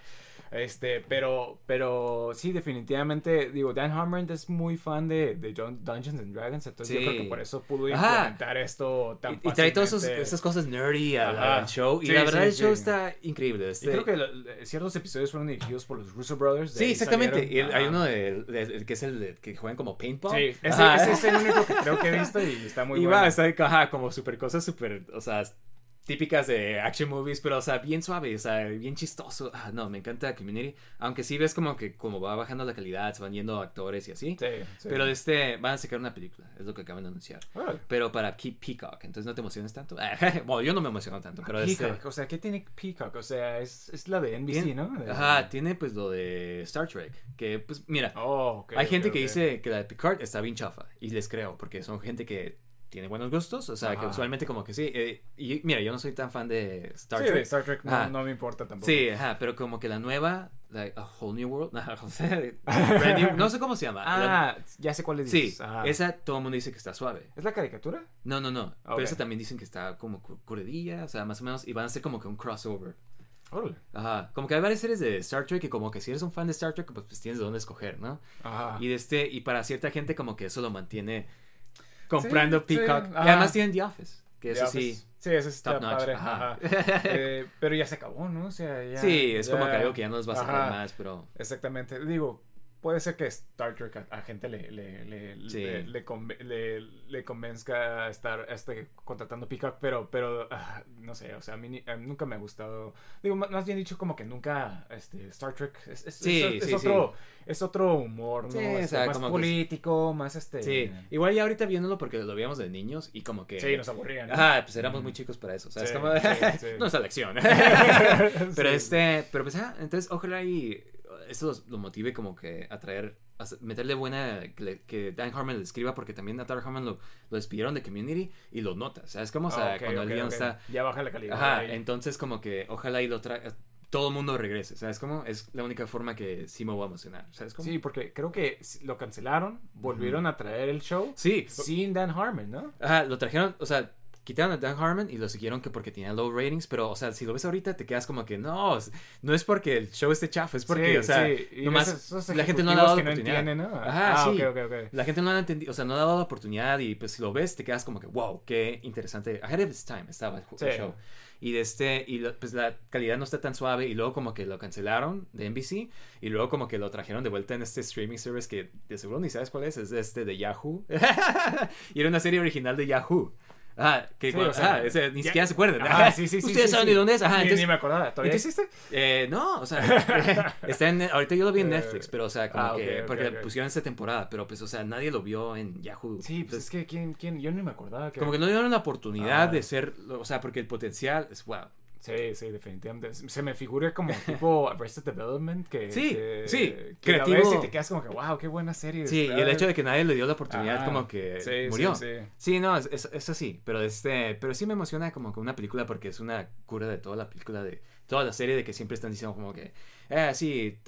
S2: este, pero, pero sí, definitivamente, digo, Dan Harmon es muy fan de, de Dun- Dungeons and Dragons, entonces yo creo que por eso pudo
S1: Ajá.
S2: implementar esto tan
S1: Y, y trae todas
S2: fácilmente.
S1: esas cosas nerdy al, show. Y la verdad,
S2: sí,
S1: el show está increíble.
S2: Y
S1: Este...
S2: creo que lo- ciertos episodios fueron dirigidos por los Russo Brothers.
S1: Sí, exactamente. Y el- hay uno de, de- que es el de- que juegan como paintball.
S2: Sí, ese, es el único que creo que he visto y está muy
S1: y
S2: bueno.
S1: va, está ajá, como super cosas súper, o sea, típicas de action movies, pero, o sea, bien suave, o sea, bien chistoso. Ah, no, me encanta Community. Aunque sí ves como que como va bajando la calidad, se van yendo actores y así.
S2: Sí, sí.
S1: Pero este, van a sacar una película, es lo que acaban de anunciar. Pero para Keep Peacock, entonces no te emociones tanto. bueno, yo no me emociono tanto, pero este...
S2: Peacock, o sea, ¿qué tiene Peacock? O sea, es, es la de NBC,
S1: tiene-
S2: ¿no? De-
S1: Ajá, tiene pues lo de Star Trek, que pues mira,
S2: Oh, ok,
S1: hay gente que dice que la de Picard está bien chafa, y les creo, porque son gente que tiene buenos gustos, o sea, que usualmente como que sí. eh, y mira, yo no soy tan fan de Star
S2: sí,
S1: Trek.
S2: de Star Trek no, no me importa tampoco.
S1: Sí, ajá, pero como que la nueva, like, A Whole New World, ajá, o sea, Brand New- no sé cómo se llama. la-
S2: Ah, ya sé cuál le
S1: sí.
S2: Ajá.
S1: esa todo el mundo dice que está suave.
S2: ¿Es la caricatura?
S1: No, no, no, pero esa también dicen que está como cu- curadilla, o sea, más o menos, y van a ser como que un crossover.
S2: Órale.
S1: Ajá, como que hay varias series de Star Trek y como que si eres un fan de Star Trek, pues, pues tienes de dónde escoger, ¿no?
S2: Ajá.
S1: Y de este, y para cierta gente como que eso lo mantiene comprando
S2: Sí, sí,
S1: Peacock. y además tienen The Office. Que
S2: The
S1: eso sí.
S2: Office. Sí, eso está
S1: top notch,
S2: padre.
S1: ajá.
S2: ajá. Eh, pero ya se acabó, ¿no? O sea, ya.
S1: sí, es como
S2: ya-
S1: que algo que ya no nos va a sacar más, pero.
S2: Exactamente. Digo, puede ser que Star Trek a, a gente le, le, le,
S1: Sí.
S2: le, le conve- le- le convenzca a estar este, contratando Peacock, pero, pero ah, no sé, o sea, a mí, ni- a mí nunca me ha gustado. Digo, más bien dicho, como que nunca este, Star Trek es, es,
S1: Sí,
S2: es- otro, es otro humor, ¿no?
S1: Sí, o
S2: Este,
S1: sea,
S2: más político, más este.
S1: Sí, igual ya ahorita viéndolo porque lo veíamos de niños y como que.
S2: Sí, nos aburrían. ¿no?
S1: Ajá, pues éramos muy chicos para eso. O sea, es como. no es elección. pero este. Pero pues, ah, entonces, ojalá y los- lo motive como que a traer. a meterle buena. Que, Dan Harmon le escriba porque también a Dan Harmon lo, lo despidieron de Community y lo nota. O sea, es como, o sea,
S2: Ok,
S1: cuando el guion
S2: ok.
S1: está.
S2: Ya baja la calidad.
S1: Ajá,
S2: ahí.
S1: entonces como que ojalá y lo traiga. Todo el mundo regrese, ¿sabes cómo? Es la única forma que sí me voy a emocionar, ¿sabes cómo?
S2: Sí, porque creo que lo cancelaron, volvieron a traer el show
S1: Sí,
S2: sin Dan Harmon, ¿no?
S1: Ajá, lo trajeron, o sea, quitaron a Dan Harmon y lo siguieron que porque tenía low ratings, pero, o sea, si lo ves ahorita te quedas como que no, no es porque el show esté chafa, es porque,
S2: Sí,
S1: o sea,
S2: sí,
S1: nomás
S2: esos- esos
S1: la gente no ha
S2: ejecutivos
S1: dado la
S2: no
S1: oportunidad.
S2: entienden, ¿no?
S1: Ajá,
S2: Ah,
S1: sí.
S2: ok, ok, ok.
S1: La gente no ha entendido, o sea, no ha dado la oportunidad y pues si lo ves te quedas como que, wow, qué interesante. Ahead of its time estaba el, el show. Y de este, y lo- pues la calidad no está tan suave y luego como que lo cancelaron de NBC y luego como que lo trajeron de vuelta en este streaming service que de seguro ni sabes cuál es, es este de Yahoo. y era una serie original de Yahoo. Ah, que
S2: Sí,
S1: cuando-
S2: o sea,
S1: ajá, ese, ni
S2: ya-
S1: siquiera se acuerdan.
S2: Ajá, sí, sí, sí.
S1: Ustedes saben de dónde es. Ajá,
S2: Ni,
S1: entonces-
S2: ni me acordaba. ¿Todavía existe?
S1: eh, no, o sea, está en, ahorita yo lo vi en Netflix, pero o sea, como
S2: Ah,
S1: que,
S2: ok,
S1: porque
S2: ok.
S1: pusieron esta temporada, pero pues, o sea, nadie lo vio en Yahoo.
S2: Sí, pues es que ¿quién, quién? Yo ni me acordaba. Que...
S1: Como que no dieron la oportunidad
S2: Ah.
S1: de ser, o sea, porque el potencial es wow.
S2: Sí, sí, definitivamente. Se me figura como tipo Arrested Development que...
S1: Sí,
S2: que-
S1: sí,
S2: que la
S1: creativo.
S2: ves y te quedas como que, wow, qué buena serie.
S1: Sí, y
S2: está".
S1: el hecho de que nadie le dio la oportunidad como que
S2: Sí, sí,
S1: murió.
S2: sí.
S1: Sí, no, es, es, es así, pero este, pero sí me emociona como que una película porque es una cura de toda la película de toda la serie de que siempre están diciendo como que, eh, sí,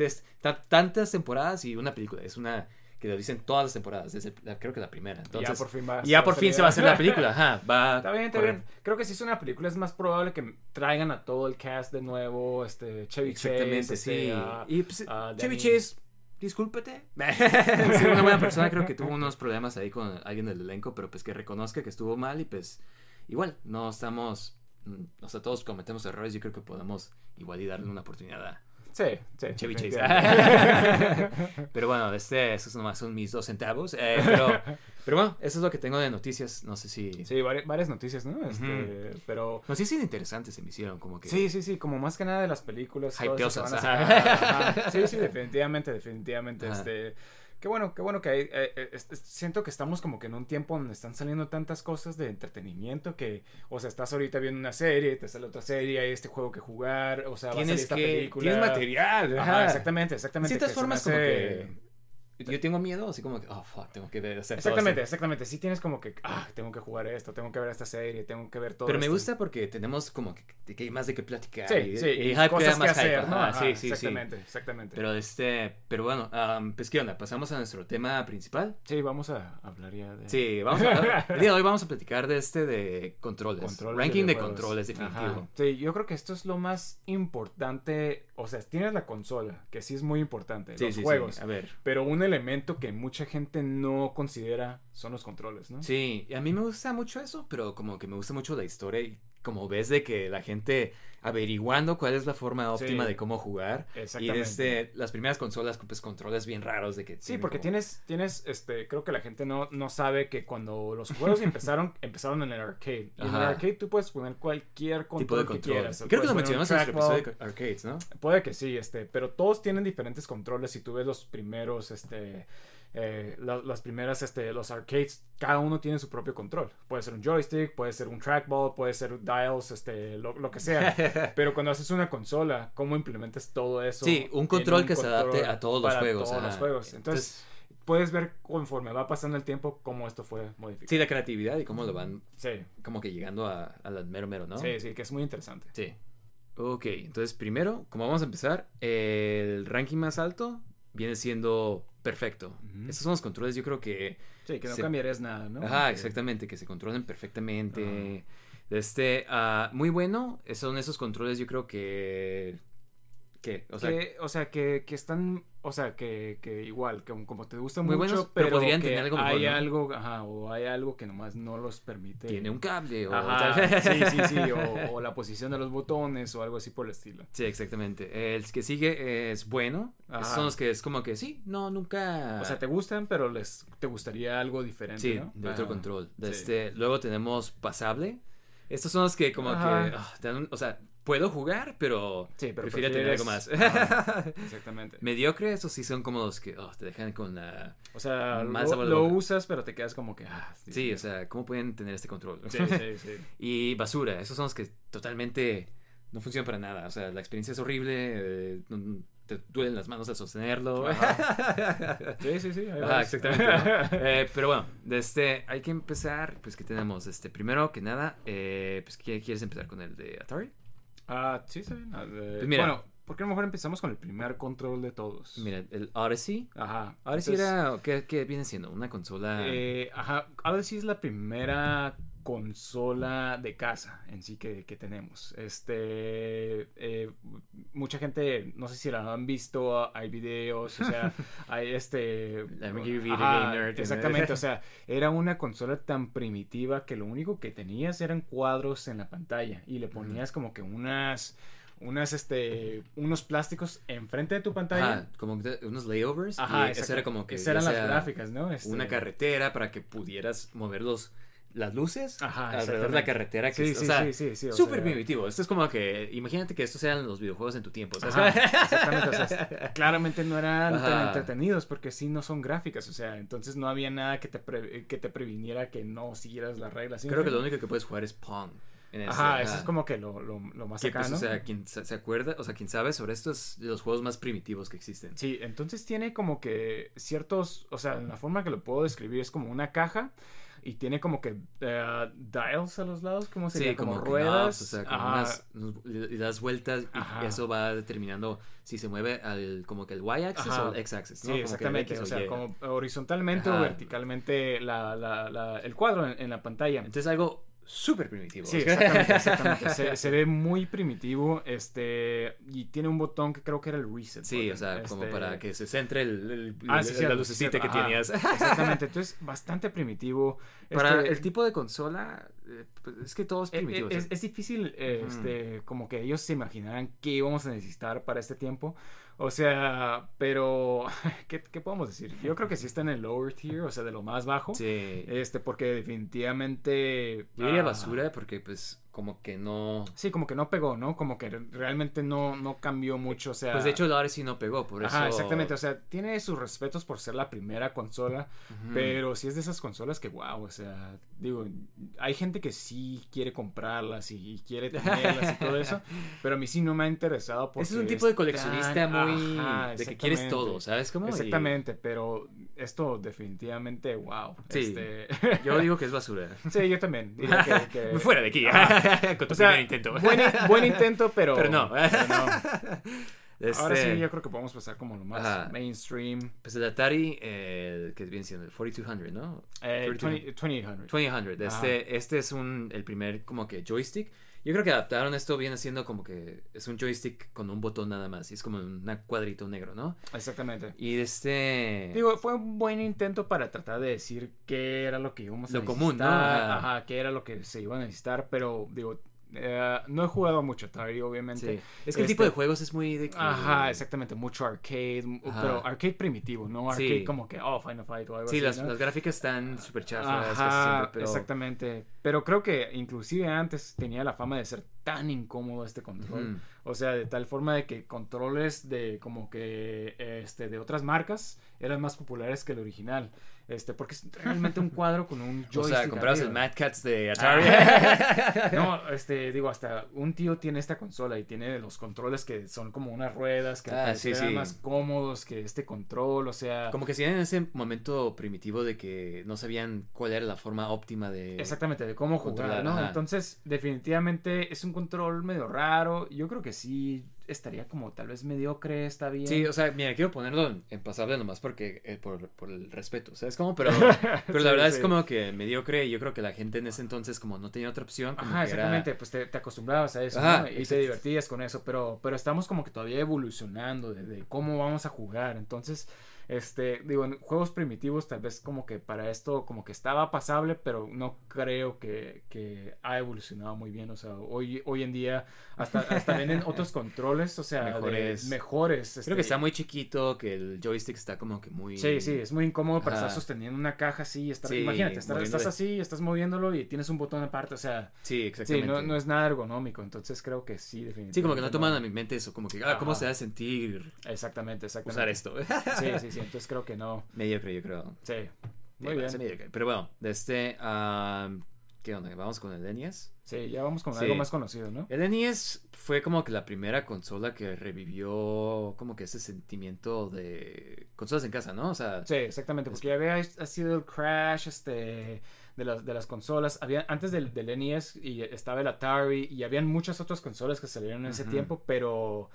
S1: tantas temporadas y una película, es una que lo dicen todas las temporadas, desde la- creo que la primera. Entonces,
S2: ya por fin va
S1: ya por fin se va a hacer la película, ajá, va.
S2: Está bien, está bien. Creo que si es una película es más probable que traigan a todo el cast de nuevo, este, Chevy
S1: Exactamente,
S2: Chase, este,
S1: sí.
S2: a-
S1: y pues,
S2: a
S1: Chevy Chase, discúlpete. sí, una buena persona, creo que tuvo unos problemas ahí con alguien del elenco, pero pues que reconozca que estuvo mal y pues igual, no estamos, mm, o sea, todos cometemos errores, yo creo que podemos igual y darle una oportunidad a
S2: Sí, sí.
S1: Chevy Chase. pero bueno, este, esos nomás son mis dos centavos, eh, pero, pero bueno, eso es lo que tengo de noticias, no sé si...
S2: sí, vari- varias noticias, ¿no? Este, Pero...
S1: Noticias interesantes se me hicieron, como que...
S2: Sí, sí, sí, como más que nada de las películas.
S1: Hypeosas, ajá.
S2: Ajá. Sí, sí, definitivamente, definitivamente.
S1: Ajá.
S2: Este, qué bueno, qué bueno que hay. eh, eh, siento que estamos como que en un tiempo donde están saliendo tantas cosas de entretenimiento que, o sea, estás ahorita viendo una serie, te sale otra serie, hay este juego que jugar, o sea, va a salir
S1: Tienes
S2: esta
S1: que...
S2: película.
S1: Tienes material.
S2: Ajá, exactamente, exactamente.
S1: Ciertas
S2: que
S1: formas, como que. Yo tengo miedo, así como que, oh, fuck, tengo que ver, hacer todo
S2: Exactamente,
S1: esto.
S2: exactamente. Sí tienes como que, ah, tengo que jugar esto, tengo que ver esta serie, tengo que ver todo
S1: Pero me
S2: esto.
S1: gusta porque tenemos como que, que hay más de qué platicar.
S2: Sí,
S1: y,
S2: sí,
S1: y
S2: y
S1: hype
S2: cosas
S1: crea más
S2: que hacer,
S1: hype,
S2: ¿no?
S1: ajá,
S2: Ajá,
S1: sí, sí, sí.
S2: exactamente, exactamente.
S1: Pero este, pero bueno, am, pues qué onda, pasamos a nuestro tema principal.
S2: Sí, vamos a hablar ya de...
S1: Sí, vamos a, el día de hoy vamos a platicar de este de controles,
S2: Controles
S1: ranking de
S2: videojuegos.
S1: controles definitivo.
S2: Ajá. Sí, yo creo que esto es lo más importante. O sea, tienes la consola, que sí es muy importante,
S1: Sí,
S2: los
S1: sí,
S2: juegos.
S1: sí, a ver.
S2: Pero un elemento que mucha gente no considera son los controles, ¿no?
S1: Sí, y a mí me gusta mucho eso, pero como que me gusta mucho la historia y como ves de que la gente averiguando cuál es la forma óptima
S2: Sí.
S1: de cómo jugar. Y
S2: Exactamente.
S1: desde las primeras consolas, pues controles bien raros de que...
S2: Sí, porque
S1: como-
S2: tienes, tienes, este, creo que la gente no, no sabe que cuando los juegos empezaron, empezaron en el arcade. Y en el arcade tú puedes poner cualquier control
S1: tipo de
S2: que
S1: control.
S2: quieras.
S1: Creo que lo mencionamos en
S2: trackball.
S1: episodio de arcades, ¿no?
S2: Puede que sí, este, pero todos tienen diferentes controles. Si tú ves los primeros, este, eh, la- las primeras, este, los arcades, cada uno tiene su propio control. Puede ser un joystick, puede ser un trackball, puede ser dials, este, lo, lo que sea. pero cuando haces una consola, ¿cómo implementas todo eso?
S1: Sí, un control
S2: un
S1: que se adapte a todos los juegos.
S2: Todos los juegos. Entonces, puedes ver conforme va pasando el tiempo cómo esto fue modificado.
S1: sí, la creatividad y cómo lo van
S2: Sí,
S1: como que llegando a, a la mero mero, ¿no?
S2: sí, sí, que es muy interesante.
S1: Sí. Ok, entonces primero, como vamos a empezar, el ranking más alto viene siendo perfecto.
S2: Ujú.
S1: Estos son los controles, yo creo que...
S2: Sí, que no
S1: Se-
S2: cambiarías nada, ¿no?
S1: Ajá, exactamente, que se controlen perfectamente. Este, ah, muy bueno, son esos controles, yo creo que ¿Qué? O sea,
S2: que, o sea, que, que están, o sea, que, que igual, que como te gusta
S1: Muy
S2: mucho,
S1: buenos, pero
S2: pero,
S1: podrían
S2: que
S1: tener algo mejor,
S2: hay
S1: ¿no?
S2: algo, ajá, o hay algo que nomás no los permite.
S1: tiene un cable o...
S2: Ajá, sí, sí, sí, o, o la posición de los botones o algo así por el estilo.
S1: Sí, exactamente. El que sigue es bueno.
S2: Ajá.
S1: Son los que es como que sí, no, nunca...
S2: O sea, te gustan, pero les te gustaría algo diferente,
S1: Sí,
S2: ¿no?
S1: de otro
S2: Ajá.
S1: control. De
S2: Sí.
S1: este, luego tenemos pasable. Estos son los que como
S2: Ajá.
S1: que... ah, te dan o sea, puedo jugar, pero,
S2: Sí, pero
S1: prefiero tener algo más.
S2: Ajá, exactamente.
S1: Mediocre, estos sí son como los que oh, te dejan con la...
S2: O sea,
S1: Más
S2: lo, lo usas, pero te quedas como que, ah,
S1: Sí, o sea, ¿cómo pueden tener este control?
S2: Sí, sí, sí.
S1: y basura, esos son los que totalmente no funcionan para nada. O sea, la experiencia es horrible, eh, no- te duelen las manos al sostenerlo.
S2: Sí, sí, sí. ahí
S1: Ajá, exactamente. ¿no? Eh, pero bueno, este, hay que empezar, pues que tenemos, este, primero que nada, eh, pues ¿qué- ¿quieres empezar con el de Atari?
S2: Ah, sí, está bien. Ah,
S1: Pues mira.
S2: bueno, ¿por qué a lo mejor empezamos con el primer control de todos?
S1: Mira, el Odyssey.
S2: Ajá.
S1: Odyssey
S2: entonces,
S1: era, ¿qué, qué viene siendo? Una consola...
S2: eh, ajá. Odyssey es la primera consola de casa en sí que, que tenemos. Este, eh, mucha gente, no sé si la han visto, hay videos, o sea, hay este... Exactamente, o sea, era una consola tan primitiva que lo único que tenías eran cuadros en la pantalla y le ponías como que unas... Unas, este, unos plásticos enfrente de tu pantalla.
S1: Ajá, como que unos layovers.
S2: Ajá,
S1: y eso era como que...
S2: Esas eran las
S1: sea
S2: gráficas, ¿no? Este-
S1: Una carretera para que pudieras mover los, las luces
S2: Ajá,
S1: alrededor de la carretera. Que
S2: Sí,
S1: o
S2: sí,
S1: sea,
S2: sí, sí, sí,
S1: Súper primitivo. Esto es como que... Imagínate que estos eran los videojuegos en tu tiempo. ¿sabes?
S2: Ajá, exactamente, o sea, claramente no eran tan entretenidos porque sí no son gráficas, o sea, entonces no había nada que te, pre- que te previniera que no siguieras las reglas. ¿sí me
S1: Creo que lo único que puedes jugar es Pong.
S2: Ajá, eso es como que lo, lo, lo más acá,
S1: pues. O sea, quien se se acuerda, o sea, quien sabe sobre esto es de los juegos más primitivos que existen.
S2: Sí, entonces tiene como que ciertos, o sea, la forma que lo puedo describir es como una caja y tiene como que eh, dials a los lados, ¿cómo
S1: Sí,
S2: sería?
S1: como,
S2: como, ruedas.
S1: knobs, o sea, como unas, le das vueltas y
S2: Ajá.
S1: eso va determinando si se mueve al como que el y-axis o el x-axis,
S2: Sí.
S1: Como
S2: exactamente.
S1: X
S2: O sea,
S1: Y.
S2: como horizontalmente
S1: Ajá.
S2: o verticalmente la, la, la- el cuadro en, en la pantalla.
S1: Entonces algo súper primitivo.
S2: Sí, exactamente, exactamente. Se, se ve muy primitivo, este, y tiene un botón que creo que era el reset.
S1: Sí,
S2: button,
S1: o sea, como
S2: este-
S1: para que se centre el, el-
S2: Ah,
S1: el-
S2: sí,
S1: la lucecita que
S2: ajá.
S1: tenías.
S2: Exactamente, entonces bastante primitivo.
S1: Para
S2: Este,
S1: el tipo de consola, eh, es que todo es
S2: eh,
S1: primitivo.
S2: eh,
S1: o
S2: Es, es difícil, eh, este, como que ellos se imaginaran qué íbamos a necesitar para este tiempo. O sea, pero, ¿qué, qué podemos decir? Yo creo que sí está en el lower tier, o sea, de lo más bajo.
S1: sí.
S2: Este, porque definitivamente...
S1: Yo diría
S2: ah,
S1: basura porque pues como que no...
S2: Sí, como que no pegó, ¿no? Como que realmente no, no cambió mucho, o sea...
S1: Pues de hecho el Odyssey no pegó, por eso...
S2: Ajá, exactamente, o sea, tiene sus respetos por ser la primera consola, pero sí es de esas consolas que, wow, o sea, digo, hay gente que sí quiere comprarlas y, y quiere tenerlas y todo eso, pero a mí sí no me ha interesado porque
S1: Ese es un tipo de coleccionista
S2: tan-
S1: muy...
S2: Ajá,
S1: de que quieres todo, ¿sabes cómo? Y
S2: Exactamente, pero esto definitivamente, wow.
S1: Sí.
S2: este-
S1: Yo digo que es basura.
S2: sí, yo también. diría que- que-
S1: Fuera de aquí.
S2: Ajá.
S1: Con tu
S2: O sea,
S1: primer intento.
S2: Buen, buen intento, pero,
S1: Pero no.
S2: pero no.
S1: Este,
S2: Ahora sí, yo creo que podemos pasar como lo más
S1: Ajá.
S2: mainstream.
S1: Pues el Atari, eh, que viene siendo el 4200, ¿no?
S2: Eh,
S1: 3200.
S2: 20 2800.
S1: 2800. Este, este es un, el primer como que joystick. Yo creo que adaptaron esto viene siendo como que es un joystick con un botón nada más. Y es como un cuadrito negro, ¿no?
S2: Exactamente.
S1: Y este...
S2: Digo, fue un buen intento para tratar de decir qué era lo que íbamos a
S1: Lo común, ¿no?
S2: necesitar.
S1: Ajá,
S2: qué era lo que se iba a necesitar, pero digo, eh, no he jugado mucho Atari, obviamente.
S1: Sí. Es que el
S2: Este-
S1: tipo de juegos es muy de.
S2: Ajá, exactamente, mucho arcade,
S1: Ajá.
S2: pero arcade primitivo, no arcade
S1: Sí.
S2: como que, oh, Final Fight o algo
S1: Sí,
S2: así.
S1: las,
S2: ¿no?
S1: las gráficas están súper chafas
S2: Ajá,
S1: siempre, pero...
S2: exactamente. Pero creo que inclusive antes tenía la fama de ser tan incómodo este control. O sea, de tal forma de que controles de como que este de otras marcas eran más populares que el original. Este, porque es realmente un cuadro con un
S1: O
S2: joystick.
S1: sea, comprabas el. Mad Cats de Atari.
S2: Ah. no, este, digo, hasta un tío tiene esta consola y tiene los controles que son como unas ruedas que
S1: Ah, sí, sí.
S2: más cómodos que este control, o sea...
S1: Como que si en ese momento primitivo de que no sabían cuál era la forma óptima de...
S2: Exactamente, de cómo jugar,
S1: controlar,
S2: ¿no?
S1: ajá.
S2: Entonces, definitivamente es un control medio raro. Yo creo que sí estaría como tal vez mediocre, está bien.
S1: Sí, o sea, mira, quiero ponerlo en, en pasable nomás porque, eh, por, por el respeto, ¿sabes cómo? Pero, pero
S2: Sí,
S1: la verdad es como que mediocre y yo creo que la gente en ese entonces como no tenía otra opción, como
S2: Ajá,
S1: que era-
S2: exactamente, pues te, te acostumbrabas a eso,
S1: Ajá,
S2: ¿no? Y te divertías con eso, pero, pero estamos como que todavía evolucionando de, de cómo vamos a jugar, entonces, este, digo, en juegos primitivos tal vez como que para esto como que estaba pasable, pero no creo que, que ha evolucionado muy bien, o sea, hoy, hoy en día hasta, hasta vienen otros controles, o sea, de-
S1: Mejores.
S2: mejores.
S1: Creo
S2: este,
S1: que está muy chiquito, que el joystick está como que muy...
S2: Sí, sí, es muy incómodo para
S1: Ajá.
S2: estar sosteniendo una caja así estar,
S1: Sí,
S2: imagínate, estar- estás así, estás moviéndolo y tienes un botón aparte, o sea,
S1: Sí,
S2: sí,
S1: exactamente.
S2: no, no es nada ergonómico, entonces creo que sí, definitivamente.
S1: Sí, como que no toman a mi mente eso, como que, ah, ¿cómo
S2: Ajá.
S1: se va a sentir
S2: Exactamente, exactamente.
S1: usar esto?
S2: Sí, sí, sí, entonces creo que no.
S1: mediocre, yo creo.
S2: Sí, muy
S1: Sí,
S2: bien.
S1: Pero bueno, de este... am, ¿Qué onda? ¿Vamos con el NES?
S2: Sí, ya vamos con
S1: Sí.
S2: algo más conocido, ¿no?
S1: El NES fue como que la primera consola que revivió como que ese sentimiento de consolas en casa, ¿no? O sea,
S2: Sí, exactamente, porque ya había ha sido el crash este, de, las, de las consolas. Había, antes del, del NES y estaba el Atari y habían muchas otras consolas que salieron en ese tiempo, pero,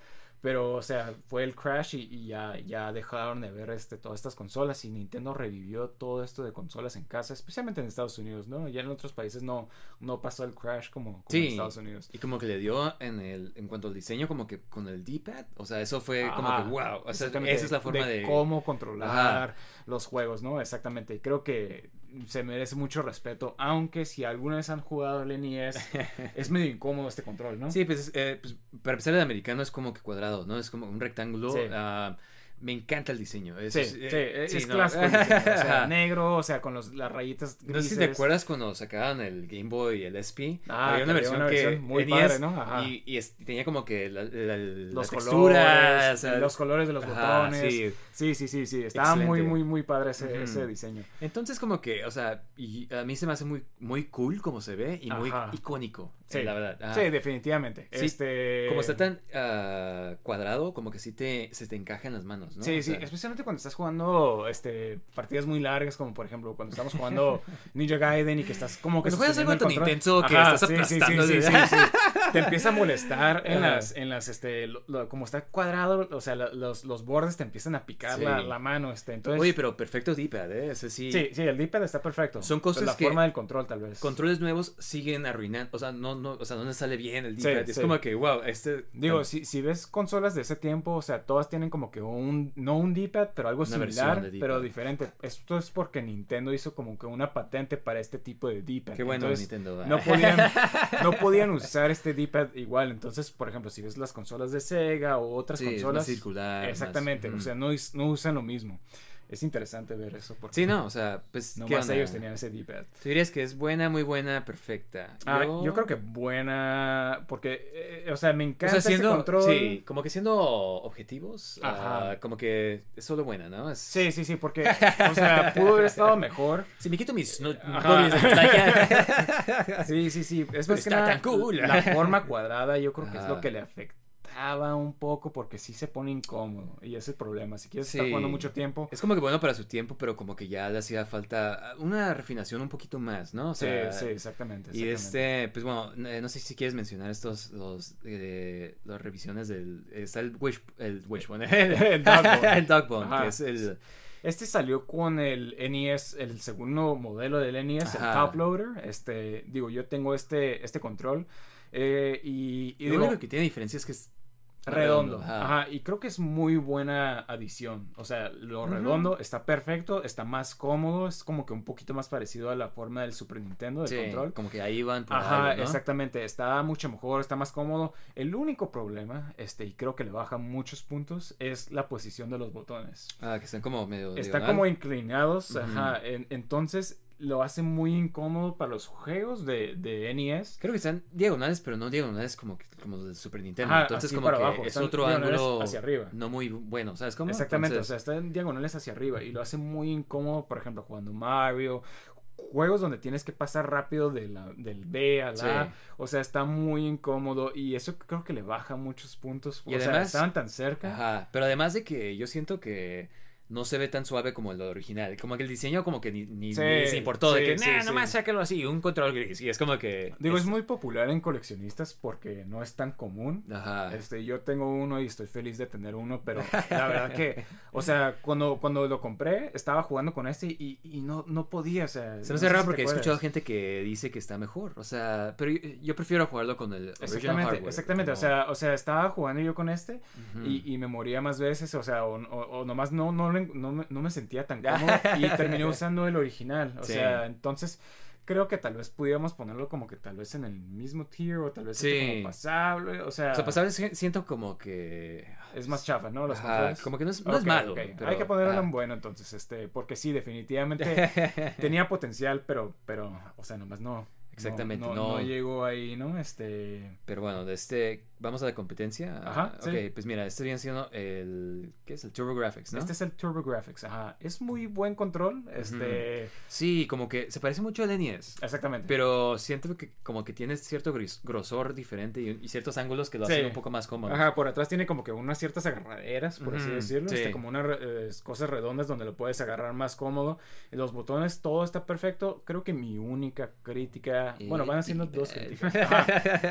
S2: pero, o sea, fue el crash y, y ya, ya dejaron de ver este, todas estas consolas y Nintendo revivió todo esto de consolas en casa, especialmente en Estados Unidos, ¿no? Ya en otros países no, no pasó el crash como, como en. Estados Unidos.
S1: y como que le dio en el en cuanto al diseño como que con el D-pad, o sea, eso fue como que wow, o sea, esa es la forma de,
S2: cómo controlar los juegos, ¿no? Exactamente. Y creo que se merece mucho respeto, aunque si alguna vez han jugado el NES, es medio incómodo este control, ¿no?
S1: Sí, pues, eh, pues, para empezar el americano es como que cuadrado, ¿no? Es como un rectángulo.
S2: Sí.
S1: ah, me encanta el diseño. Es,
S2: Sí,
S1: es-
S2: sí,
S1: eh,
S2: es,
S1: sí,
S2: es
S1: no.
S2: clásico el diseño, o sea, negro, o sea, con los, las rayitas
S1: No
S2: grises.
S1: sé si te acuerdas cuando sacaban el Game Boy y el SP.
S2: Ah,
S1: había una versión que
S2: muy padre, ¿no? Ajá.
S1: Y, tenía como que la, la- la
S2: Los colores, los colores de los
S1: ajá,
S2: botones.
S1: sí.
S2: Sí, sí, sí. Estaba muy,
S1: Excelente.
S2: muy, muy padre ese, ese diseño.
S1: Entonces como que, o sea, y a mí se me hace muy, muy cool como se ve y muy icónico,
S2: Sí,
S1: la verdad.
S2: Sí, definitivamente.
S1: Sí,
S2: este...
S1: Como está tan ah, cuadrado, como que sí te, se te encaja en las manos, ¿no?
S2: Sí,
S1: O
S2: sí,
S1: sea,
S2: especialmente cuando estás jugando este, partidas muy largas, como por ejemplo cuando estamos jugando Ninja Gaiden y que estás como que...
S1: Cuando juegas algo tan intenso que
S2: Ajá,
S1: estás
S2: sí, sí,
S1: aplastando
S2: Sí, sí. Te empieza a molestar en
S1: Ajá.
S2: las, en las, este, lo- lo- como está cuadrado, o sea, la- los, los bordes te empiezan a picar la, la mano, este, entonces...
S1: Oye, pero perfecto D-pad, ¿eh? Ese sí.
S2: Sí, sí, el D-pad está perfecto.
S1: Son
S2: Pero
S1: cosas
S2: la
S1: que-
S2: forma del control, tal vez.
S1: Controles nuevos siguen arruinando, o sea, no, no, o sea, no les sale bien el
S2: Sí,
S1: D-pad. es
S2: sí.
S1: como que, wow, este...
S2: Digo, si, si ves consolas de ese tiempo, o sea, todas tienen como que un, no un D-pad, pero algo
S1: Una
S2: similar, pero diferente. Esto es porque Nintendo hizo como que una patente para este tipo de D-pad.
S1: Qué bueno,
S2: Entonces,
S1: Nintendo.
S2: No podían, no podían usar este D-pad igual. Entonces, por ejemplo, si ves las consolas de Sega o otras
S1: Sí, es más
S2: consolas.
S1: circular,
S2: Exactamente,
S1: más-
S2: o sea, no usan lo mismo. Es interesante ver eso porque
S1: Sí, no, o sea, pues... ¿qué
S2: nomás
S1: onda?
S2: ellos tenían ese D-pad.
S1: ¿Tú dirías que es buena, muy buena, perfecta?
S2: Ah, yo... creo que buena, porque, eh, o sea, me
S1: O
S2: encanta
S1: sea,
S2: ese
S1: siendo,
S2: control.
S1: sí, como que siendo objetivos,
S2: Ajá.
S1: ah, como que es solo buena, ¿no? Es-
S2: Sí, sí, sí, porque, o sea, pudo haber estado mejor.
S1: Si me quito mis no-.
S2: Sí, sí, sí. Es más que nada,
S1: cool.
S2: La forma cuadrada yo creo que es
S1: Ajá.
S2: lo que le un poco porque sí se pone incómodo. Y ese es el problema. Si quieres estar
S1: Sí.
S2: jugando mucho tiempo.
S1: Es como que bueno para su tiempo, pero como que ya le hacía falta una refinación un poquito más, ¿no? O
S2: Sí,
S1: sea,
S2: sí, exactamente.
S1: Y este, pues bueno, eh, no sé si quieres mencionar estos, los, eh, las revisiones del, está el Wish, el Wishbone,
S2: El Dogbone.
S1: el Dogbone,
S2: Ajá.
S1: que es el,
S2: Este salió con el NES, el segundo modelo del NES,
S1: Ajá.
S2: el Top Loader. Este, digo, yo tengo este, este control. eh, y, y
S1: lo
S2: digo,
S1: único que tiene diferencia es que es
S2: redondo.
S1: Ajá.
S2: Ajá. Y creo que es muy buena adición. O sea, lo redondo está perfecto, está más cómodo, es como que un poquito más parecido a la forma del Super Nintendo, del
S1: Sí,
S2: control.
S1: como que ahí van por
S2: Ajá,
S1: algo, ¿no?
S2: exactamente. Está mucho mejor, está más cómodo. El único problema, este, y creo que le baja muchos puntos, es la posición de los botones.
S1: Ah, que están como medio
S2: Están
S1: diagonal.
S2: como inclinados, ajá. en- entonces lo hace muy incómodo para los juegos de, de NES.
S1: Creo que están diagonales, pero no diagonales como, como del Super Nintendo.
S2: Ajá,
S1: Entonces como que
S2: abajo,
S1: es
S2: están
S1: otro ángulo
S2: hacia arriba.
S1: no muy bueno, ¿sabes cómo?
S2: Exactamente,
S1: Entonces-
S2: o sea, están diagonales hacia arriba y lo hace muy incómodo, por ejemplo, jugando Mario, juegos donde tienes que pasar rápido de la, del B a la
S1: Sí.
S2: A, o sea, está muy incómodo y eso creo que le baja muchos puntos,
S1: Y
S2: o sea,
S1: además-
S2: estaban tan cerca.
S1: Ajá, pero además de que yo siento que no se ve tan suave como el original. Como que el diseño como que ni, ni,
S2: Sí,
S1: ni se importó. de
S2: sí,
S1: que,
S2: sí,
S1: nah,
S2: sí.
S1: nomás sácalo así, un control gris. Y es como que...
S2: Digo, es muy popular en coleccionistas porque no es tan común.
S1: Ajá.
S2: Este, yo tengo uno y estoy feliz de tener uno, pero la verdad que, o sea, cuando, cuando lo compré, estaba jugando con este y, y no, no podía, o sea.
S1: Se me
S2: no
S1: hace
S2: sé
S1: raro porque he escuchado gente que dice que está mejor. O sea, pero yo, yo prefiero jugarlo con el original
S2: Exactamente,
S1: hardware.
S2: exactamente, o
S1: como-
S2: sea, o sea, estaba jugando yo con este
S1: Ujú.
S2: y, y me moría más veces, o sea, o, o- o nomás no, no, no, me, no me sentía tan cómodo y terminé usando el original, o
S1: Sí.
S2: sea, entonces creo que tal vez pudiéramos ponerlo como que tal vez en el mismo tier o tal vez
S1: Sí.
S2: como pasable, o sea,
S1: O sea, pasable si- siento como que...
S2: es más chafa, ¿no? Los
S1: Ajá, como que no es, no es malo. pero-
S2: Hay que ponerlo
S1: ajá.
S2: en bueno entonces, este, porque sí, definitivamente tenía potencial, pero, pero, o sea, nomás no.
S1: Exactamente,
S2: no,
S1: no.
S2: no llegó ahí, ¿no? Este,
S1: Pero bueno, de este, vamos a la competencia.
S2: Ajá,
S1: Ok,
S2: sí.
S1: pues mira, este viene siendo el, ¿qué es? El TurboGrafx, ¿no?
S2: Este es el TurboGrafx, ajá. Es muy buen control, este...
S1: Sí, como que se parece mucho al NES.
S2: Exactamente.
S1: Pero siento que como que tiene cierto gris- grosor diferente y, y ciertos ángulos que lo
S2: Sí.
S1: hacen un poco más cómodo.
S2: Ajá, por atrás tiene como que unas ciertas agarraderas, por así decirlo.
S1: sí.
S2: Este, como unas eh, cosas redondas donde lo puedes agarrar más cómodo. Los botones, todo está perfecto. Creo que mi única crítica.
S1: El
S2: bueno, van haciendo dos críticas. Ajá,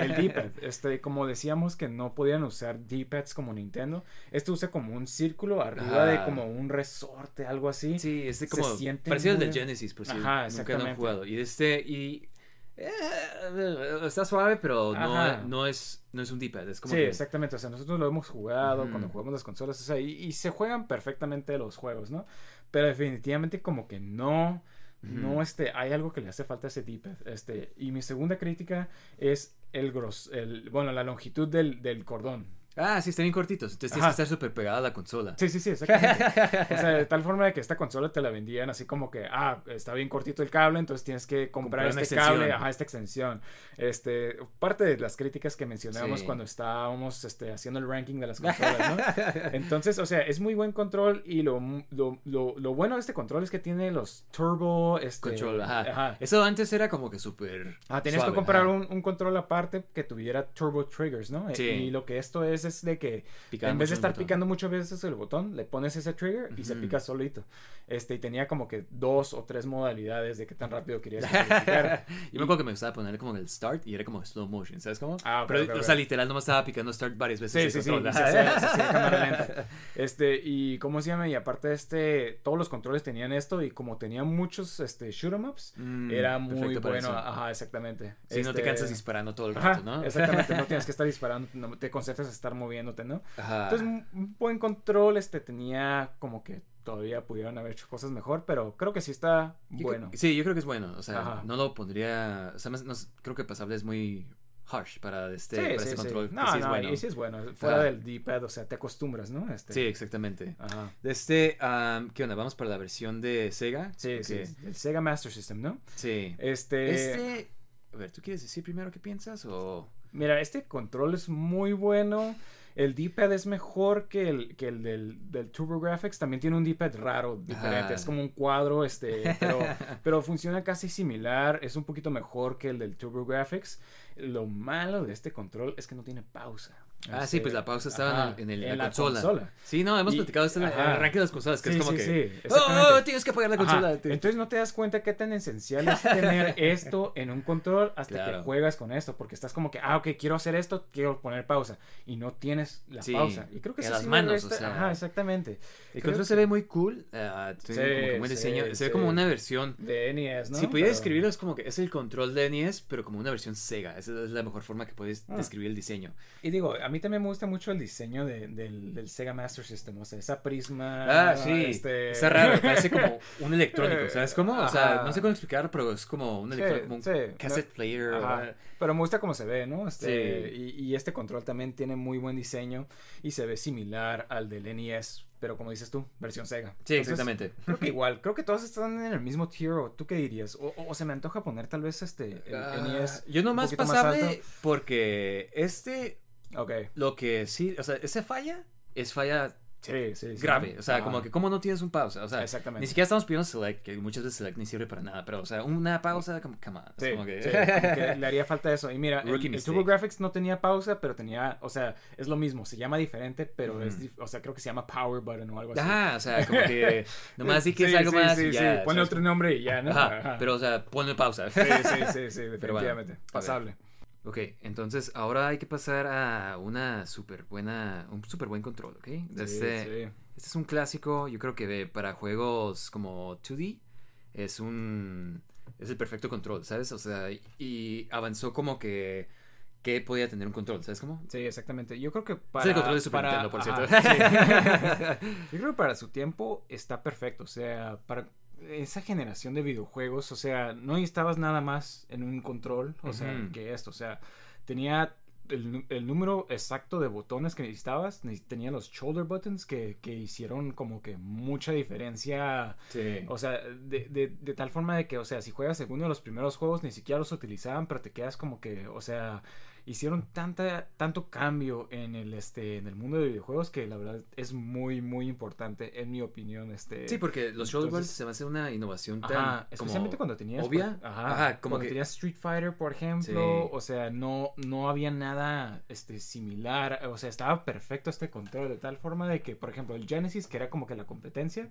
S2: el D-pad. Este, como decíamos que no podían usar D-pads como Nintendo. Este usa como un círculo arriba de
S1: Ajá.
S2: como un resorte, algo así.
S1: Sí, este
S2: Se
S1: como
S2: siente
S1: parecido al
S2: muy-
S1: del Genesis, por si
S2: Ajá,
S1: nunca lo han jugado. Y este, y eh, está suave, pero no, no es no es un D-pad, es como
S2: sí,
S1: que-
S2: exactamente. O sea, nosotros lo hemos jugado
S1: Ujú.
S2: cuando jugamos las consolas. O sea, y, y se juegan perfectamente los juegos, ¿no? Pero definitivamente como que no. No, este, hay algo que le hace falta a ese D-pad. Este, y mi segunda crítica es el gros, el, bueno, la longitud del, del cordón.
S1: Ah, sí, están bien cortitos, entonces tienes que estar súper pegada a la consola.
S2: Sí, sí, sí, exactamente. o sea, de tal forma de que esta consola te la vendían así como que, ah, está bien cortito el cable, entonces tienes que comprar, este cable, ajá, esta extensión. Este, parte de las críticas que mencionábamos
S1: Sí.
S2: cuando estábamos este, haciendo el ranking de las consolas, ¿no? Entonces, o sea, es muy buen control y lo, lo, lo, lo bueno de este control es que tiene los turbo, este...
S1: Control, ajá.
S2: ajá.
S1: Eso antes era como que súper.
S2: Ah, tenías
S1: suave,
S2: que comprar un, un control aparte que tuviera turbo triggers, ¿no?
S1: Sí.
S2: Y lo que esto es es de que
S1: Picar
S2: en vez de estar
S1: botón.
S2: picando muchas veces el botón, le pones ese trigger y se pica solito. Este, y tenía como que dos o tres modalidades de qué tan rápido querías que picara.
S1: Yo me acuerdo que me gustaba ponerle como el start y era como slow motion, ¿sabes cómo?
S2: Ah, ok,
S1: Pero, o sea, literal, nomás estaba picando start varias veces.
S2: Sí, sí, sí,
S1: control.
S2: y se hacía- se hacía cámara lenta. Este, y ¿cómo se llama? Y aparte de este, todos los controles tenían esto y como tenía muchos este, shoot 'em ups,
S1: Mm,
S2: era muy bueno. Ajá, exactamente.
S1: Sí, no te
S2: Este,
S1: cansas disparando todo el
S2: Ajá,
S1: rato, ¿no?
S2: exactamente, no tienes que estar disparando, no te concentras en estar moviéndote, ¿no?
S1: Ajá.
S2: Entonces, un buen control, este, tenía como que todavía pudieron haber hecho cosas mejor, pero creo que sí está
S1: Yo
S2: bueno.
S1: sí, yo creo que es bueno. O sea,
S2: Ajá.
S1: no lo pondría. O sea, no creo que pasable es muy harsh para este,
S2: Sí,
S1: para
S2: sí,
S1: este
S2: sí.
S1: control. que
S2: No,
S1: sí es
S2: no,
S1: bueno.
S2: y sí es bueno. Fuera del D-pad, o sea, te acostumbras, ¿no? Este,
S1: Sí, exactamente.
S2: Ajá.
S1: Este, ¿qué onda? Vamos para la versión de Sega.
S2: Sí, sí. El Sega Master System, ¿no?
S1: Sí.
S2: Este,
S1: Este. A ver, ¿tú quieres decir primero qué piensas o.?
S2: Mira, este control es muy bueno. El D-pad es mejor que el, que el del, del TurboGrafx. También tiene un D-pad raro, diferente.
S1: Ah.
S2: Es como un cuadro, este, pero, pero funciona casi similar. Es un poquito mejor que el del TurboGrafx. Lo malo de este control es que no tiene pausa.
S1: Ah, sí,
S2: Este,
S1: pues la pausa estaba
S2: ajá,
S1: en, el- en
S2: en
S1: la,
S2: la
S1: consola.
S2: consola.
S1: Sí, no, hemos
S2: Y-
S1: platicado esto en el arranque de las consolas, que
S2: Sí,
S1: es como
S2: sí,
S1: que.
S2: sí,
S1: ¡Oh,
S2: exactamente.
S1: tienes que apagar la
S2: Ajá,
S1: consola!
S2: Entonces no te das cuenta qué tan esencial es tener esto en un control hasta
S1: Claro.
S2: que juegas con esto, porque estás como que, ah, ok, quiero hacer esto, quiero poner pausa, y no tienes la pausa. Y creo que eso
S1: las manos,
S2: resta-
S1: o sea,
S2: Ajá, exactamente.
S1: El
S2: Creo
S1: control se ve muy cool. ah, tiene
S2: Sí,
S1: como que buen diseño. se ve como una versión.
S2: De NES, ¿no?
S1: si pudiera
S2: Pero-
S1: describirlo, es como que es el control de NES, pero como una versión Sega. Esa es la mejor forma que puedes
S2: Ah.
S1: describir el diseño.
S2: Y digo, a mí también me gusta mucho el diseño de- del, del Sega Master System, o sea, esa prisma.
S1: Ah, sí.
S2: este-
S1: Está raro, parece como un electrónico, ¿sabes cómo? O sea, no sé cómo explicarlo, pero es como un electrónico, como un
S2: sí.
S1: cassette player.
S2: Ajá. Pero me gusta cómo se ve, ¿no? Este,
S1: Sí.
S2: y, y este control también tiene muy buen diseño y se ve similar al del NES, pero como dices tú, versión Sega.
S1: Sí,
S2: Entonces,
S1: exactamente.
S2: Creo que igual, creo que todos están en el mismo tier, o tú qué dirías, o, o se me antoja poner tal vez este, el
S1: Ah,
S2: NES.
S1: yo nomás
S2: más
S1: pasable porque este,
S2: Ok,
S1: lo que sí, o sea, ese falla es falla
S2: Sí, sí, sí.
S1: grave. O sea,
S2: Ajá.
S1: como que, ¿cómo no tienes un pausa? O sea,
S2: Exactamente.
S1: ni siquiera estamos pidiendo select, que muchas veces select ni sirve para nada, pero, o sea, una pausa, como, come on. es
S2: Sí,
S1: como que...
S2: sí, como que le haría falta eso. Y mira, el,
S1: Rookie
S2: el
S1: mistake.
S2: TurboGrafx no tenía pausa, pero tenía, o sea, es lo mismo, se llama diferente, pero es,
S1: Ujú.
S2: dif- o sea, creo que se llama Power Button o algo así.
S1: Ajá, o sea, como que nomás di que es
S2: Sí,
S1: algo
S2: sí,
S1: más
S2: sí,
S1: y ya.
S2: sí, Ponle
S1: ¿sabes?
S2: otro nombre y ya, ¿no?
S1: Ajá,
S2: Ajá.
S1: pero, o sea, ponle pausa.
S2: Sí, sí, sí, sí,
S1: bueno,
S2: definitivamente.
S1: ver.
S2: Pasable.
S1: Ok, entonces ahora hay que pasar a una súper buena, un súper buen control, ¿ok?
S2: Sí,
S1: Este,
S2: sí.
S1: este es un clásico, yo creo que para juegos como 2D es un, es el perfecto control, ¿sabes? O sea, y avanzó como que, que podía tener un control, ¿sabes cómo?
S2: Sí, exactamente. Yo creo que
S1: Es
S2: para...
S1: el control de Super
S2: para-
S1: Nintendo, por
S2: ajá,
S1: cierto.
S2: sí. Yo creo que para su tiempo está perfecto. O sea, para esa generación de videojuegos, o sea, no necesitabas nada más en un control, o sea, que esto. O sea, tenía el, el número exacto de botones que necesitabas. neces- Tenía los shoulder buttons que, que hicieron como que mucha diferencia.
S1: Sí.
S2: O sea, de, de, de tal forma de que, o sea, si juegas alguno de los primeros juegos, ni siquiera los utilizaban, pero te quedas como que, o sea, hicieron tanta, tanto cambio en el, este, en el mundo de videojuegos que la verdad es muy, muy importante, en mi opinión, este.
S1: Sí, porque los shoulder
S2: entonces-
S1: se me hace una innovación tan
S2: Ajá, especialmente
S1: como
S2: cuando tenías
S1: obvia.
S2: por- ajá,
S1: Ajá, como
S2: cuando
S1: que
S2: tenías Street Fighter, por ejemplo,
S1: Sí.
S2: o sea, no no había nada este similar, o sea, estaba perfecto este control de tal forma de que, por ejemplo, el Genesis, que era como que la competencia,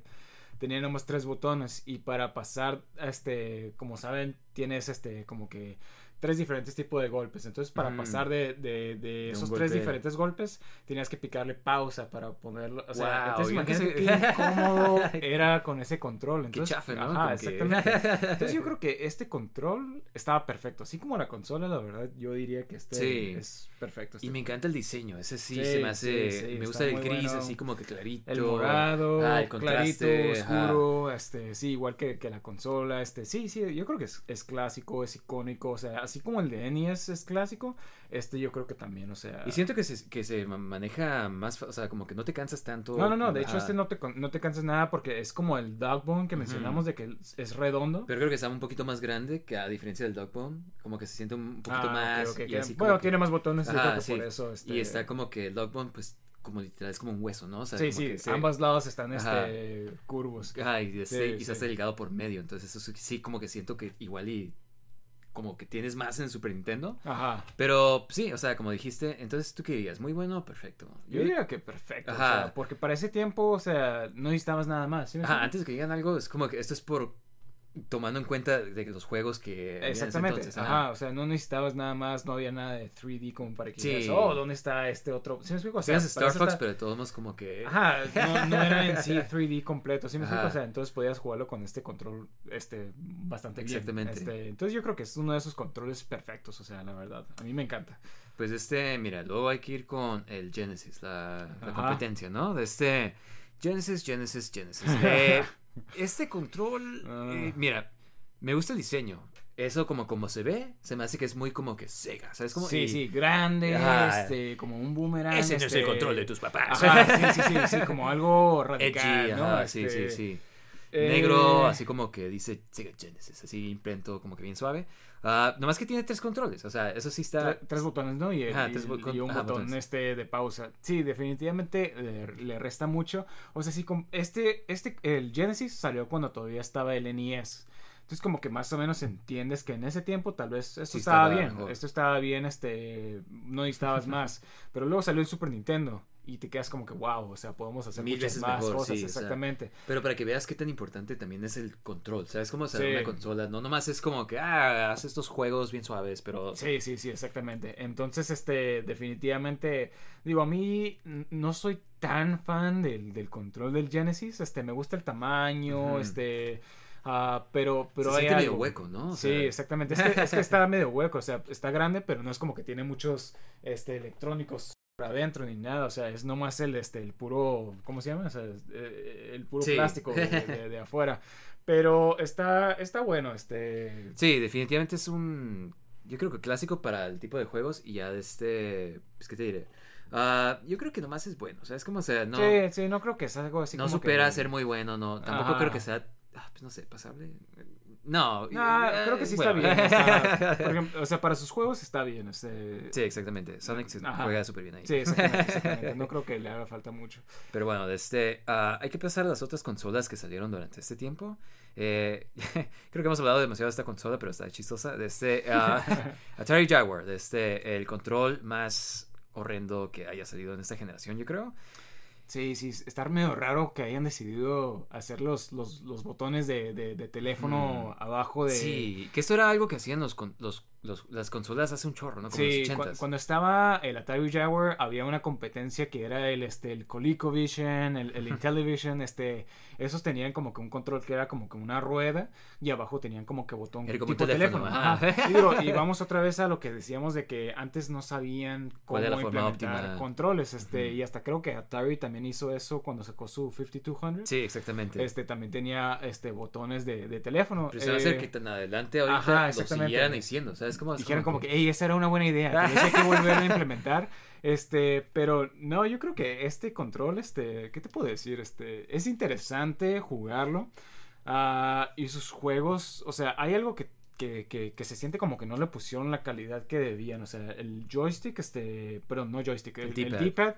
S2: tenía nomás tres botones y para pasar este, como saben, tienes este como que tres diferentes tipos de golpes. Entonces, para
S1: Ujú.
S2: pasar de, de, de esos tres diferentes golpes, tenías que picarle pausa para ponerlo. O sea,
S1: Wow,
S2: entonces qué incómodo era con ese control.
S1: Qué
S2: Entonces,
S1: chafa, ¿no?
S2: Ajá,
S1: Como que-
S2: exactamente. Entonces yo creo que este control estaba perfecto. Así como la consola, la verdad, yo diría que este
S1: Sí.
S2: es perfecto. este
S1: Y me encanta el diseño, ese sí,
S2: Sí,
S1: se me hace,
S2: sí,
S1: me gusta el gris,
S2: bueno.
S1: así como que clarito.
S2: El morado,
S1: Ah, el
S2: clarito,
S1: contraste, ajá.
S2: oscuro, este, sí, igual que, que la consola, este, sí, sí, yo creo que es, es clásico, es icónico, o sea, así como el de NES es clásico, este yo creo que también, o sea...
S1: Y siento que se, que se ma- maneja más, o sea, como que no te cansas tanto.
S2: No, no, no, de hecho este no te, no te cansas nada porque es como el Dogbone que mencionamos de que es- redondo.
S1: Pero creo que está un poquito más grande que a diferencia del Dogbone, como que se siente un poquito
S2: Ah,
S1: más.
S2: ok,
S1: y
S2: que-
S1: así
S2: bueno,
S1: que-
S2: tiene más botones, yo
S1: Ajá,
S2: creo que
S1: sí.
S2: por eso, este...
S1: Y está como que el Dogbone, pues, como literal, es como un hueso, ¿no? O sea,
S2: Sí, sí,
S1: se-
S2: ambos lados están
S1: Ajá.
S2: este, curvos.
S1: Ajá, y, este-
S2: Sí,
S1: y se hace
S2: sí.
S1: delgado por medio. Entonces, eso sí- sí, como que siento que igual y. Como que tienes más en Super Nintendo.
S2: Ajá.
S1: Pero sí, o sea, como dijiste, entonces tú qué dirías, muy bueno o perfecto.
S2: Yo diría que perfecto, o
S1: Ajá.
S2: sea, porque para ese tiempo, o sea, no necesitabas nada más. ¿sí me
S1: Ajá, antes de que digan algo, es como que esto es por tomando en cuenta de los juegos que.
S2: Exactamente,
S1: entonces,
S2: ajá. o sea, no necesitabas nada más, no había nada de 3D como para que
S1: Sí.
S2: digas, oh, ¿dónde está este otro? ¿Sí me explico? O sea,
S1: Star Fox,
S2: está-
S1: pero de todos modos como que.
S2: Ajá, no, no era en sí 3D completo, ¿sí me explico? O sea, entonces podías jugarlo con este control, este, bastante bien.
S1: Exactamente.
S2: Este, entonces yo creo que es uno de esos controles perfectos, o sea, la verdad, a mí me encanta.
S1: Pues este, mira, luego hay que ir con el Genesis, la, la competencia, ¿no? De este Genesis, Genesis, Genesis. Eh, este control, eh,
S2: Ah.
S1: mira, me gusta el diseño. Eso como como se ve, se me hace que es muy como que Sega, ¿sabes? Como,
S2: sí,
S1: y-
S2: sí, grande,
S1: Ajá.
S2: este, como un boomerang.
S1: Ese no es el
S2: este,
S1: control de tus papás.
S2: Ajá, sí, sí, sí, sí, como algo radical,
S1: Edgy,
S2: ¿no?
S1: ajá, sí,
S2: Este,
S1: sí, sí.
S2: Eh,
S1: Negro, así como que dice Sega Genesis, así imprento como que bien suave. Ah, nomás que tiene tres controles, o sea, eso sí está...
S2: tre- tres botones, ¿no? Y,
S1: Ajá,
S2: y-
S1: tres
S2: y un
S1: ajá,
S2: botón
S1: botones.
S2: este de pausa. Sí, definitivamente le, le resta mucho. O sea, sí, este, este, el Genesis salió cuando todavía estaba el NES. Entonces como que más o menos entiendes que en ese tiempo tal vez esto
S1: Sí,
S2: estaba,
S1: estaba
S2: bien,
S1: mejor.
S2: esto estaba bien, este, no necesitabas más. Pero luego salió el Super Nintendo y te quedas como que wow, o sea, podemos hacer
S1: Mil
S2: muchas
S1: veces
S2: más
S1: mejor,
S2: cosas,
S1: sí, o sea,
S2: exactamente.
S1: Pero para que veas qué tan importante también es el control, ¿sabes? Como
S2: Sí.
S1: una consola, no nomás es como que, ah, hace estos juegos bien suaves, pero...
S2: Sí, sí, sí, exactamente. Entonces, este, definitivamente, digo, a mí no soy tan fan del, del control del Genesis. Este, me gusta el tamaño, este, ah, pero, pero
S1: se
S2: hay
S1: siente medio
S2: algo.
S1: hueco, ¿no? O
S2: sí,
S1: sea,
S2: exactamente. Es que, es que está medio hueco, o sea, está grande, pero no es como que tiene muchos, este, electrónicos adentro ni nada, o sea, es nomás el, este, el puro, ¿cómo se llama? O sea, es, eh, el puro
S1: Sí.
S2: plástico de, de- de afuera. Pero está, está bueno, este,
S1: Sí, definitivamente es un... Yo creo que clásico para el tipo de juegos y ya de este... Pues, ¿qué te diré? Ah, yo creo que nomás es bueno, ¿sabes? Como, o sea, no...
S2: sí, sí, no creo que sea algo así
S1: no
S2: como
S1: supera
S2: que-
S1: ser muy bueno, no. Tampoco
S2: Ajá.
S1: creo que sea ah, pues no sé, pasable. No,
S2: No,
S1: eh,
S2: creo que sí
S1: bueno.
S2: está bien. está- por ejemplo, o sea, para sus juegos está bien. Este,
S1: sí, exactamente. Sonic se juega súper bien ahí.
S2: Sí, exactamente, exactamente. No creo que le haga falta mucho.
S1: Pero bueno, este, ah, hay que pensar las otras consolas que salieron durante este tiempo. Eh, creo que hemos hablado demasiado de esta consola, pero está chistosa. De este, ah, Atari Jaguar, de este, el control más horrendo que haya salido en esta generación, yo creo.
S2: Sí, sí, estar medio raro que hayan decidido hacer los, los, los botones de, de, de teléfono abajo de...
S1: Mm. Sí, que esto era algo que hacían los, con- los, los- las consolas hace un chorro, ¿no? Como
S2: Sí,
S1: los
S2: cu-
S1: 80s.
S2: cuando estaba el Atari Jaguar había una competencia que era el este el ColecoVision, el, el Intellivision, este esos tenían como que un control que era como que una rueda y abajo tenían como que botón
S1: Era como
S2: tipo
S1: teléfono,
S2: Ajá.
S1: ajá.
S2: Y, digo, y vamos otra vez a lo que decíamos de que antes no sabían cómo
S1: ¿Cuál era la forma
S2: implementar
S1: óptima?
S2: controles, este
S1: Ujú.
S2: y hasta creo que Atari también hizo eso cuando sacó su 5200.
S1: Sí, exactamente.
S2: Este también tenía este botones de, de teléfono.
S1: Pero se va a hacer
S2: Eh,
S1: que tan adelante ahorita
S2: ajá,
S1: lo siguieran diciendo, ¿sabes? Como,
S2: dijeron como
S1: que-
S2: hey, esa era una buena idea, hay que volver a implementar. Este, pero no, yo creo que este control, este, ¿qué te puedo decir? Este, es interesante jugarlo. ah, y sus juegos, o sea, hay algo que, que, que, que se siente como que no le pusieron la calidad que debían. O sea, el joystick, este, perdón, no joystick, el,
S1: El
S2: el
S1: D-pad.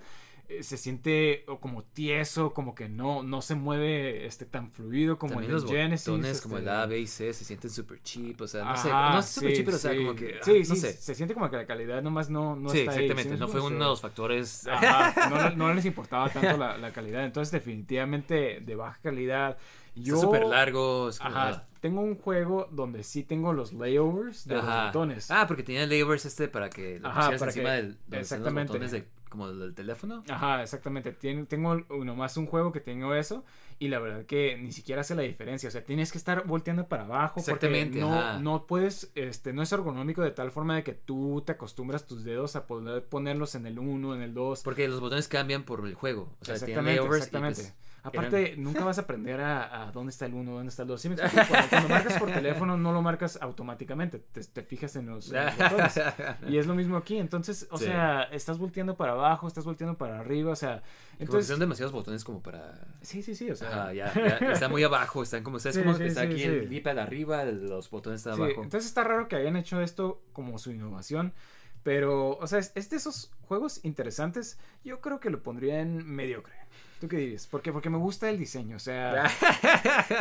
S2: Eh, se siente o como tieso, como que no, no se mueve este, tan fluido como
S1: También
S2: en el
S1: los
S2: Genesis.
S1: botones como el
S2: este,
S1: A, B y C se sienten súper cheap, o sea, no sé, no es súper
S2: sí,
S1: cheap, pero o sea, como que, ah,
S2: Sí,
S1: no
S2: sí,
S1: sé.
S2: se siente como que la calidad nomás no, no
S1: sí,
S2: está
S1: exactamente,
S2: ¿sí
S1: no fue uno de los factores.
S2: Ajá, no, no les importaba tanto la, la calidad, entonces definitivamente de baja calidad. Yo,
S1: súper largo. es como-
S2: Ajá, tengo un juego donde sí tengo los layovers de
S1: Ajá.
S2: los botones.
S1: Ah, porque tenía layovers este para que lo
S2: Ajá,
S1: pusieras
S2: para
S1: encima
S2: que-
S1: del, los
S2: exactamente.
S1: botones de, como del teléfono.
S2: Ajá, exactamente. Tien- tengo nomás un juego que tengo eso y la verdad que ni siquiera hace la diferencia. O sea, tienes que estar volteando para abajo porque
S1: Exactamente,
S2: no,
S1: ajá.
S2: no puedes, este, no es ergonómico de tal forma de que tú te acostumbras tus dedos a poder ponerlos en el 1, en el 2.
S1: Porque los botones cambian por el juego. O sea,
S2: Exactamente,
S1: y,
S2: exactamente. Aparte, nunca vas a aprender a, a dónde está el 1, dónde está el 2. ¿Sí me explico? Cuando, cuando marcas por teléfono, no lo marcas automáticamente. Te, te fijas en los, en los botones. Y es lo mismo aquí. Entonces, o
S1: Sí.
S2: sea, estás volteando para abajo, estás volteando para arriba. O sea,
S1: como
S2: entonces.
S1: son demasiados botones como para...
S2: Sí, sí, sí. O sea,
S1: Ajá, ya, ya, está muy abajo, están como, ¿sabes
S2: Sí,
S1: cómo
S2: sí,
S1: está aquí el D-pad arriba, los botones están abajo?
S2: entonces está raro que hayan hecho esto como su innovación. Pero, o sea, es, de esos juegos interesantes. Yo creo que lo pondría en mediocre. ¿Tú qué dirías? Porque, porque me gusta el diseño. O sea,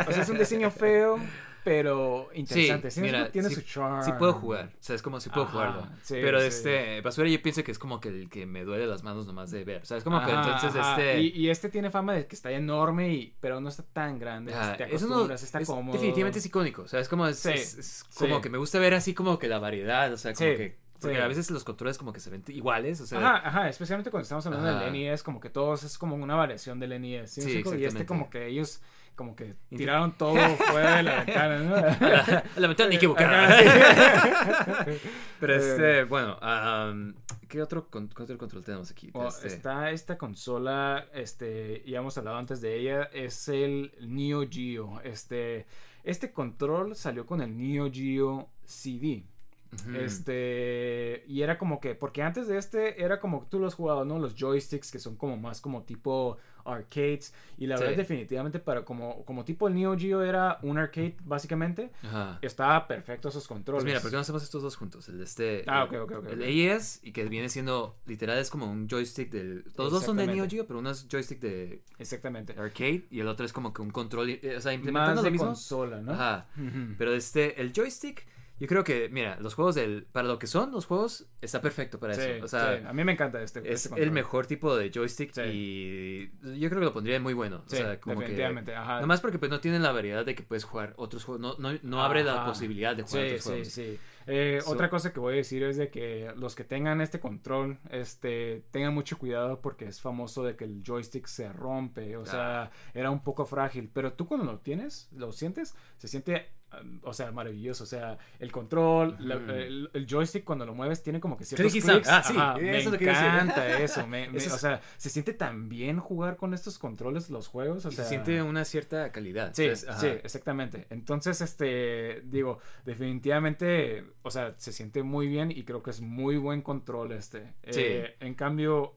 S2: o sea, es un diseño feo, pero interesante. Sí,
S1: mira,
S2: tiene
S1: sí-
S2: su charm.
S1: Sí puedo jugar, o sea, es como si puedo
S2: Ajá,
S1: jugarlo. pero este, basura yo pienso que es como que el que me duele las manos nomás de ver, o sea, es como que
S2: Ajá,
S1: entonces
S2: ajá.
S1: este...
S2: Y, y este tiene fama de que está enorme, y, pero no está tan grande.
S1: ajá,
S2: te acostumbras, está
S1: es-
S2: cómodo.
S1: definitivamente es icónico, o sea, es como, es, es- como que me gusta ver así como que la variedad, o sea, como que... Porque
S2: sí.
S1: a veces los controles como que se ven iguales, o sea...
S2: Ajá, ajá, especialmente cuando estamos hablando
S1: Ajá.
S2: del NES, como que todos es como una variación del NES. ¿sí
S1: Sí,
S2: y este como que ellos como que tiraron todo fuera de la ventana, ¿no?
S1: la, la ventana equivocada. Pero
S2: Eh.
S1: este, bueno, am, ¿qué, otro, con- qué otro control tenemos aquí?
S2: Bueno,
S1: Este,
S2: Está esta consola, este, ya hemos hablado antes de ella, es el Neo Geo. Este, este control salió con el Neo Geo CD. Este, y era como que, porque antes de este era como tú lo has jugado, ¿no? Los joysticks que son como más como tipo arcades. Y la
S1: Sí.
S2: verdad, definitivamente, para como, como tipo el Neo Geo era un arcade, básicamente,
S1: Ajá.
S2: estaba perfecto esos controles.
S1: Pues mira, ¿por qué no hacemos estos dos juntos? El de este.
S2: Ah,
S1: el-
S2: ok, ok, ok,
S1: El. AES, y que viene siendo, literal, es como un joystick del. Los dos son de Neo. Geo, pero uno es joystick de
S2: Exactamente.
S1: arcade y el otro es como que un control. O sea,
S2: Más
S1: implementando
S2: de
S1: lo mismo.
S2: consola, ¿no?
S1: Ajá. Pero este, el joystick, yo creo que, mira, los juegos del. Para lo que son los juegos, está perfecto para
S2: Sí,
S1: eso. O sea,
S2: sí, a mí me encanta este.
S1: es
S2: este
S1: el mejor tipo de joystick
S2: Sí.
S1: y yo creo que lo pondría muy bueno.
S2: Sí,
S1: o sea, como
S2: definitivamente.
S1: que.
S2: ajá.
S1: Nomás porque pues no tienen la variedad de que puedes jugar otros juegos. No, no, no abre la posibilidad de jugar
S2: Sí,
S1: otros
S2: sí,
S1: juegos.
S2: sí. Eh,
S1: So-
S2: otra cosa que voy a decir es de que los que tengan este control, este, tengan mucho cuidado porque es famoso de que el joystick se rompe, o
S1: Ah.
S2: sea, era un poco frágil, pero tú cuando lo tienes, lo sientes, se siente, o sea, maravilloso, o sea, el control, la- el, el joystick cuando lo mueves tiene como que ciertos clics,
S1: sound. Ah, sí,
S2: Ajá, me
S1: decir.
S2: encanta eso, me- me-
S1: Eso es-
S2: o sea, se siente tan bien jugar con estos controles los juegos, o
S1: Y
S2: sea,
S1: se siente una cierta calidad.
S2: Sí, sí, exactamente. Entonces, este, digo, definitivamente, o sea, se siente muy bien y creo que es muy buen control este.
S1: Sí.
S2: Eh, en cambio,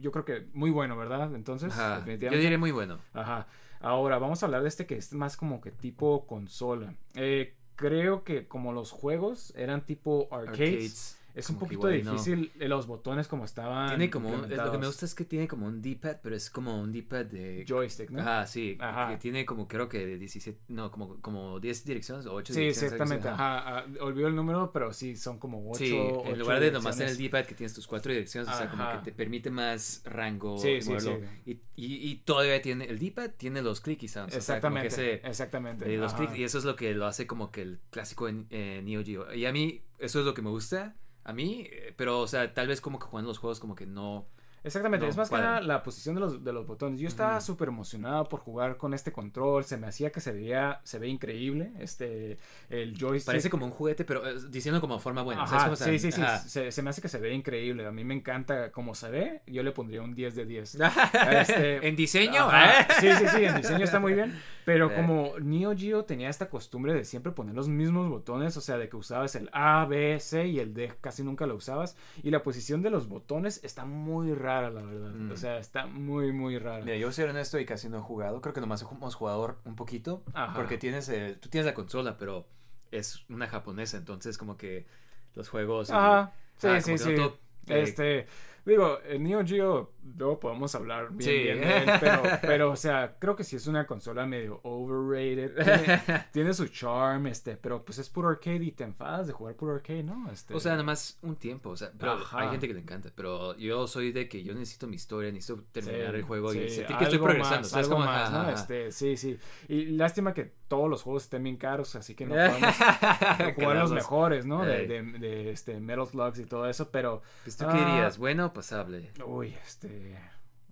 S2: yo creo que muy bueno, ¿verdad? Entonces,
S1: Ajá. Yo
S2: definitivamente.
S1: diré muy bueno.
S2: Ajá. Ahora, vamos a hablar de este que es más como que tipo consola. Eh, creo que como los juegos eran tipo arcades,
S1: Arcades.
S2: Es un
S1: como que
S2: poquito
S1: igual no.
S2: difícil eh, los botones como estaban.
S1: Tiene como un- lo que me gusta es que tiene como un D-pad, pero es como un D-pad de
S2: Joystick, ¿no?
S1: Ajá, sí,
S2: Ajá.
S1: que tiene como creo que de 17, no, como como 10 direcciones o 8
S2: Sí,
S1: direcciones. así,
S2: exactamente.
S1: ajá.
S2: Ajá. ah, olvido el número, pero sí, son como 8.
S1: Sí, en lugar de nomás tener el D-pad que tienes tus cuatro direcciones, o sea, como
S2: Ajá.
S1: que te permite más rango
S2: Sí, sí, sí.
S1: Y, y, y todavía tiene, el D-pad tiene los clicky sounds. o sea,
S2: Exactamente.
S1: ese-
S2: exactamente.
S1: eh, los
S2: ajá.
S1: clics, y eso es lo que lo hace como que el clásico en eh, Neo Geo. Y a mí, eso es lo que me gusta. A mí, eh, pero, o sea, tal vez como que jugando los juegos como que no...
S2: Exactamente,
S1: No,
S2: es más que nada la posición de los, de los botones. Yo estaba
S1: Ujú.
S2: súper emocionado por jugar con este control, se me hacía que se veía, se ve increíble, este, el joystick.
S1: Parece como un juguete, pero eh, diciendo como forma buena.
S2: Ajá,
S1: ¿sabes cómo
S2: sí, sí, sí, se, se me hace que se ve increíble, a mí me encanta cómo se ve, yo le pondría un 10 de 10. Este,
S1: en diseño,
S2: Ajá,
S1: ¿eh?
S2: Sí, sí, sí, en diseño está muy bien. Pero
S1: Sí.
S2: como Neo Geo tenía esta costumbre de siempre poner los mismos botones, o sea, de que usabas el A, B, C y el D casi nunca lo usabas. Y la posición de los botones está muy rara, la verdad.
S1: Mm.
S2: O sea, está muy, muy rara.
S1: Mira, yo soy honesto y casi no he jugado. Creo que nomás hemos jugado un poquito.
S2: Ajá.
S1: Porque tienes el- tú tienes la consola, pero es una japonesa. Entonces, como que los juegos. y-
S2: Ajá, sí,
S1: ah,
S2: sí, sí.
S1: no todo, eh,
S2: Este, digo, Neo Geo luego podemos hablar bien,
S1: Sí.
S2: bien de él, pero, pero, o sea, creo que sí es una consola medio overrated. Tiene, tiene su charm, este, pero pues es puro arcade y te enfadas de jugar puro arcade, ¿no? Este,
S1: O sea, nada más un tiempo. O sea, pero hay gente que le encanta. Pero yo soy de que yo necesito mi historia, necesito terminar
S2: Sí,
S1: el juego y sentir que estoy progresando.
S2: más,
S1: ¿sabes?
S2: algo
S1: Como,
S2: más,
S1: ajá,
S2: ¿no? Este, sí, sí. Y lástima que todos los juegos estén bien caros, así que no podemos jugar los mejores, ¿no? De, de, de, este, Metal Slugs y todo eso, pero...
S1: Pues, ¿Tú
S2: Ah.
S1: qué dirías? ¿Bueno o pasable?
S2: Uy, este...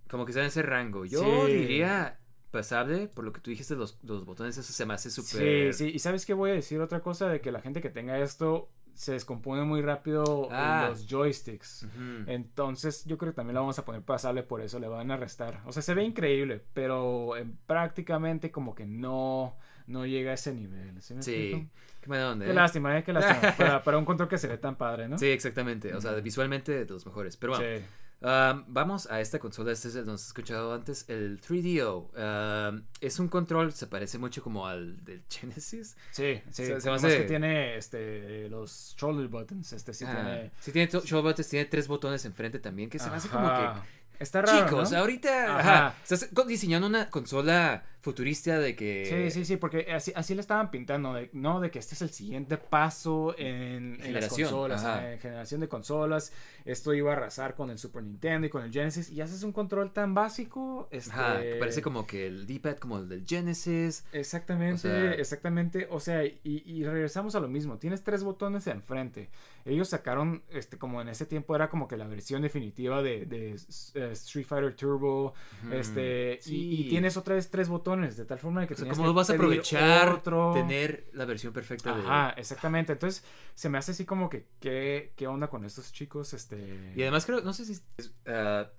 S1: Como que está en ese rango. Yo
S2: Sí.
S1: diría pasable, por lo que tú dijiste, los, los botones, eso se me hace
S2: Sí,
S1: súper.
S2: sí. Y ¿sabes qué voy a decir? Otra cosa de que la gente que tenga esto se descompone muy rápido
S1: Ah.
S2: los joysticks. Entonces yo creo que también la vamos a poner pasable por eso, le van a restar. O sea, se ve increíble, pero eh, prácticamente como que no, no llega a ese nivel. ¿Sí me
S1: Sí. Qué mala onda,
S2: Qué
S1: ¿eh?
S2: lástima, ¿eh? Qué lástima. para, para un control que se ve tan padre, ¿no?
S1: Sí, exactamente. O sea, visualmente de los mejores. Pero bueno,
S2: Sí.
S1: Um, vamos a esta consola. Este es el nos has escuchado antes, el 3DO. Um, es un control, se parece mucho como al del Genesis.
S2: Sí, sí.
S1: Se- se hace-
S2: que tiene este, los shoulder buttons. Este sí
S1: Ah,
S2: tiene.
S1: Sí, tiene show buttons, tiene tres botones enfrente también, que se me hace como que.
S2: Está raro.
S1: Chicos,
S2: ¿no?
S1: ahorita
S2: Ajá.
S1: ajá, estás diseñando una consola futurista de que.
S2: Sí, sí, sí, porque así, así le estaban pintando, de, ¿no? De que este es el siguiente paso en, en las consolas,
S1: ajá.
S2: en generación de consolas. Esto iba a arrasar con el Super Nintendo y con el Genesis. Y haces un control tan básico. Este...
S1: Ajá, que parece como que el D-pad como el del Genesis.
S2: Exactamente,
S1: O sea-
S2: exactamente. O sea, y, y regresamos a lo mismo. Tienes tres botones enfrente. Ellos sacaron, este, como en ese tiempo era como que la versión definitiva de, de, eh, Street Fighter Turbo. Este, y- y, tienes otra vez tres botones, de tal forma que
S1: O sea, ¿Cómo
S2: que
S1: vas a aprovechar
S2: otro.
S1: tener la versión perfecta de.
S2: Ajá, exactamente. Entonces, se me hace así como que, ¿qué, qué onda con estos chicos? Este...
S1: Y además creo, no sé si. es, ah,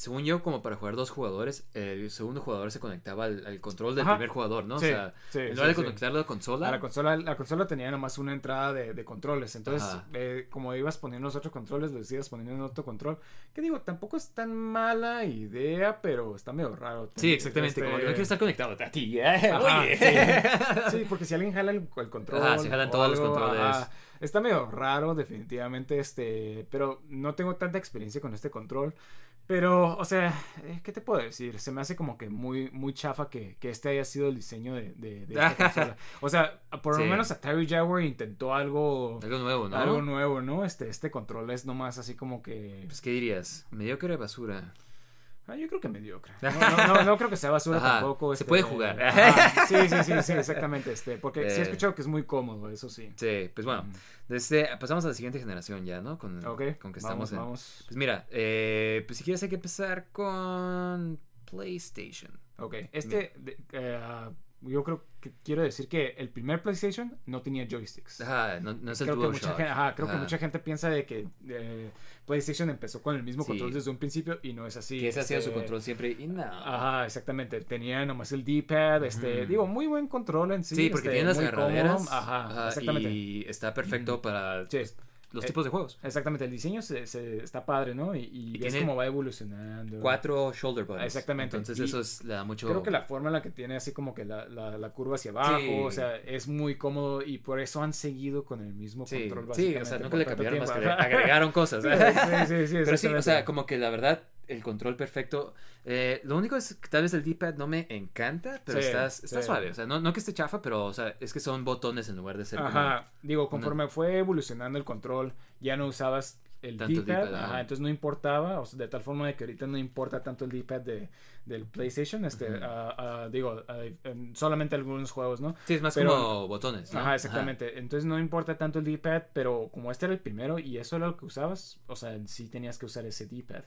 S1: según yo, como para jugar dos jugadores, el segundo jugador se conectaba al, al control del
S2: Ajá.
S1: primer jugador, ¿no?
S2: Sí,
S1: o sea,
S2: sí,
S1: en
S2: sí,
S1: lugar de
S2: sí.
S1: conectarlo a la consola.
S2: A la consola, la consola tenía nomás una entrada de, de controles. Entonces, eh, como ibas poniendo los otros controles, los ibas poniendo en otro control. Que digo, tampoco es tan mala idea, pero está medio raro.
S1: Sí, exactamente.
S2: Este,
S1: Como que no quiero estar conectado a ti, ¿eh?
S2: Ajá,
S1: Oye.
S2: sí. Porque si alguien jala el, el control.
S1: Ajá, si jalan todos los controles.
S2: ajá, está medio raro, definitivamente. Este, pero no tengo tanta experiencia con este control. Pero, o sea, eh, ¿qué te puedo decir? Se me hace como que muy, muy chafa que, que este haya sido el diseño de, de, de esta consola. O sea, por lo menos Atari Jaguar intentó algo,
S1: Algo nuevo, ¿no?
S2: algo nuevo, ¿no? Este, este control es nomás así como que...
S1: Pues, ¿qué dirías? ¿Mediocre basura?
S2: Ah, yo creo que mediocre. No, no, no, no creo que sea basura
S1: Ajá,
S2: tampoco.
S1: se
S2: este,
S1: puede jugar.
S2: ajá, Sí, sí, sí, sí, exactamente. Este, porque sí he
S1: Eh.
S2: escuchado que es muy cómodo, eso sí.
S1: Sí, pues bueno. Desde, pasamos a la siguiente generación ya, ¿no? Con, con que
S2: vamos,
S1: estamos en.
S2: vamos.
S1: Pues mira, eh, pues si quieres hay que empezar con PlayStation.
S2: Ok, este, de- eh, ah, yo creo que quiero decir que el primer PlayStation no tenía joysticks.
S1: Ajá, no, no es el
S2: creo que, mucha gente, ajá, creo que mucha gente piensa de que eh, PlayStation empezó con el mismo
S1: Sí.
S2: control desde un principio y no es así.
S1: Que ese hacía su
S2: este,
S1: control siempre y no.
S2: Ajá, exactamente. Tenía nomás el D-pad, este, digo, muy buen control en sí.
S1: Sí, porque
S2: este,
S1: tiene las agarraderas.
S2: Ajá,
S1: ajá,
S2: exactamente.
S1: Y está perfecto para.
S2: Sí.
S1: Los
S2: Eh,
S1: tipos de juegos.
S2: Exactamente, el diseño se, se- está padre, ¿no? Y, y
S1: Y
S2: ves cómo va evolucionando.
S1: Cuatro shoulder buttons.
S2: Exactamente.
S1: Entonces
S2: Y
S1: eso es, le da mucho...
S2: Creo que la forma en la que tiene así como que la, la, la curva hacia abajo,
S1: Sí.
S2: o sea, es muy cómodo y por eso han seguido con el mismo
S1: Sí,
S2: control.
S1: sí, o sea, nunca le cambiaron más que le agregaron cosas.
S2: Sí, sí, sí, sí,
S1: Pero sí, o sea, como que la verdad, el control perfecto. eh, lo único es que tal vez el D-pad no me encanta, pero
S2: Sí,
S1: está, está
S2: sí.
S1: suave. O sea, no, no que esté chafa, pero o sea, es que son botones en lugar de ser como-
S2: Ajá, digo, conforme fue evolucionando el control, ya no usabas el D-pad,
S1: ajá.
S2: entonces no importaba, o sea, de tal forma de que ahorita no importa tanto el D-pad de, del PlayStation, este,
S1: Ujú.
S2: ah, ah, digo, ah, en solamente algunos juegos, ¿no?
S1: Sí, es más
S2: Pero-
S1: como botones. ¿no?
S2: Ajá, exactamente. Entonces no importa tanto el D-pad, pero como este era el primero y eso era lo que usabas, o sea, sí tenías que usar ese D-pad.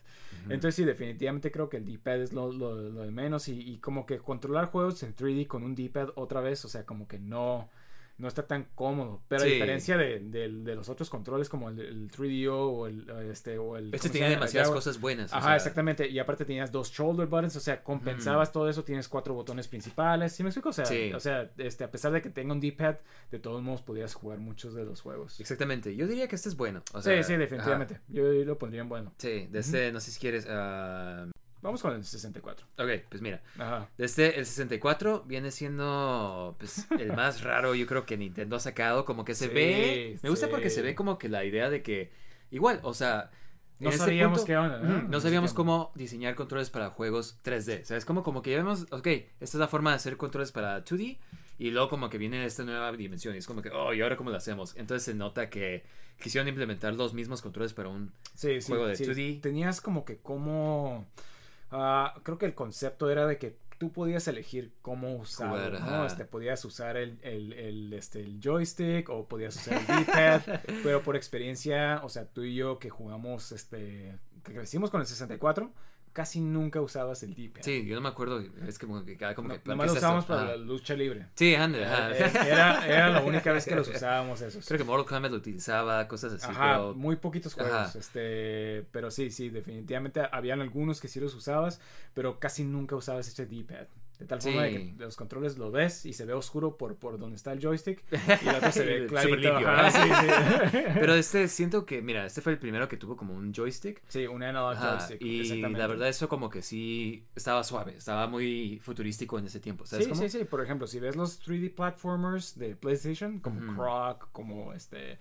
S2: Entonces sí, definitivamente creo que el D-pad es lo, lo- lo de menos y, y como que controlar juegos en 3D con un D-pad otra vez, o sea, como que no, no está tan cómodo. Pero a
S1: Sí.
S2: diferencia de, del- de los otros controles como el, el 3DO o el, este, o el...
S1: Este
S2: ¿cómo se
S1: tiene
S2: llama?
S1: demasiadas
S2: Ya-
S1: cosas buenas. o
S2: Ajá,
S1: sea,
S2: exactamente. Y aparte tenías dos shoulder buttons, o sea, compensabas todo eso, tienes cuatro botones principales. ¿Sí me explico? O sea,
S1: Sí.
S2: o sea este, a pesar de que tenga un D-pad, de todos modos podías jugar muchos de los juegos.
S1: Exactamente. Yo diría que este es bueno. o sea,
S2: sí, sí, definitivamente. Yo lo pondría en bueno.
S1: Sí, de este, no sé si quieres. ah,
S2: Vamos con el 64.
S1: ok, pues mira.
S2: Ajá.
S1: Desde el 64 viene siendo pues, el más raro, yo creo que Nintendo ha sacado. Como que se
S2: Sí,
S1: ve. Me gusta porque
S2: sí.
S1: se ve como que la idea de que. Igual, o sea.
S2: No
S1: en este
S2: sabíamos
S1: punto-
S2: qué onda, ¿no?
S1: No sabíamos cómo diseñar controles para juegos 3D. ¿Sabes? Como, como que ya vemos, ok, esta es la forma de hacer controles para 2D. Y luego como que viene esta nueva dimensión. Y es como que, oh, ¿y ahora cómo lo hacemos? Entonces se nota que quisieron implementar los mismos controles para un...
S2: Sí, sí.
S1: Juego de
S2: sí.
S1: 2D.
S2: Tenías como que cómo... ah, creo que el concepto era de que tú podías elegir cómo
S1: Jugar,
S2: ¿no? Este, podías usar el, el, el, este, el joystick o podías usar el D-pad, pero por experiencia, o sea, tú y yo que jugamos, este, que crecimos con el 64, casi nunca usabas el D-pad.
S1: Sí, yo no me acuerdo. Es como que cada como
S2: No,
S1: que...
S2: nomás
S1: ¿qué
S2: lo usábamos para la lucha libre.
S1: Sí, ande, ajá.
S2: Eh, eh, Era, era la única vez que los usábamos esos.
S1: Creo que Mortal Kombat lo utilizaba, cosas así,
S2: Ajá,
S1: pero...
S2: muy poquitos juegos,
S1: Ajá.
S2: este, pero sí, sí, definitivamente habían algunos que sí los usabas, pero casi nunca usabas este D-pad. De tal forma de que los controles lo ves y se ve oscuro por, por donde está el joystick y el otro se ve clarito.
S1: limpio,
S2: ajá,
S1: ¿verdad?
S2: sí, sí.
S1: Pero este, siento que, mira, este fue el primero que tuvo como un joystick.
S2: Sí, un analog
S1: Ajá,
S2: joystick.
S1: y la verdad eso como que sí estaba suave, estaba muy futurístico en ese tiempo, ¿sabes
S2: Sí,
S1: cómo?
S2: sí, sí. Por ejemplo, si ves los 3D platformers de PlayStation, como. Croc, como este,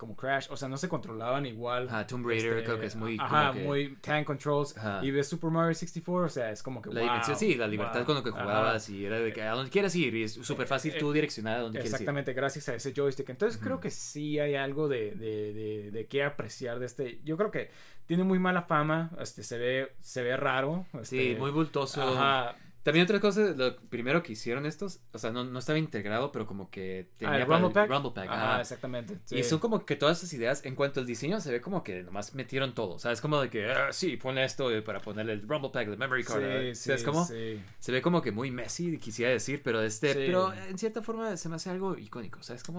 S2: como Crash, o sea, no se controlaban igual.
S1: Ajá, Tomb Raider
S2: este,
S1: creo que es muy como
S2: Ajá,
S1: que-
S2: muy tank controls.
S1: Ajá.
S2: Y ves Super Mario 64, o sea, es como que
S1: La
S2: wow,
S1: dimensión, sí, la libertad
S2: wow,
S1: con lo que
S2: ajá.
S1: jugabas y era de que a donde quieras ir y es súper fácil tú
S2: Eh,
S1: direccionar a donde quieres ir.
S2: Exactamente, gracias a ese joystick. Entonces creo que sí hay algo de, de, de, de qué apreciar de este. Yo creo que tiene muy mala fama, este, se ve, se ve raro.
S1: Sí,
S2: este,
S1: muy bultoso.
S2: Ajá.
S1: También otra cosa, lo primero que hicieron estos, o sea, no, no estaba integrado, pero como que
S2: Ah,
S1: tenía
S2: el
S1: para
S2: Rumble Pack.
S1: Rumble Pack,
S2: Ajá,
S1: ajá.
S2: exactamente.
S1: Y
S2: sí.
S1: son como que todas esas ideas, en cuanto al diseño, se ve como que nomás metieron todo. O sea, es como de que, ah, sí, pone esto eh, para ponerle el Rumble Pack, el Memory Card.
S2: Sí,
S1: ¿Sabes
S2: sí,
S1: cómo?
S2: sí.
S1: Se ve como que muy messy, quisiera decir, pero este, pero en cierta forma se me hace algo icónico, ¿sabes
S2: sí.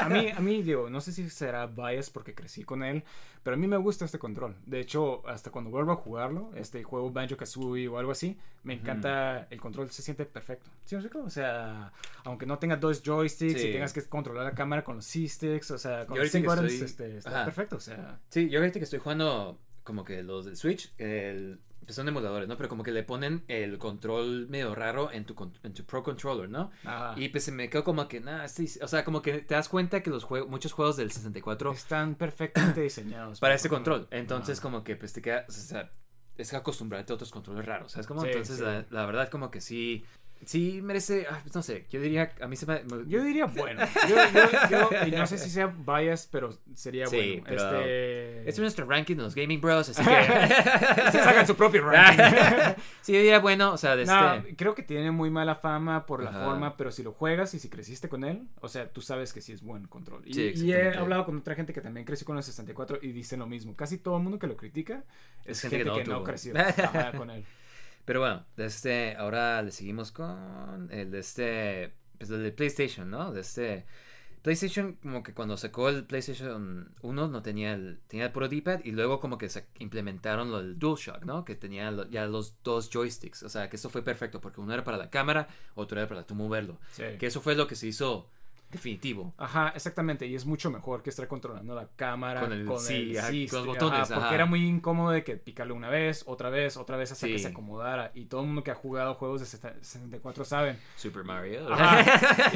S2: A mí, a mí, digo, no sé si será bias porque crecí con él, pero a mí me gusta este control. De hecho, hasta cuando vuelvo a jugarlo, este juego Banjo Kazooie o algo así, me encanta el control, se siente perfecto. ¿Sí me explico? O sea, aunque no tenga dos joysticks
S1: Sí.
S2: y tengas que controlar la cámara con los C-sticks, o sea, con los
S1: estoy-
S2: este, está
S1: Ajá.
S2: perfecto. O sea,
S1: Sí, yo ahorita que estoy jugando como que los del Switch, el, pues son emuladores, ¿no? Pero como que le ponen el control medio raro en tu, en tu Pro Controller, ¿no?
S2: ajá.
S1: Y pues se me quedó como que, nada, o sea, como que te das cuenta que los juegos, muchos juegos del 64
S2: están perfectamente diseñados.
S1: para este control. Entonces
S2: Ajá.
S1: como que pues te queda, o sea, es acostumbrarte a otros controles raros, ¿sabes? Como
S2: Sí,
S1: entonces
S2: sí.
S1: La, la verdad como que sí, sí merece, ah, no sé, yo diría, a mí se me...
S2: Yo diría bueno. Yo, yo- yo- y no sé si sea bias, pero sería
S1: Sí,
S2: bueno.
S1: pero
S2: Este...
S1: Este es nuestro ranking de los Gaming Bros, así que...
S2: Ustedes hagan su propio ranking.
S1: sí, yo diría bueno, o sea, de
S2: No,
S1: este...
S2: creo que tiene muy mala fama por la
S1: Ajá.
S2: forma, pero si lo juegas y si creciste con él, o sea, tú sabes que sí es buen control. Y,
S1: Sí,
S2: y he hablado con otra gente que también creció con el 64 y dicen lo mismo. Casi todo el mundo que lo critica es, gente, que, no, creció con él.
S1: Pero bueno, de este, ahora le seguimos con el de este, pues el de PlayStation, ¿no? De este, PlayStation como que cuando sacó el PlayStation 1 no tenía el, tenía el puro D-pad y luego como que se implementaron lo del DualShock, ¿no? Que tenía lo- ya los dos joysticks, o sea que eso fue perfecto porque uno era para la cámara, otro era para tú moverlo.
S2: Sí.
S1: Que eso fue lo que se hizo definitivo.
S2: Ajá, exactamente. Y es mucho mejor que estar controlando la cámara
S1: Con el- sí, ajá,
S2: sí,
S1: con los botones,
S2: ajá, porque
S1: ajá.
S2: era muy incómodo de que picarle una vez, otra vez, otra vez hasta que se acomodara. Y todo el mundo que ha jugado juegos de 64 saben.
S1: Super Mario.
S2: Ajá,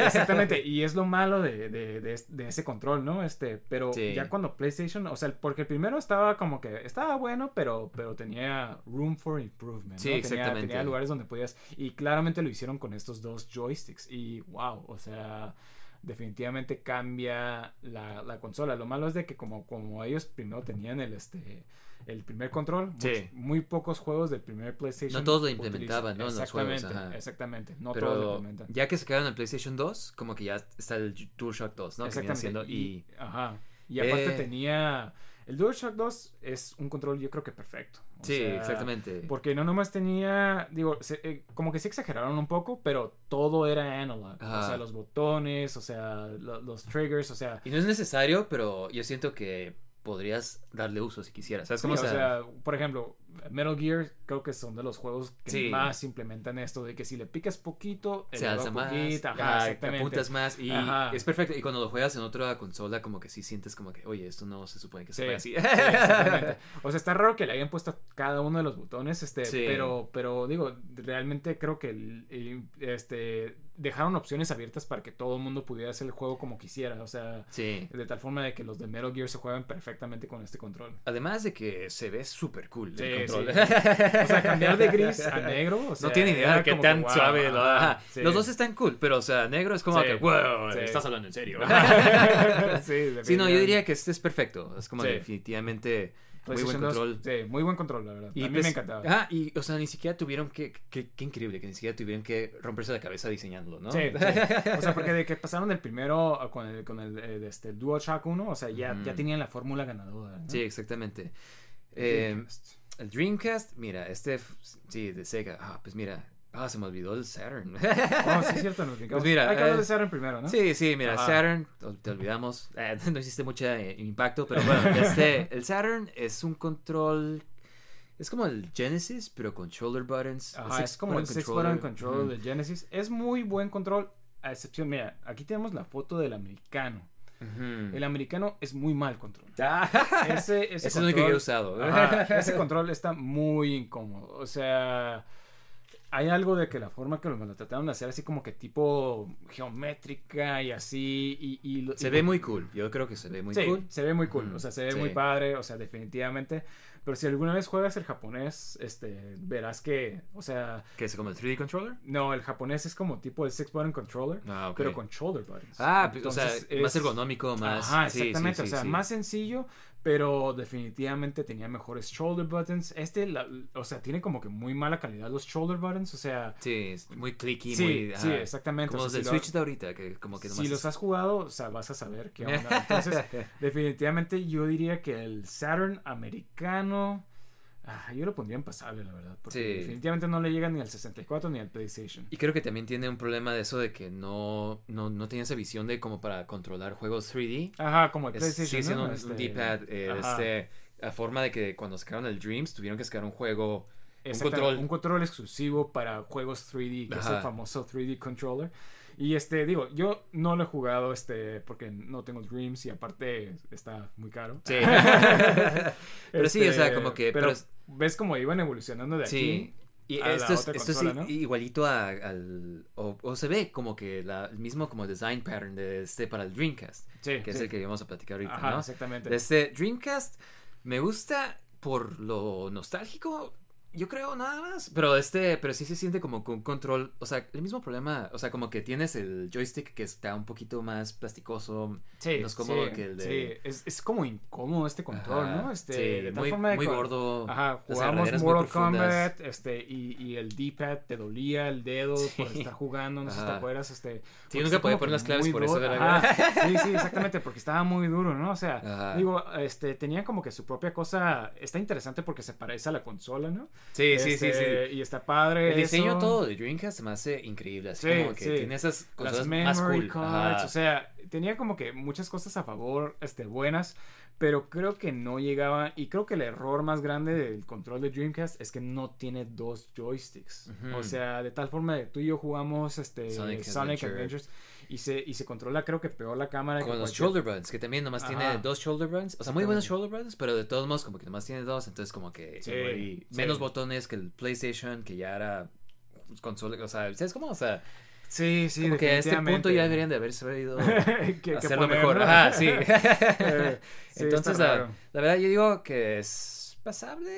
S2: exactamente. Y es lo malo de, de, de, de ese control, ¿no? Este, pero ya cuando PlayStation, o sea, porque el primero estaba como que estaba bueno, pero, pero tenía room for improvement. ¿no?
S1: Sí,
S2: Tenía-
S1: exactamente.
S2: Tenía lugares donde podías. Y claramente lo hicieron con estos dos joysticks. Y wow, o sea. Definitivamente cambia la, la consola. Lo malo es de que como, como ellos primero tenían el este el primer control,
S1: Sí.
S2: muy pocos juegos del primer PlayStation.
S1: No todos lo
S2: utilizan-
S1: implementaban, ¿no? En los juegos,
S2: Exactamente, exactamente. No todos lo
S1: Pero
S2: implementan.
S1: ya que se quedaron en el PlayStation 2, como que ya está el DualShock 2, ¿no? Que viene
S2: Exactamente. y ajá. Y aparte
S1: Eh.
S2: tenía. El DualShock 2 es un control, yo creo que perfecto. O
S1: Sí,
S2: sea,
S1: exactamente.
S2: Porque no nomás tenía. Digo, se- eh, como que sí exageraron un poco, pero todo era analog. O sea, los botones, o sea, lo- los triggers, o sea.
S1: Y no es necesario, pero yo siento que podrías darle uso si quisieras. ¿Sabes
S2: Sí,
S1: cómo?
S2: o sea, por ejemplo, Metal Gear creo que son de los juegos que
S1: Sí.
S2: más implementan esto de que si le picas poquito,
S1: se alza más,
S2: poquito, ajá,
S1: ajá,
S2: exactamente.
S1: apuntas más y
S2: Ajá.
S1: es perfecto. Y cuando lo juegas en otra consola, como que sí sientes como que, oye, esto no se supone que se juega así.
S2: sí, exactamente. O sea, está raro que le hayan puesto cada uno de los botones, este, pero, pero digo, realmente creo que el- el- este dejaron opciones abiertas para que todo el mundo pudiera hacer el juego como quisiera. O sea,
S1: sí.
S2: de tal forma de que los de Metal Gear se juegan perfectamente con este control.
S1: Además de que se ve súper cool
S2: Sí,
S1: el control.
S2: sí. O sea, cambiar de gris a negro, o sea,
S1: no tiene idea de qué tan
S2: que, wow,
S1: suave. lo-
S2: ajá,
S1: ajá.
S2: sí.
S1: Los dos están cool, pero o sea, negro es como
S2: Sí,
S1: que, wow,
S2: sí.
S1: estás hablando en serio.
S2: sí,
S1: sí, no, yo diría que este es perfecto. Es como
S2: Sí.
S1: definitivamente muy buen
S2: PlayStation 2,
S1: control.
S2: Sí, muy buen control, la verdad.
S1: Y
S2: a mí
S1: pues-
S2: me encantaba.
S1: Ah, y o sea, ni siquiera tuvieron que, que- qué increíble, que ni siquiera tuvieron que romperse la cabeza diseñándolo, ¿no?
S2: Sí, sí. O sea, porque de que pasaron del primero a con el, con el, eh, este, DualShock 1, o sea, ya, ya tenían la fórmula ganadora. ¿no?
S1: Sí, exactamente. Eh. El Dreamcast, mira, este, sí, de Sega. Ah, pues mira, ah, se me olvidó el Saturn.
S2: Oh, sí, es cierto. Nos.
S1: Pues mira,
S2: Hay que hablar de Saturn primero, ¿no?
S1: Sí, sí, mira,
S2: Ajá.
S1: Saturn, te- olvidamos, eh, no hiciste mucho eh, impacto, pero bueno, este, el Saturn es un control, es como el Genesis, pero con shoulder buttons.
S2: Ajá, es como el Six Button Control de Genesis. Es muy buen control, a excepción, mira, aquí tenemos la foto del americano. El americano es muy mal control.
S1: Ah,
S2: Ese, ese
S1: Ese es el único que
S2: control-
S1: he usado.
S2: Ajá, ese control está muy incómodo. O sea, hay algo de que la forma que lo trataron de hacer así como que tipo geométrica y así. Y, y lo-
S1: Se
S2: y-
S1: ve muy cool, yo creo que se ve muy
S2: sí,
S1: cool.
S2: se ve muy cool. O sea, se ve
S1: sí.
S2: muy padre. O sea, definitivamente. Pero si alguna vez juegas el japonés, este, verás que, o sea,
S1: ¿Qué es como el 3D controller?
S2: no, el japonés es como tipo el six button controller,
S1: Ah, ok.
S2: pero con shoulder buttons.
S1: Ah, pues, o sea,
S2: Entonces,
S1: más
S2: es-
S1: ergonómico, más...
S2: Ajá,
S1: sí,
S2: exactamente.
S1: sí,
S2: o sea, más sencillo, pero definitivamente tenía mejores shoulder buttons. Este, la- o sea, tiene como que muy mala calidad los shoulder buttons. O sea,
S1: Sí, es muy clicky,
S2: Sí,
S1: muy...
S2: sí, exactamente,
S1: Como
S2: o
S1: los
S2: sea,
S1: del
S2: si lo-
S1: Switch de ahorita, que como que
S2: si los has jugado, o sea, vas a saber qué onda. Entonces, definitivamente yo diría que el Saturn americano. Ah, yo lo pondría en pasable, la verdad. Porque
S1: Sí.
S2: definitivamente no le llega ni al 64 ni al PlayStation.
S1: Y creo que también tiene un problema de eso de que no, no, no tiene esa visión de como para controlar juegos 3D.
S2: Ajá, como el
S1: Es-
S2: PlayStation.
S1: sigue siendo
S2: ¿no?
S1: un,
S2: Este,
S1: D-pad, eh, este, a forma de que cuando sacaron el Dreams tuvieron que sacar un juego, un control.
S2: un control exclusivo para juegos 3D, que es el famoso 3D controller. Y este, digo, yo no lo he jugado este porque no tengo Dreams y aparte está muy caro.
S1: Sí. Pero sí, o sea, como que-
S2: Pero,
S1: pero es-
S2: ves como iban evolucionando de
S1: Sí.
S2: aquí.
S1: Y
S2: a la
S1: esto es,
S2: otra
S1: esto
S2: consola, ¿no?
S1: igualito a- al... O, o se ve como que la, el mismo como design pattern de este para el Dreamcast.
S2: Sí,
S1: Que es el que vamos a platicar ahorita,
S2: Ajá,
S1: ¿no?
S2: exactamente.
S1: Este Dreamcast me gusta por lo nostálgico, yo creo nada más. Pero este, pero sí se siente como con control. O sea, el mismo problema. O sea, como que tienes el joystick que está un poquito más plasticoso.
S2: Sí,
S1: no es cómodo
S2: sí,
S1: que el de-
S2: sí. Es, es como incómodo este control,
S1: Ajá,
S2: ¿no? Este,
S1: sí,
S2: de tal
S1: muy,
S2: forma de
S1: muy gordo.
S2: Ajá, jugamos Mortal. Kombat, este, y, y el D-pad te dolía el dedo por estar jugando, no sé si te acuerdas, este.
S1: Sí,
S2: porque
S1: nunca podía poner las claves por eso,
S2: Sí, sí, exactamente, porque estaba muy duro, ¿no? O sea,
S1: Ajá.
S2: digo, este, tenía como que su propia cosa, está interesante porque se parece a la consola, ¿no?
S1: Sí, sí, sí,
S2: Este,
S1: sí.
S2: Y está padre.
S1: El diseño
S2: eso.
S1: todo de Dreamcast se me hace increíble. Así
S2: Sí,
S1: como que
S2: sí.
S1: tiene esas
S2: las
S1: cosas
S2: memory
S1: más cool.
S2: cards,
S1: Ajá.
S2: o sea, tenía como que muchas cosas a favor, este, buenas, pero creo que no llegaba. Y creo que el error más grande del control de Dreamcast es que no tiene dos joysticks. O sea, de tal forma de tú y yo jugamos este
S1: Sonic
S2: Sonic,
S1: Adventure.
S2: Adventures y se, y se controla, creo que peor la cámara. que
S1: Con los
S2: cualquier-
S1: shoulder buttons, que también nomás tiene dos shoulder buttons. O sea, muy buenos shoulder buttons, pero de todos modos como que nomás tiene dos. Entonces como que
S2: sí.
S1: menos botones que el PlayStation, que ya era consola. O sea, ¿sabes cómo? O sea,
S2: Sí, sí,
S1: como que a este punto ya deberían de haber sabido
S2: Que-
S1: hacerlo mejor. Ajá, sí.
S2: Eh, sí,
S1: Entonces, la, verdad, yo digo que es pasable.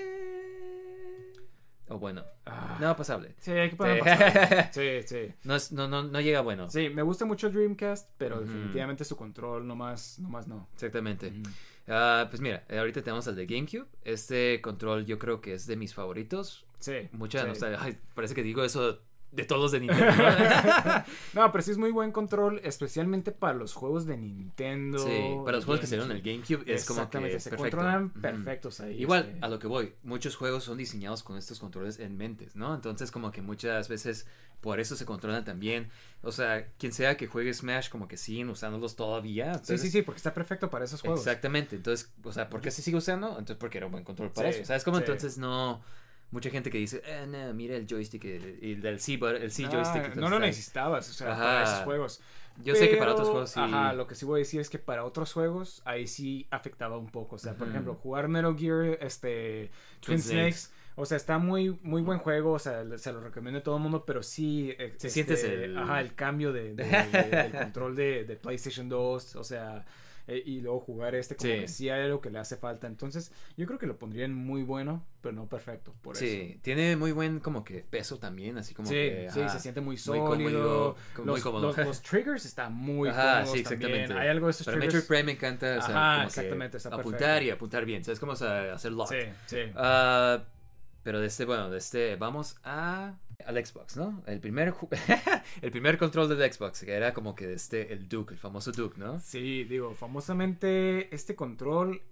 S1: O bueno.
S2: Ah.
S1: No, pasable.
S2: Sí, hay que poner
S1: Sí.
S2: pasable. Sí, sí.
S1: No, es, no, no, no llega bueno.
S2: Sí, me gusta mucho Dreamcast, pero definitivamente su control nomás, nomás no.
S1: Exactamente.
S2: Ujú.
S1: Ah, pues mira, ahorita tenemos el de GameCube. Este control yo creo que es de mis favoritos.
S2: Sí.
S1: Mucha
S2: sí.
S1: nostalgia. Ay, parece que digo eso de todos los de Nintendo. ¿no?
S2: No, pero sí es muy buen control, especialmente para los juegos de Nintendo.
S1: sí, para los juegos que salieron en el GameCube es como que
S2: Exactamente, se
S1: perfecto.
S2: controlan perfectos ahí.
S1: Igual,
S2: este.
S1: a lo que voy, muchos juegos son diseñados con estos controles en mentes, ¿no? Entonces como que muchas veces por eso se controlan también. O sea, quien sea que juegue Smash como que siguen usándolos todavía.
S2: Sí, sí, sí, porque está perfecto para esos juegos.
S1: Exactamente. Entonces, o sea, ¿por qué se sigue usando? Entonces, porque era un buen control para
S2: Sí,
S1: eso. ¿Sabes cómo?
S2: sí.
S1: Entonces, no. Mucha gente que dice, eh, no, mira el joystick, el, el del C, el C
S2: Ah,
S1: joystick.
S2: no lo
S1: ¿sabes?
S2: necesitabas, o sea,
S1: Ajá.
S2: para esos juegos.
S1: Yo sé que para otros juegos sí.
S2: Ajá, lo que sí voy a decir es que para otros juegos ahí sí afectaba un poco. O sea, por ejemplo, jugar Metal Gear, este, Twin,
S1: Twin
S2: Snakes.
S1: Snakes.
S2: O sea, está muy, muy buen juego, o sea, se lo recomiendo a todo el mundo, pero sí... eh,
S1: Sí sientes
S2: este,
S1: el-
S2: Ajá, el cambio de, de- de- del control de, de PlayStation 2, o sea, eh, y luego jugar este como
S1: Sí.
S2: que sí hay algo que le hace falta. Entonces, yo creo que lo pondrían muy bueno, pero no perfecto, por eso.
S1: Sí, tiene muy buen como que peso también, así como
S2: Sí,
S1: que.
S2: sí,
S1: ajá,
S2: se siente muy
S1: muy
S2: sólido.
S1: cómodo, muy
S2: los,
S1: cómodo.
S2: los- los triggers están muy
S1: Ajá, sí, exactamente.
S2: también. Hay algo de esos
S1: Para
S2: triggers.
S1: Metroid Prime me encanta, o sea,
S2: Ajá,
S1: como que
S2: exactamente, está
S1: apuntar
S2: perfecto.
S1: y apuntar bien, ¿sabes? Como o sea, hacer lock.
S2: Sí, sí.
S1: Ah, pero de este, bueno, de este, vamos a al Xbox, ¿no? El primer el primer control del Xbox, que era como que este, el Duke, el famoso Duke, ¿no?
S2: Sí, digo, famosamente este control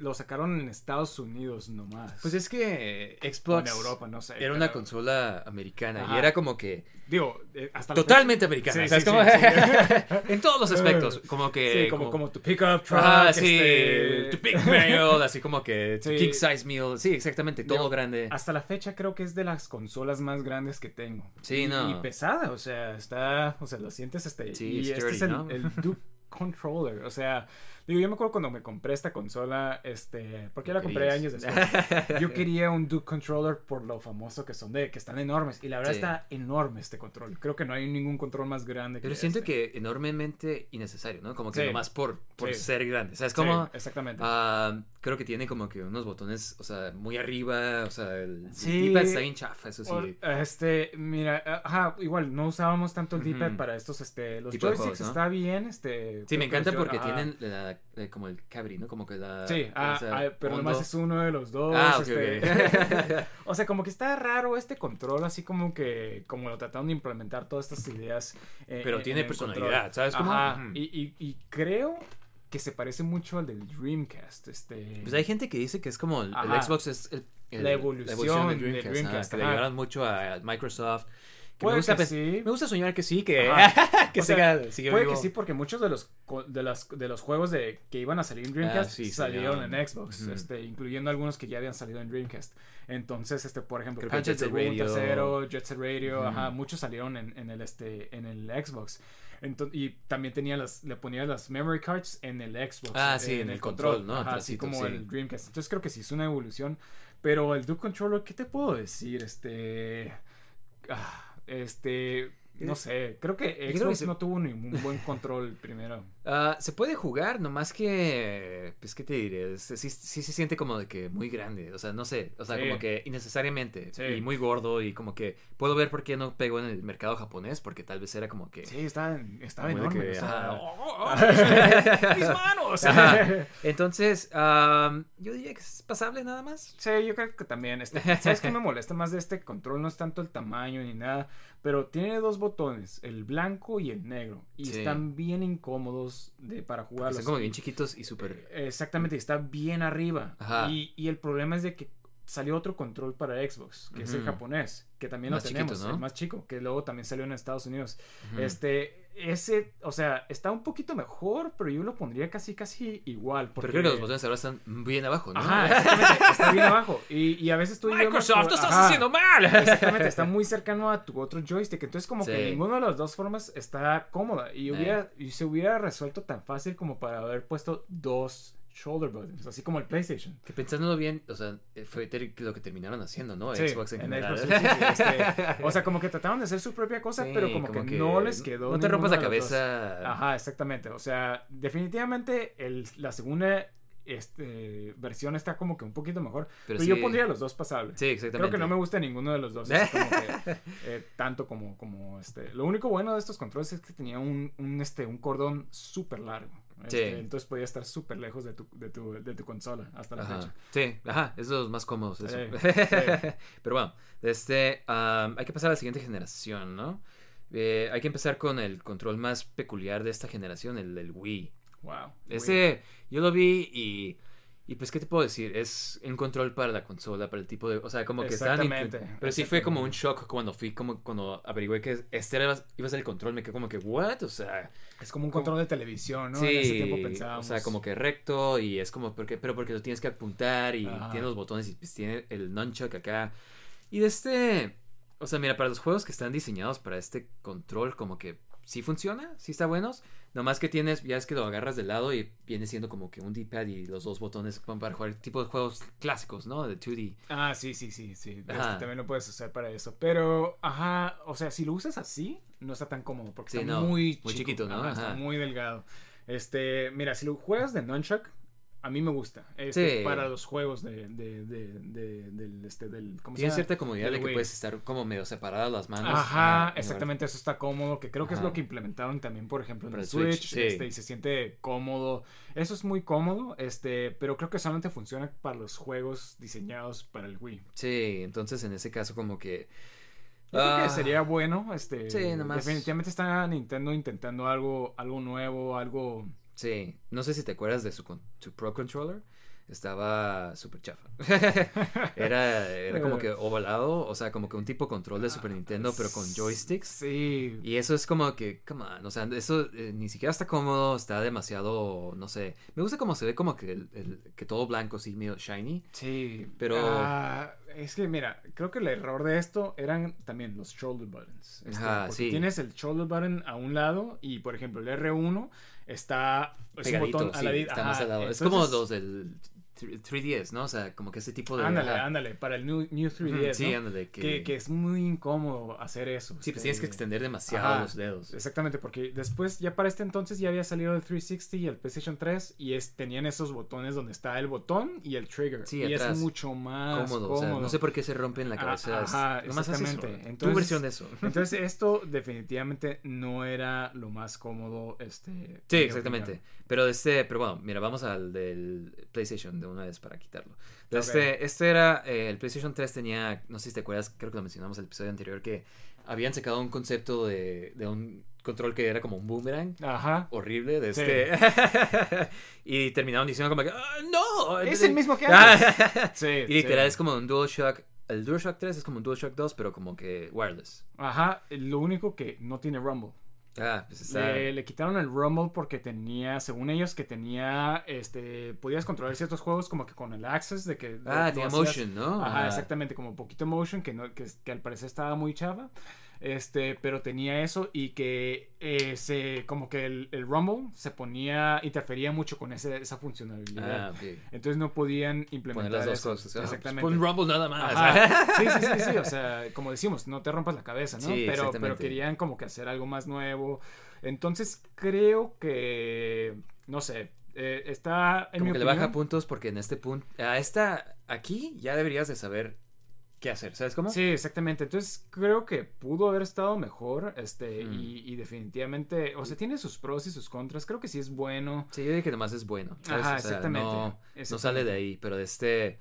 S2: lo sacaron en Estados Unidos nomás.
S1: Pues es que
S2: O
S1: Xbox
S2: en Europa, no sé.
S1: era una consola americana y era como que
S2: Digo, eh, hasta
S1: totalmente americana,
S2: Sí, sí,
S1: Como-
S2: sí, sí.
S1: en todos los aspectos, como que
S2: Sí, como, como tu pickup truck.
S1: Ah, sí,
S2: este,
S1: tu big meal, así como que tu king size meal, sí, exactamente, todo
S2: Digo,
S1: grande.
S2: Hasta la fecha creo que es de las consolas más grandes que tengo.
S1: Sí,
S2: y,
S1: no.
S2: Y pesada, o sea, está, o sea, lo sientes este.
S1: Sí,
S2: y este es el,
S1: ¿no?
S2: el Duke Controller, o sea, digo, yo me acuerdo cuando me compré esta consola, este, porque yo la compré años después. Yo quería un Duke Controller por lo famoso que son de, que están enormes. Y la verdad
S1: Sí.
S2: está enorme este control. Creo que no hay ningún control más grande
S1: Pero
S2: que
S1: siento
S2: este.
S1: que enormemente innecesario, ¿no? Como que
S2: Sí.
S1: nomás por, por
S2: Sí.
S1: ser grande. ¿Sabes
S2: Sí,
S1: cómo?
S2: exactamente.
S1: Ah, creo que tiene como que unos botones, o sea, muy arriba, o sea, el, el. D-pad está bien chafa, eso sí.
S2: O- Este, mira, ajá, igual no usábamos tanto el D-pad
S1: Ujú.
S2: para estos, este, los joysticks está bien, este.
S1: Sí, me encanta porque tienen la- eh, como el cavity, ¿no? Como que la...
S2: Sí, ah, ah, pero nomás es uno de los dos.
S1: Ah,
S2: este, o sea, como que está raro este control, así como que, como lo trataron de implementar todas estas ideas. eh,
S1: Pero
S2: en-
S1: tiene
S2: en
S1: personalidad. ¿sabes cómo?
S2: Ajá, y, y, y creo que se parece mucho al del Dreamcast, este.
S1: Pues hay gente que dice que es como el. Xbox es el, el-
S2: La evolución del
S1: Dreamcast, que le ayudaron mucho a Microsoft. Me, gusta
S2: que sí.
S1: me gusta soñar que sí, que, que
S2: sea,
S1: siga
S2: Puede
S1: vivo.
S2: que sí, porque muchos de los de las de los juegos de que iban a salir en Dreamcast
S1: Ah, sí,
S2: salieron en Xbox, este, incluyendo algunos que ya habían salido en Dreamcast. Entonces, este, por ejemplo,
S1: Jet Set Radio.
S2: tercero, Jet Set Radio, ajá, muchos salieron en, en el este en el Xbox. Y también tenía las le ponía las memory cards en el Xbox.
S1: Ah, sí, en el control, ¿no?
S2: Ajá, así como
S1: sí.
S2: el Dreamcast. Entonces creo que sí es una evolución, pero el Duke Controller, ¿qué te puedo decir? Este ah, este no sé, creo que
S1: creo que
S2: Xbox
S1: se-
S2: no tuvo ningún buen control primero.
S1: Ah, se puede jugar, nomás que, pues, ¿qué te diré? Sí, sí, sí se siente como de que muy grande, o sea, no sé, o sea,
S2: Sí.
S1: como que innecesariamente,
S2: Sí.
S1: y muy gordo, y como que puedo ver por qué no pegó en el mercado japonés, porque tal vez era como que...
S2: Sí, estaba, estaba enorme.
S1: que,
S2: o sea,
S1: ajá.
S2: ¡oh, oh, oh! ¡Mis manos!
S1: Ajá. Entonces, am, yo diría que es pasable nada más.
S2: Sí, yo creo que también. Este, ¿Sabes qué me molesta más de este control? No es tanto el tamaño ni nada, pero tiene dos botones, el blanco y el negro. Y
S1: Sí.
S2: están bien incómodos de, para jugarlos.
S1: son como bien chiquitos y súper...
S2: Exactamente, está bien arriba.
S1: Ajá.
S2: Y, y el problema es de que salió otro control para Xbox, que es el japonés, que también
S1: Más
S2: lo
S1: chiquito,
S2: tenemos,
S1: ¿no?
S2: el más chico, que luego también salió en Estados Unidos. Este, ese, o sea, está un poquito mejor, pero yo lo pondría casi, casi igual. Porque...
S1: Pero creo que los botones ahora están bien abajo, ¿no?
S2: Ajá, exactamente, está bien abajo. Y, y a veces tú
S1: Microsoft, lo estás
S2: ajá.
S1: haciendo mal.
S2: Exactamente, está muy cercano a tu otro joystick. Entonces, como que ninguna de las dos formas está cómoda. Y,
S1: Eh.
S2: hubiera, y se hubiera resuelto tan fácil como para haber puesto dos shoulder buttons, así como el PlayStation.
S1: Que pensándolo bien, o sea, fue lo que terminaron haciendo, ¿no?
S2: Sí,
S1: Xbox en,
S2: en
S1: general.
S2: Xbox, sí, sí, sí, este, o sea, como que trataron de hacer su propia cosa, pero como, que, no les quedó.
S1: No te rompas la cabeza.
S2: Ajá, exactamente. O sea, definitivamente el, la segunda este, versión está como que un poquito mejor. Pero,
S1: Pero
S2: yo pondría los dos pasables.
S1: Sí, exactamente.
S2: Creo que no me gusta ninguno de los dos. así como que, eh, tanto como, como este. Lo único bueno de estos controles es que tenía un, un, este, un cordón súper largo.
S1: Sí.
S2: Este, Entonces podía estar súper lejos de tu, de, tu, de tu consola hasta la
S1: Ajá.
S2: fecha.
S1: Sí, ajá, es de los más cómodos. Eso.
S2: Sí, sí.
S1: Pero bueno, este, am, hay que pasar a la siguiente generación, ¿no? Eh, hay que empezar con el control más peculiar de esta generación, el del Wii.
S2: Wow.
S1: Este, yo lo vi y, y pues, ¿qué te puedo decir? Es un control para la consola, para el tipo de, o sea, como que.
S2: Exactamente,
S1: Pero sí fue como un shock cuando fui, como cuando averigué que este era, iba a ser el control, me quedé como que, ¿what? O sea...
S2: Es como un control de televisión, ¿no?
S1: Sí,
S2: en ese tiempo pensábamos.
S1: o sea, como que recto y es como, porque, pero porque lo tienes que apuntar y
S2: Ajá.
S1: tiene los botones y pues tiene el nunchuck acá. Y de este, o sea, mira, para los juegos que están diseñados para este control, como que sí funciona, sí está buenos. Nomás que tienes, ya es que lo agarras de lado y viene siendo como que un D-pad y los dos botones para jugar tipo de juegos clásicos, ¿no? De 2D.
S2: Ah, sí, sí, sí, sí. Este, también lo puedes usar para eso. Pero, ajá, o sea, si lo usas así, no está tan cómodo porque
S1: Sí,
S2: está
S1: no,
S2: muy,
S1: muy
S2: chico.
S1: chiquito, ¿no?
S2: Está
S1: Ajá.
S2: muy delgado. Este, mira, si lo juegas de Nunchuck, a mí me gusta. Este,
S1: Sí.
S2: Para los juegos de, de, de, de- del, este, del, ¿cómo se
S1: Tiene
S2: llama?
S1: cierta comodidad
S2: Del
S1: de que
S2: Wii.
S1: puedes estar como medio separadas las manos.
S2: Ajá,
S1: Ah, en
S2: exactamente, eso está cómodo, que creo que es lo que implementaron también, por ejemplo, en
S1: Para
S2: el
S1: el Switch,
S2: Switch,
S1: sí.
S2: este, y se siente cómodo. Eso es muy cómodo, este, pero creo que solamente funciona para los juegos diseñados para el Wii.
S1: Sí, entonces en ese caso como que...
S2: Yo creo
S1: Ah,
S2: que sería bueno, este,
S1: Sí, nomás-
S2: definitivamente está Nintendo intentando algo, algo nuevo, algo...
S1: Sí, no sé si te acuerdas de su, con- su Pro Controller. Estaba súper chafa. era, era como que ovalado, o sea, como que un tipo control de Super Nintendo, pero con joysticks.
S2: Sí.
S1: Y eso es como que, come on, o sea, eso eh, ni siquiera está cómodo, está demasiado, no sé. Me gusta como se ve como que, el, el- que todo blanco, así medio shiny.
S2: Sí,
S1: Pero-
S2: ah, es que mira, creo que el error de esto eran también los shoulder buttons. Este,
S1: Ajá,
S2: porque
S1: sí.
S2: Tienes el shoulder button a un lado y, por ejemplo, el R1 está... Es un
S1: Pegadito,
S2: botón
S1: sí,
S2: al
S1: está más al lado. es
S2: entonces-
S1: como los del 3DS, ¿no? O sea, como que ese tipo de...
S2: Ándale, ándale, para el New, new 3DS,
S1: Ujú, sí,
S2: ¿no?
S1: ándale, que-
S2: que... que es muy incómodo hacer eso.
S1: Sí, pues
S2: este,
S1: tienes que extender demasiado
S2: Ajá,
S1: los dedos.
S2: Exactamente, porque después, ya para este entonces, ya había salido el 360 y el PlayStation 3 y es, tenían esos botones donde está el botón y el trigger.
S1: Sí,
S2: y
S1: atrás.
S2: es mucho más
S1: cómodo,
S2: cómodo.
S1: o sea, no sé por qué se rompe en la
S2: Ah,
S1: cabeza. es-
S2: ajá, exactamente.
S1: Tu versión de eso.
S2: Entonces, esto definitivamente no era lo más cómodo. Este,
S1: Sí, exactamente.
S2: opinión.
S1: Pero este, pero bueno, mira, vamos al del PlayStation de una vez para quitarlo. Este, este era, eh, el PlayStation 3 tenía, no sé si te acuerdas, creo que lo mencionamos en el episodio anterior, que habían sacado un concepto de, de un control que era como un boomerang.
S2: Ajá.
S1: Horrible de
S2: Sí.
S1: este. y terminaron diciendo como que, "Ah, no.
S2: Es el mismo que antes. Sí,
S1: y literal
S2: sí.
S1: es como un DualShock. El DualShock 3 es como un DualShock 2, pero como que wireless.
S2: Ajá. Lo único que no tiene Rumble.
S1: Ah, pues está.
S2: Le, le quitaron el Rumble porque tenía, según ellos, que tenía, este, podías controlar ciertos juegos como que con el Access de que...
S1: Ah, tenía motion, ¿no?
S2: Ajá,
S1: Ajá.
S2: exactamente, como poquito motion, que, no, que, que al parecer estaba muy chava. Este, pero tenía eso y que eh, se, como que el, el Rumble se ponía, interfería mucho con ese, esa funcionalidad.
S1: Ah.
S2: Entonces no podían
S1: Poner
S2: implementar
S1: las dos
S2: eso.
S1: cosas. Ah, pues
S2: Exactamente.
S1: Pon Rumble nada más.
S2: Ajá. Sí, sí, sí, sí, o sea, como decimos, no te rompas la cabeza, ¿no?
S1: Sí,
S2: pero, pero
S1: exactamente.
S2: querían como que hacer algo más nuevo. Entonces creo que, no sé, eh, está en
S1: Como
S2: mi
S1: que le
S2: opinión-
S1: baja puntos porque en este punto. A esta. Aquí ya deberías de saber qué hacer. ¿Sabes cómo?
S2: Sí, exactamente. Entonces creo que pudo haber estado mejor, este,
S1: Mm.
S2: y, y definitivamente, o sea, tiene sus pros y sus contras. Creo que sí es bueno.
S1: Sí, yo diría que nomás es bueno. ¿sabes?
S2: Ajá,
S1: O sea,
S2: exactamente,
S1: No, sale de ahí, pero de este.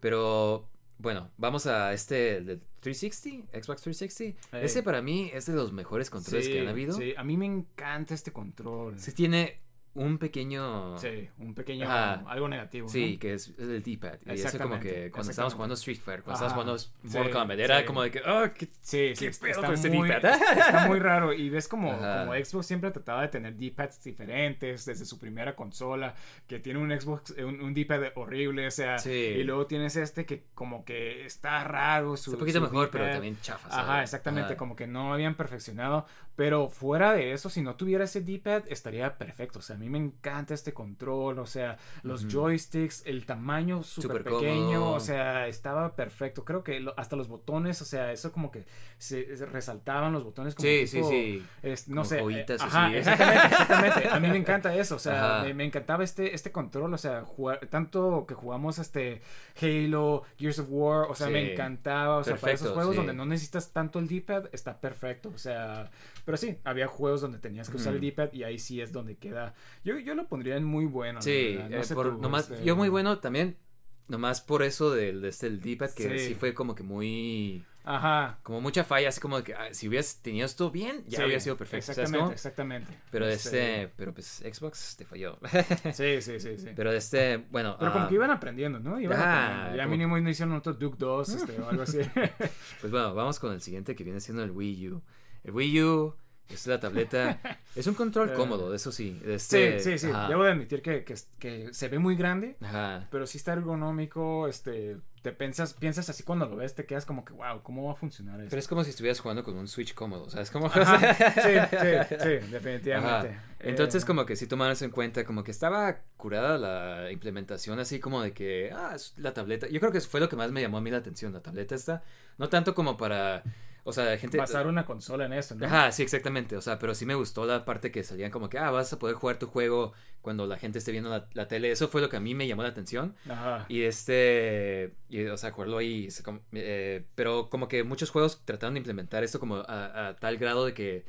S1: Pero. Bueno, vamos a este de 360, Xbox 360.
S2: Ey.
S1: Ese para mí es de los mejores controles
S2: Sí,
S1: que han habido.
S2: sí, a mí me encanta este control.
S1: Sí tiene un pequeño...
S2: Sí, un pequeño,
S1: Ajá.
S2: algo negativo.
S1: Sí,
S2: ¿no?
S1: que es, es el D-pad. Y eso como que cuando estábamos jugando Street Fighter, cuando estábamos jugando Mortal
S2: Sí,
S1: Kombat, era
S2: sí.
S1: como de que, oh, qué
S2: Sí, sí,
S1: ¿Qué
S2: está,
S1: pedo
S2: está
S1: con este
S2: muy,
S1: D-pad?
S2: está muy raro. Y ves como, como Xbox siempre trataba de tener D-pads diferentes desde su primera consola, que tiene un Xbox, un, un D-pad horrible, o sea,
S1: Sí.
S2: y luego tienes este que como que está raro. Su,
S1: Es un poquito mejor, pero también chafa.
S2: Ajá, exactamente,
S1: Ajá.
S2: como que no habían perfeccionado, pero fuera de eso, si no tuviera ese D-pad, estaría perfecto, o sea, a mí me encanta este control, o sea, los joysticks, el tamaño súper pequeño,
S1: cómodo.
S2: o sea, estaba perfecto, creo que lo- hasta los botones, o sea, eso como que se, se resaltaban los botones como
S1: Sí,
S2: tipo,
S1: sí, sí.
S2: es- no
S1: Como
S2: sé, eh,
S1: joyitas
S2: ajá,
S1: así.
S2: exactamente, exactamente, a mí me encanta eso, o sea,
S1: Ajá.
S2: me, me encantaba este, este control, o sea, jugar, tanto que jugamos este Halo, Gears of War, o sea, me encantaba, o sea, para esos juegos
S1: sí.
S2: donde no necesitas tanto el D-pad, está perfecto, o sea, pero sí, había juegos donde tenías que usar el
S1: Ujú.
S2: D-pad y ahí sí es donde queda, yo, yo lo pondría en muy bueno,
S1: Sí,
S2: no
S1: eh, por- nomás,
S2: este,
S1: yo muy bueno también, nomás por eso del de este el D-pad, que
S2: Sí.
S1: sí. fue como que muy,
S2: Ajá.
S1: como mucha falla, así como de que ah, si hubieras tenido esto bien, ya
S2: Sí,
S1: hubiera sido perfecto. ¿sabes
S2: Exactamente, exactamente.
S1: Pero este, pero pues Xbox te falló.
S2: Sí, sí, sí, sí.
S1: pero este, bueno.
S2: Pero como
S1: ah,
S2: que iban aprendiendo, ¿no? Iban
S1: Ah,
S2: aprendiendo. Ya
S1: como-
S2: mínimo no hicieron otro Duke 2 este, o algo así.
S1: Pues bueno, vamos con el siguiente que viene siendo el Wii U. El Wii U es la tableta, es un control
S2: Eh,
S1: cómodo, eso sí.
S2: sí,
S1: Este,
S2: sí, sí.
S1: ajá,
S2: Debo de admitir que, que, que se ve muy grande,
S1: ajá.
S2: pero sí está ergonómico. Este, te piensas, piensas así cuando lo ves, te quedas como que, wow, ¿cómo va a funcionar esto?
S1: Pero es como si estuvieras jugando con un Switch cómodo, ¿sabes? Como...
S2: Sí, sí, sí, definitivamente.
S1: Ajá. Entonces,
S2: Eh,
S1: como que sí tomaron eso en cuenta, como que estaba curada la implementación, así como de que, ah, es la tableta. Yo creo que fue lo que más me llamó a mí la atención, la tableta esta. No tanto como para, o sea, gente...
S2: Basar una consola en eso, ¿no?
S1: Ajá, sí, exactamente. O sea, pero sí me gustó la parte que salían como que, ah, vas a poder jugar tu juego cuando la gente esté viendo la, la tele. Eso fue lo que a mí me llamó la atención.
S2: Ajá.
S1: Y este, y, o sea, jugarlo ahí. eh, pero como que muchos juegos trataron de implementar esto como a, a tal grado de que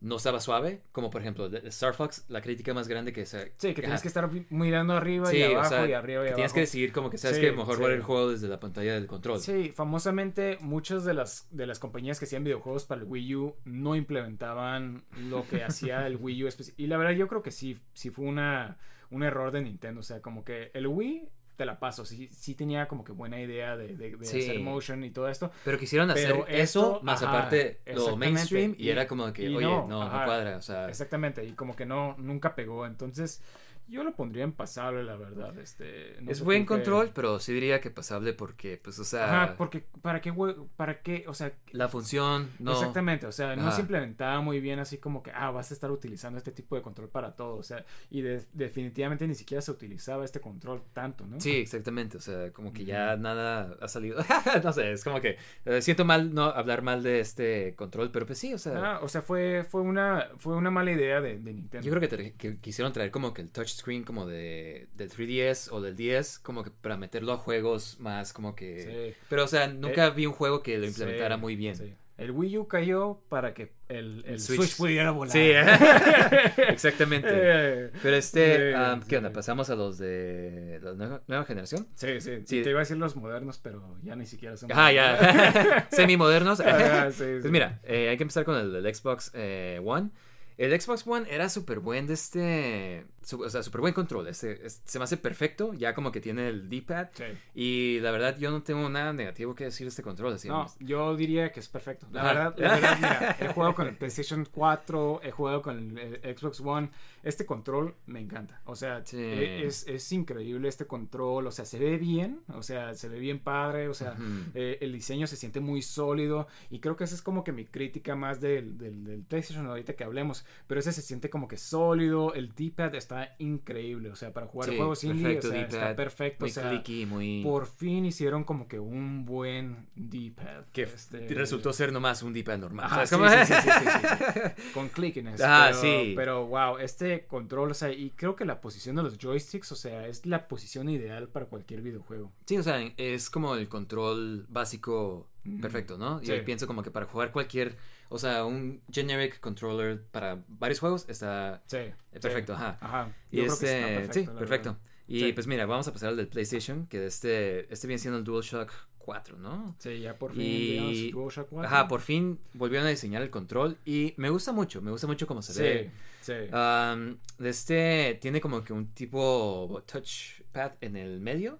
S1: no estaba suave. Como por ejemplo, de- Star Fox, la crítica más grande que se.
S2: Sí, que tienes que estar mirando arriba
S1: Sí,
S2: y
S1: o
S2: abajo
S1: sea,
S2: y arriba y
S1: que
S2: abajo.
S1: tienes que decidir como que sabes
S2: Sí,
S1: que mejor
S2: sí.
S1: el juego desde la pantalla del control.
S2: Sí, famosamente muchas de las, de las compañías que hacían videojuegos para el Wii U no implementaban lo que hacía el Wii U. Y la verdad yo creo que sí, sí fue una, un error de Nintendo. O sea, como que el Wii te la paso. Sí, sí tenía como que buena idea de, de- de
S1: Sí.
S2: hacer motion y todo esto.
S1: Pero quisieron hacer
S2: Pero
S1: eso,
S2: esto,
S1: más
S2: ajá,
S1: aparte lo mainstream, y,
S2: Y-
S1: era como que, oye,
S2: no,
S1: no, cuadra. O sea,
S2: Exactamente, y como que no, nunca pegó. Entonces, yo lo pondría en pasable, la verdad. Este, no
S1: es buen
S2: qué-
S1: control, pero sí diría que pasable porque, pues, o sea,
S2: Ajá, porque ¿para qué, para qué? O sea,
S1: la función, no.
S2: Exactamente, o sea, no se implementaba muy bien así como que, ah, vas a estar utilizando este tipo de control para todo, o sea, y de- definitivamente ni siquiera se utilizaba este control tanto, ¿no?
S1: Sí, exactamente, o sea, como que ya nada ha salido. no sé, es como que eh, siento mal no hablar mal de este control, pero pues sí, o sea,
S2: Ah, o sea, fue, fue, una, fue una mala idea de, de Nintendo.
S1: yo creo que, que quisieron traer como que el touchscreen como de del 3DS o del 10 como que para meterlo a juegos más como que
S2: Sí. Eh,
S1: pero o sea, nunca vi un juego que lo implementara
S2: Sí,
S1: muy bien.
S2: sí. El Wii U cayó para que el, el
S1: El
S2: Switch.
S1: Switch.
S2: pudiera volar.
S1: Sí, exactamente.
S2: Eh,
S1: Pero este, um, ¿qué onda? ¿Pasamos a los de la nueva, nueva generación?
S2: Sí, sí,
S1: Sí.
S2: Te iba a decir los modernos, pero ya ni siquiera son.
S1: Ah, ya. Semi-modernos.
S2: Ah.
S1: Pues mira, eh, hay que empezar con el del Xbox eh, One. El Xbox One era súper buen de este. O sea, súper buen control. Este, es- se me hace perfecto. Ya como que tiene el D-pad.
S2: Sí.
S1: Y la verdad, yo no tengo nada negativo que decir de este control. Así,
S2: No, yo diría que es perfecto. La
S1: Ajá.
S2: verdad, la verdad, mira, he jugado con el PlayStation 4, he jugado con el, eh, Xbox One. Este control me encanta. O sea,
S1: Sí.
S2: e- es, es increíble este control. O sea, se ve bien. O sea, se ve bien padre. O sea, eh, el diseño se siente muy sólido. Y creo que esa es como que mi crítica más del, del, del PlayStation ahorita que hablemos. Pero ese se siente como que sólido. El D-pad está increíble. O sea, para jugar
S1: Sí,
S2: juegos indie, o
S1: perfecto
S2: sea, está perfecto.
S1: Muy
S2: o sea,
S1: clicky, muy.
S2: por fin hicieron como que un buen D-pad.
S1: Que
S2: Este,
S1: resultó ser nomás un D-pad normal.
S2: Ajá,
S1: ¿sabes
S2: sí, sí, sí, sí, sí, sí. Con clickiness.
S1: Ah,
S2: pero,
S1: sí.
S2: Pero wow, este control, o sea, y creo que la posición de los joysticks, o sea, es la posición ideal para cualquier videojuego.
S1: Sí, o sea, es como el control básico perfecto, ¿no?
S2: Sí.
S1: Yo pienso como que para jugar cualquier, o sea, un generic controller para varios juegos está
S2: Sí.
S1: perfecto,
S2: sí.
S1: ajá.
S2: Ajá.
S1: Y
S2: que
S1: este,
S2: está
S1: sí, perfecto.
S2: verdad.
S1: Y
S2: Sí.
S1: pues mira, vamos a pasar al del PlayStation, que este, este viene siendo el DualShock 4, ¿no?
S2: Sí, ya por fin.
S1: Y-
S2: DualShock 4.
S1: Ajá, por fin volvieron a diseñar el control y me gusta mucho, me gusta mucho cómo se ve.
S2: Sí, sí.
S1: Um, de este tiene como que un tipo touchpad en el medio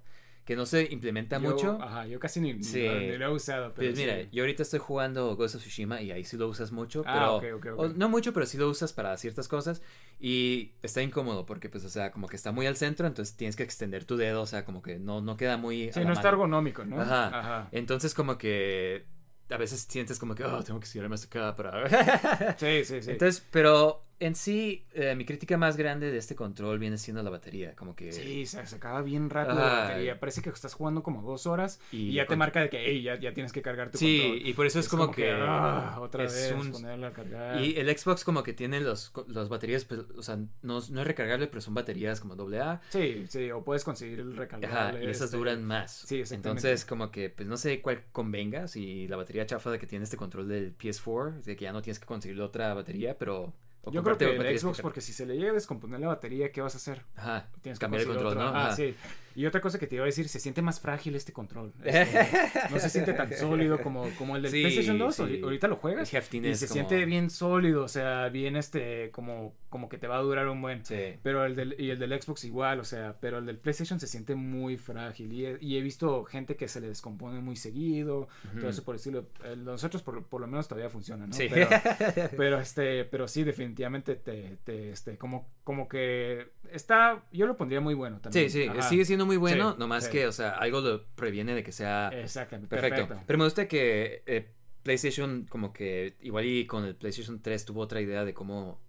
S1: que no se implementa
S2: Yo-
S1: mucho.
S2: Ajá, yo casi ni, ni
S1: Sí.
S2: lo, ni lo he usado. Pero
S1: Pues mira,
S2: sí.
S1: yo ahorita estoy jugando Ghost of Tsushima y ahí sí lo usas mucho,
S2: Ah,
S1: pero
S2: ok, ok, ok.
S1: o no mucho, pero sí lo usas para ciertas cosas y está incómodo porque pues o sea, como que está muy al centro, entonces tienes que extender tu dedo, o sea, como que no no queda muy
S2: Sí, no está
S1: mano.
S2: ergonómico, ¿no?
S1: Ajá.
S2: Ajá.
S1: Entonces como que a veces sientes como que oh, tengo que estirarme hasta acá para
S2: Sí, sí, sí.
S1: Entonces, pero en sí, eh, mi crítica más grande de este control viene siendo la batería. Como que.
S2: Sí, se, se acaba bien rápido
S1: Ajá.
S2: la batería. Parece que estás jugando como dos horas y,
S1: Y
S2: ya te marca de que, hey, ya, ya tienes que cargar tu
S1: Sí,
S2: control.
S1: y por eso es, como, que.
S2: ah, otra
S1: es
S2: vez
S1: un-
S2: ponerla a cargar.
S1: Y el Xbox, como que tiene los, las baterías, pues, o sea, no, no es recargable, pero son baterías como AA.
S2: Sí, sí, o puedes conseguir el
S1: Ajá,
S2: recargable.
S1: y esas
S2: este,
S1: duran más.
S2: Sí, exactamente.
S1: Entonces, como que, pues no sé cuál convenga, si la batería chafa de que tiene este control del PS4, de que ya no tienes que conseguir otra batería, pero. O
S2: Yo creo que el Xbox,
S1: car-
S2: porque si se le llega a descomponer la batería, ¿qué vas a hacer?
S1: Ajá,
S2: Tienes que
S1: cambiar el control,
S2: otro.
S1: ¿no?
S2: Ah,
S1: Ajá.
S2: sí. Y otra cosa que te iba a decir, se siente más frágil este control. Este, no se siente tan sólido como, como el del
S1: Sí,
S2: PlayStation 2.
S1: sí.
S2: Ahori- Ahorita lo juegas.
S1: El
S2: Y se
S1: como-
S2: siente bien sólido, o sea, bien este, como, como que te va a durar un buen.
S1: Sí.
S2: Pero el del, y el del Xbox igual, o sea, pero el del PlayStation se siente muy frágil. Y he, y he visto gente que se le descompone muy seguido, todo eso por decirlo. Eh, Nosotros por, por lo menos todavía funciona, ¿no?
S1: Sí.
S2: Pero, pero este, pero sí, definitivamente te, te, este, como, como que está, yo lo pondría muy bueno también.
S1: Sí, sí,
S2: Ajá.
S1: sigue siendo muy bueno,
S2: Sí,
S1: nomás
S2: sí.
S1: que, o sea, algo lo previene de que sea
S2: Exactamente.
S1: perfecto.
S2: Perfecto.
S1: Pero me gusta que eh, PlayStation, como que igual y con el PlayStation 3 tuvo otra idea de cómo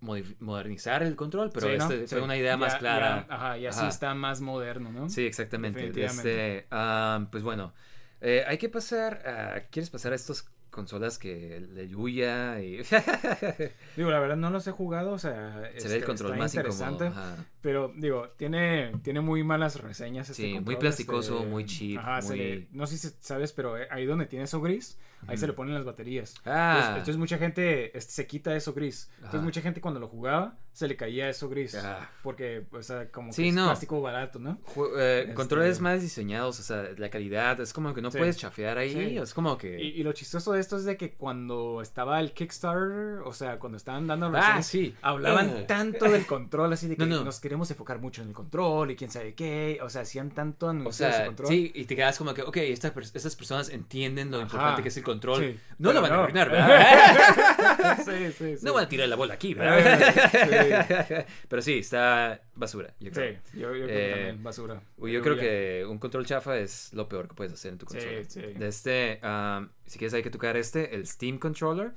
S1: modernizar el control, pero
S2: Sí, ¿no?
S1: este fue una idea más clara.
S2: ya- ajá, y así
S1: Ajá.
S2: está más moderno, ¿no?
S1: Sí, exactamente. Este, ah, pues bueno, eh, hay que pasar a... ¿Quieres pasar a estas consolas que de Yuya y...
S2: Digo, la verdad no los he jugado, o sea,
S1: Se
S2: este,
S1: ve el control
S2: está
S1: más
S2: interesante.
S1: incómodo.
S2: Pero digo, tiene, tiene muy malas reseñas. Este
S1: Sí, muy
S2: control,
S1: plasticoso, muy cheap,
S2: Ajá,
S1: muy-
S2: le- no sé si sabes, pero ahí donde tiene eso gris, ahí se le ponen las baterías.
S1: Ah.
S2: Entonces, entonces mucha gente este, se quita eso gris. Entonces mucha gente cuando lo jugaba se le caía eso gris.
S1: Ah.
S2: Porque, o sea, como
S1: Sí,
S2: que es
S1: no.
S2: plástico barato, ¿no?
S1: Ju- eh,
S2: Este-
S1: Controles más diseñados, o sea, la calidad, es como que no
S2: Sí.
S1: puedes chafear ahí,
S2: Sí.
S1: es como que...
S2: Y, y lo chistoso de esto es de que cuando estaba el Kickstarter, o sea, cuando estaban dando
S1: Ah,
S2: reseñas,
S1: sí.
S2: hablaban
S1: Eh.
S2: tanto del control, así de que
S1: No, no.
S2: nos queremos enfocar mucho en el control y quién sabe qué, o sea, hacían tanto
S1: O
S2: anuncio de ese
S1: sea,
S2: control.
S1: sí, y te quedas como que, ok, estas personas entienden lo
S2: Ajá.
S1: importante que es el control.
S2: Sí,
S1: no lo van a arruinar, ¿verdad?
S2: sí, sí, sí.
S1: no van a tirar la bola aquí, ¿verdad? Pero sí, está basura, yo creo.
S2: Sí, yo, yo creo
S1: Eh,
S2: que también basura.
S1: Yo creo que un control chafa es lo peor que puedes hacer en tu
S2: Sí,
S1: consola.
S2: sí.
S1: De este, um, si quieres hay que tocar este, el Steam Controller.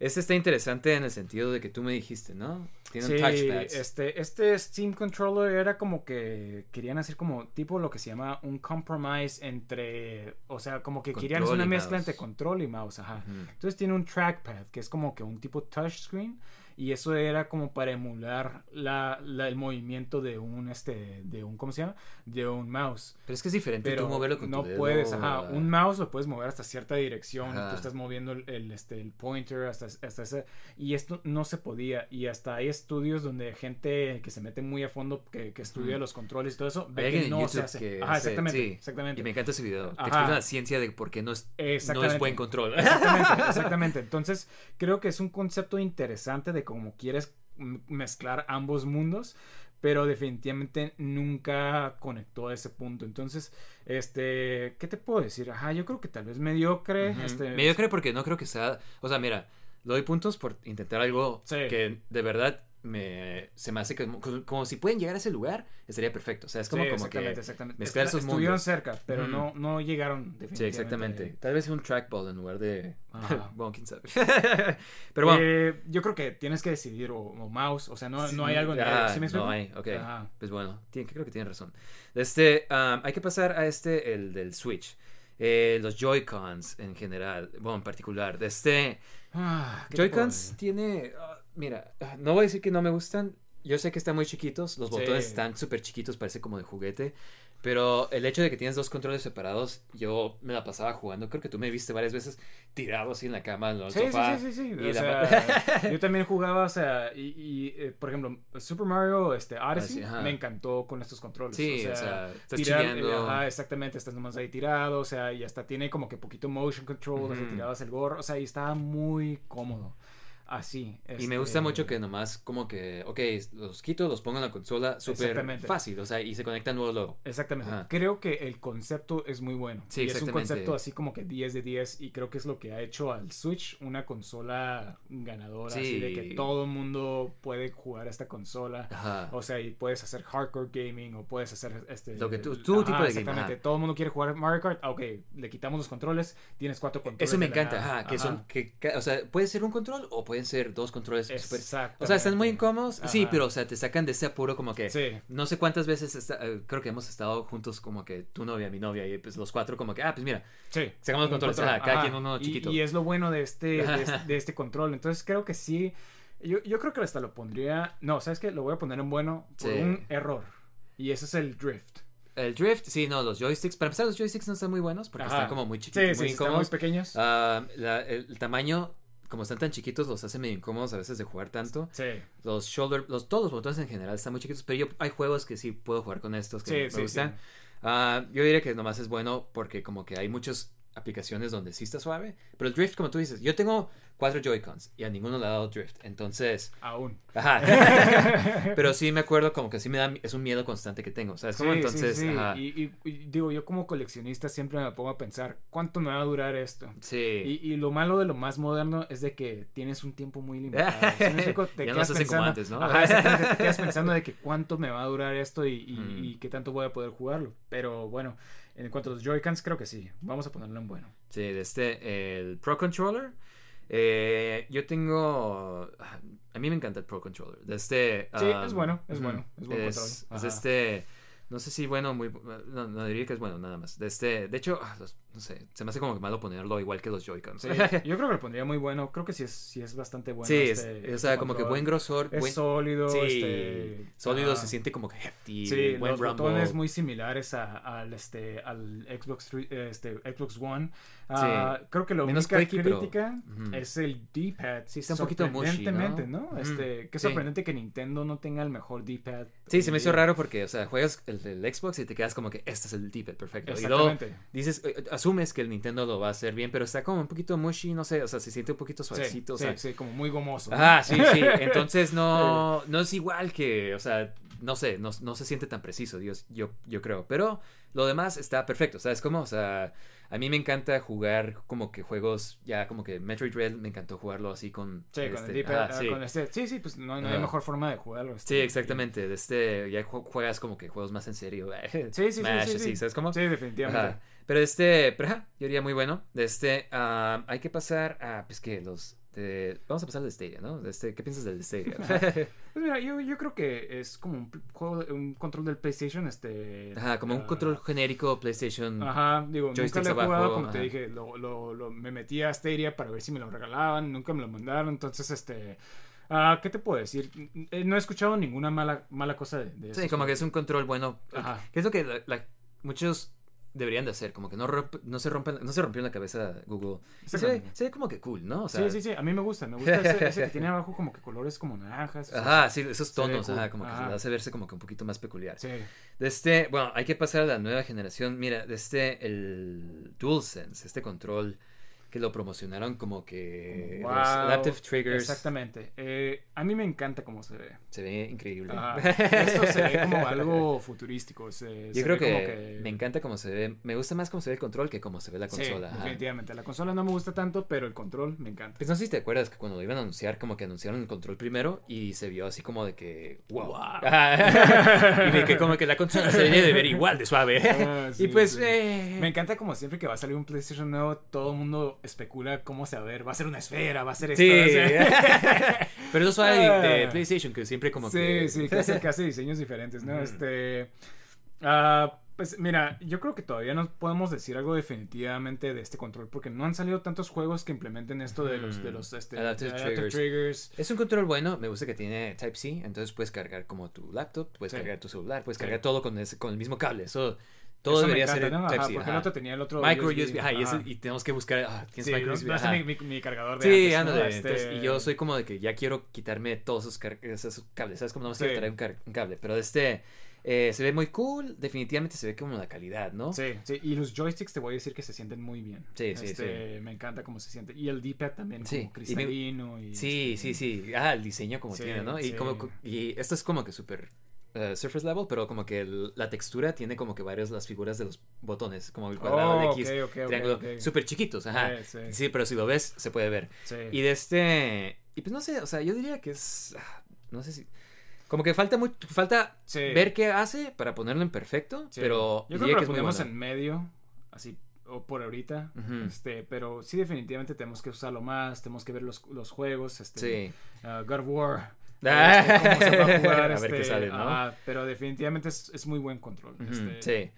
S1: Este está interesante en el sentido de que tú me dijiste, ¿no? Tiene
S2: Sí,
S1: touchpads.
S2: este, este Steam Controller era como que querían hacer como tipo lo que se llama un compromise entre, o sea, como que querían hacer
S1: Control
S2: una mezcla
S1: mouse.
S2: entre control y mouse, ajá.
S1: Ujú.
S2: Entonces tiene un trackpad que es como que un tipo touchscreen y eso era como para emular la, la- el movimiento de un este de un ¿cómo se llama? de un mouse.
S1: Pero es que es diferente
S2: Pero
S1: tú moverlo con
S2: no
S1: tu dedo.
S2: puedes, ajá, un mouse lo puedes mover hasta cierta dirección, tú estás moviendo el, el, este, el pointer hasta, hasta ese, y esto no se podía, y hasta hay estudios donde gente que se mete muy a fondo, que, que estudia los controles y todo eso, ve que no se hace.
S1: que
S2: Ajá,
S1: hace-
S2: exactamente,
S1: sí.
S2: exactamente.
S1: Y me encanta ese video. Te explica la ciencia de por qué no es, no es buen control.
S2: Exactamente, exactamente. Entonces, creo que es un concepto interesante de cómo quieres mezclar ambos mundos, pero definitivamente nunca conectó a ese punto. Entonces, este, ¿qué te puedo decir? Ajá, yo creo que tal vez mediocre, este,
S1: Mediocre porque no creo que sea. O sea, mira, doy puntos por intentar algo
S2: Sí.
S1: que de verdad me, se me hace que, como, como si pueden llegar a ese lugar, estaría perfecto. O sea, es como,
S2: Sí,
S1: como
S2: exactamente,
S1: que.
S2: exactamente.
S1: mezclar
S2: Est-
S1: esos
S2: Estuvieron
S1: mundos.
S2: cerca, pero no, no llegaron definitivamente.
S1: Sí, exactamente. Tal vez un trackball en lugar de.
S2: Ajá.
S1: bueno, quién sabe. Pero bueno.
S2: Eh, yo creo que tienes que decidir o, o mouse, o sea, no, no hay algo en.
S1: Ah,
S2: ¿Sí me
S1: no hay, ok. Pues bueno, tiene- creo que tienen razón. Este, um, hay que pasar a este, el del Switch. Eh, los Joy-Cons en general, bueno, en particular. De este,
S2: Ah, ¿qué te puedo
S1: Joy-Cons tiene, ah, mira, ah, no voy a decir que no me gustan. Yo sé que están muy chiquitos, los
S2: Sí.
S1: botones están súper chiquitos, parece como de juguete. Pero el hecho de que tienes dos controles separados, yo me la pasaba jugando. Creo que tú me viste varias veces tirado así en la cama, en el
S2: Sí,
S1: sofá.
S2: sí, sí, sí, sí. O sea, yo también jugaba, o sea, y, y, eh, por ejemplo, Super Mario este, Odyssey
S1: Odyssey,
S2: me encantó con estos controles.
S1: Sí, o sea, estás
S2: tirar-
S1: chillando.
S2: eh, Ajá, exactamente, estás nomás ahí tirado, o sea, y hasta tiene como que poquito motion control, o sea,
S1: Ujú.
S2: tirabas el gorro, o sea, y estaba muy cómodo. Así.
S1: Y me
S2: este,
S1: gusta mucho que nomás como que, ok, los quito, los pongo en la consola súper fácil, o sea, y se conectan luego luego.
S2: Exactamente.
S1: Ajá.
S2: Creo que el concepto es muy bueno.
S1: Sí,
S2: y es un concepto así como que 10 de 10 y creo que es lo que ha hecho al Switch una consola ganadora. Así de que
S1: Sí.
S2: todo el mundo puede jugar esta consola.
S1: Ajá.
S2: O sea, y puedes hacer hardcore gaming o puedes hacer este...
S1: Lo que tú- tu tipo de
S2: Exactamente. Todo el mundo quiere jugar Mario Kart. Ah, ok, le quitamos los controles. Tienes cuatro controles.
S1: Eso me encanta, ajá, que son, que, o sea, puede ser un control o pueden ser dos controles
S2: Exactamente.
S1: O sea, están muy incómodos, sí, pero, o sea, te sacan de ese apuro como que,
S2: Sí.
S1: no sé cuántas veces, está- eh, creo que hemos estado juntos como que tu novia, mi novia, y pues los cuatro como que, ah, pues mira,
S2: Sí.
S1: Sacamos
S2: Un
S1: controles,
S2: control,
S1: ajá, cada quien uno chiquito.
S2: Y, es lo bueno de este, de este, de este control. Entonces creo que sí. Yo, yo creo que hasta lo pondría. No, ¿sabes qué? Lo voy a poner en bueno por
S1: Sí.
S2: un error. Y ese es el drift.
S1: el drift, sí, no, los joysticks, para empezar los joysticks no están muy buenos porque
S2: Ajá.
S1: están como muy
S2: Sí,
S1: chiquitos,
S2: sí,
S1: muy
S2: están muy pequeños.
S1: Ah, la- el, el tamaño, como están tan chiquitos, los hace medio incómodos a veces de jugar tanto.
S2: sí.
S1: Los shoulder, los, todos los botones en general están muy chiquitos, pero yo hay juegos que sí puedo jugar con estos que
S2: Sí,
S1: me
S2: sí,
S1: gustan.
S2: sí.
S1: Ah, yo diría que nomás es bueno porque como que hay muchas aplicaciones donde sí está suave, pero el drift, como tú dices, yo tengo cuatro Joy-Cons y a ninguno le ha dado drift, entonces...
S2: Aún.
S1: Ajá. pero sí me acuerdo como que sí me da, es un miedo constante que tengo, ¿sabes? Como
S2: Sí,
S1: entonces,
S2: sí.
S1: ajá.
S2: Y, y- y digo, yo como coleccionista siempre me pongo a pensar, ¿cuánto me va a durar esto?
S1: Sí.
S2: Y, y lo malo de lo más moderno es de que tienes un tiempo muy limitado.
S1: Ya no se hace como antes, ¿no?
S2: Ajá, te quedas pensando de que cuánto me va a durar esto
S1: Mm.
S2: y qué tanto voy a poder jugarlo. Pero bueno, en cuanto a los Joy-Cons, creo que sí. Vamos a ponerlo en bueno.
S1: Sí, de este, el Pro Controller. eh, yo tengo. A mí me encanta el Pro Controller. De este.
S2: Sí,
S1: um,
S2: es bueno, es bueno, es buen
S1: es, es este. No sé si bueno, muy. No, no diría que es bueno, nada más. De este. De hecho, ah, los- no sé. Se me hace como que malo ponerlo igual que los Joy-Cons.
S2: Sí, yo creo que lo pondría muy bueno. Creo que sí es, sí es bastante bueno.
S1: Sí, es-
S2: este-
S1: o
S2: este
S1: sea, como que buen grosor.
S2: Es
S1: buen,
S2: sólido.
S1: sí,
S2: este,
S1: sólido,
S2: ajá.
S1: se siente como que hefty.
S2: Sí,
S1: buen
S2: los
S1: rumble.
S2: botones muy similares a- al este al Xbox 3 este Xbox One. Ah, creo que la
S1: Menos
S2: única
S1: pero-
S2: crítica
S1: Ujú.
S2: es el D-pad.
S1: Sí, está un poquito mushy, ¿no?
S2: ¿no?
S1: Ujú.
S2: Este, qué
S1: Sí.
S2: sorprendente que Nintendo no tenga el mejor D-pad.
S1: Sí, se me hizo raro porque, o sea, juegas el del Xbox y te quedas como que este es el D-pad perfecto. Y luego
S2: Exactamente.
S1: dices, eh, asumes que el Nintendo lo va a hacer bien, pero está como un poquito mushy, no sé, o sea, se siente un poquito
S2: Sí,
S1: suavecito,
S2: sí,
S1: o sea.
S2: sí, como muy gomoso. ¿no?
S1: Ajá, sí, sí. Entonces no, no es igual que, o sea, no sé, no, no se siente tan preciso, Dios, yo, yo creo. Pero lo demás está perfecto, ¿sabes cómo? O sea, a mí me encanta jugar como que juegos, ya como que Metroid Red, me encantó jugarlo así con...
S2: Sí, con el
S1: este, ajá,
S2: ah,
S1: sí.
S2: con este. Sí, sí, pues no, no hay mejor forma de jugarlo. este,
S1: Sí, exactamente. De este, ya ju- juegas como que juegos más en serio.
S2: Sí, sí, sí,
S1: Smash,
S2: sí, sí.
S1: ¿sabes cómo?
S2: Sí, definitivamente.
S1: Ajá. Pero este, pero yo diría muy bueno. De este, ah, hay que pasar a, pues que los, de- vamos a pasar de Stadia, ¿no? De este, ¿qué piensas del Stadia?
S2: Pues mira, yo, yo creo que es como un juego, un control del PlayStation, este...
S1: Ajá, como un
S2: ah,
S1: control genérico PlayStation.
S2: Ajá, digo, nunca lo he jugado,
S1: abajo,
S2: como te dije, lo, lo, lo- me metí a Stadia para ver si me lo regalaban, nunca me lo mandaron, entonces, este... ah, ¿Qué te puedo decir? Eh, No he escuchado ninguna mala, mala cosa de, de
S1: Sí, como que es un control bueno.
S2: Ajá.
S1: Que es lo que la- la- muchos deberían de hacer, como que no, no se rompen, no se rompió en la cabeza Google. Se, ve,
S2: Exactamente.
S1: se ve como que cool, ¿no? O sea,
S2: sí, sí, sí, a mí me gusta, me gusta ese, ese que tiene abajo como que colores como naranjas. o sea,
S1: Ajá, sí, esos tonos,
S2: cool.
S1: ajá, como que
S2: Ajá.
S1: se hace verse como que un poquito más peculiar.
S2: Sí,
S1: De este, bueno, hay que pasar a la nueva generación. Mira, de este, el DualSense, este control que lo promocionaron como que los
S2: Wow,
S1: Adaptive Triggers.
S2: Exactamente. Eh, a mí me encanta cómo se ve.
S1: Se ve increíble.
S2: Ajá. Esto se ve como algo futurístico. se-
S1: Yo
S2: se
S1: creo
S2: ve
S1: que,
S2: como que-
S1: me encanta cómo se ve. Me gusta más cómo se ve el control que cómo se ve la consola.
S2: definitivamente. La consola no me gusta tanto, pero el control me encanta.
S1: Pues no sé si te acuerdas que cuando lo iban a anunciar, como que anunciaron el control primero y se vio así como de que. ¡Wow! Y de que como que la consola se debe de ver igual de suave.
S2: Ah,
S1: y pues.
S2: sí.
S1: eh,
S2: Me encanta como siempre que va a salir un PlayStation nuevo, todo el mundo especula cómo se va a ver. Va a ser una esfera, va a ser esto.
S1: Sí. Pero eso suave de, de
S2: Ah.
S1: PlayStation, que siempre como
S2: sí,
S1: que.
S2: sí, que hace, que hace diseños diferentes, ¿no? Este. ah, Pues mira, yo creo que todavía no podemos decir algo definitivamente de este control porque no han salido tantos juegos que implementen esto de los de los este,
S1: Adaptive
S2: adaptive
S1: triggers.
S2: triggers.
S1: Es un control bueno, me gusta que tiene Type-C, entonces puedes cargar como tu laptop, puedes
S2: Sí.
S1: cargar tu celular, puedes
S2: Sí.
S1: cargar todo con, ese, con el mismo cable. Eso, todo
S2: Eso
S1: debería
S2: encanta,
S1: ser
S2: ¿no?
S1: Type-C.
S2: porque el
S1: ajá.
S2: otro tenía el otro
S1: Micro
S2: USB,
S1: USB, ajá, y, ese-
S2: ajá.
S1: y tenemos que buscar, ah, ¿tienes
S2: Sí,
S1: micro USB?
S2: no, mi, mi- mi cargador de
S1: Sí,
S2: antes, ¿no? Este,
S1: entonces, y yo soy como de que ya quiero quitarme todos esos, cables, ¿sabes? Como no quiero
S2: Sí.
S1: traer un, cable, pero este eh, se ve muy cool, definitivamente se ve como la calidad, ¿no?
S2: Sí, sí, y los joysticks te voy a decir que se sienten muy bien.
S1: Sí, sí,
S2: Este, Me encanta cómo se siente. Y el D-pad también
S1: Sí,
S2: como cristalino. Y,
S1: Sí,
S2: este,
S1: sí, sí. Ah, el diseño como
S2: Sí,
S1: tiene, ¿no? Y, como, y esto es como que súper eh, surface level, pero como que el- la textura tiene como que varias las figuras de los botones, como el cuadrado,
S2: Oh,
S1: el X,
S2: ok, ok, ok,
S1: triángulo,
S2: ok.
S1: súper chiquitos, ajá.
S2: Sí,
S1: Sí,
S2: sí.
S1: pero si lo ves, se puede ver.
S2: Sí.
S1: Y de este, y pues no sé, o sea, yo diría que es, ah, no sé si, como que falta muy, falta ver qué hace para ponerlo en perfecto, pero
S2: yo creo que
S1: que
S2: lo ponemos en medio, así o por ahorita, este, pero sí definitivamente tenemos que usarlo más, tenemos que ver los, los juegos, este,
S1: Sí.
S2: uh, God of War,
S1: Ah.
S2: este, cómo se va a jugar,
S1: A ver qué sale, ¿no?
S2: ajá, pero definitivamente es, es muy buen control, este,
S1: sí.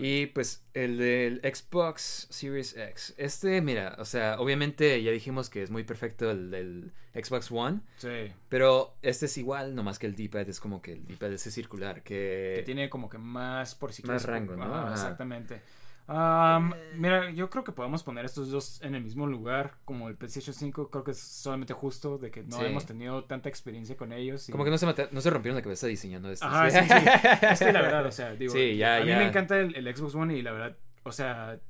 S1: Y pues el del Xbox Series X. Este, mira, o sea, obviamente ya dijimos que es muy perfecto el del Xbox One,
S2: sí,
S1: pero este es igual, nomás que el D-pad es como que el D-pad ese circular, que...
S2: que tiene como que más por si
S1: Más rango, ¿no?
S2: exactamente. Am, mira, yo creo que podemos poner estos dos en el mismo lugar, como el PlayStation 5, creo que es solamente justo de que no
S1: Sí.
S2: hemos tenido tanta experiencia con ellos. y-
S1: Como que no se, no se rompieron la cabeza diseñando esto.
S2: Ajá, sí, sí. Es que la verdad, o sea, digo,
S1: Sí, ya,
S2: a mí
S1: ya.
S2: me encanta el, el Xbox One y la verdad, o sea,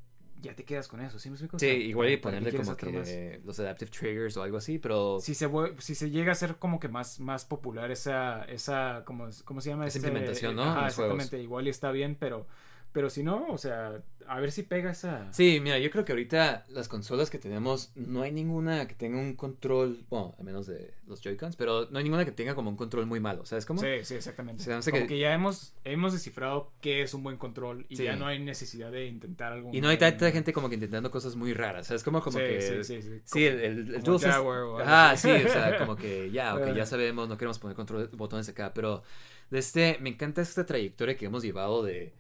S2: ya te quedas con eso, ¿sí me explico? O
S1: Sí,
S2: sea,
S1: igual y
S2: ¿para- para qué
S1: ponerle como que los adaptive triggers o algo así, pero...
S2: Si se, si se llega a ser como que más, más popular esa, esa ¿cómo, cómo se llama?
S1: Esa implementación, ¿no?
S2: Ajá,
S1: En los juegos.
S2: exactamente, igual y está bien, pero, pero si no, o sea, a ver si pega esa...
S1: Sí, mira, yo creo que ahorita las consolas que tenemos, no hay ninguna que tenga un control, bueno, a menos de los Joy-Cons, pero no hay ninguna que tenga como un control muy malo, ¿sabes cómo?
S2: Sí, sí, exactamente.
S1: O sea, no sé
S2: Como
S1: que-
S2: que... ya hemos, hemos descifrado qué es un buen control y
S1: Sí.
S2: ya no hay necesidad de intentar algo.
S1: Y no hay tanta gente como que intentando cosas muy raras, ¿sabes? Como, como
S2: Sí,
S1: que...
S2: sí, sí, sí.
S1: Sí, el, el,
S2: o
S1: Ah, sí, o sea, como que ya, ok, ya sabemos, no queremos poner control, botones acá, pero de este, me encanta esta trayectoria que hemos llevado de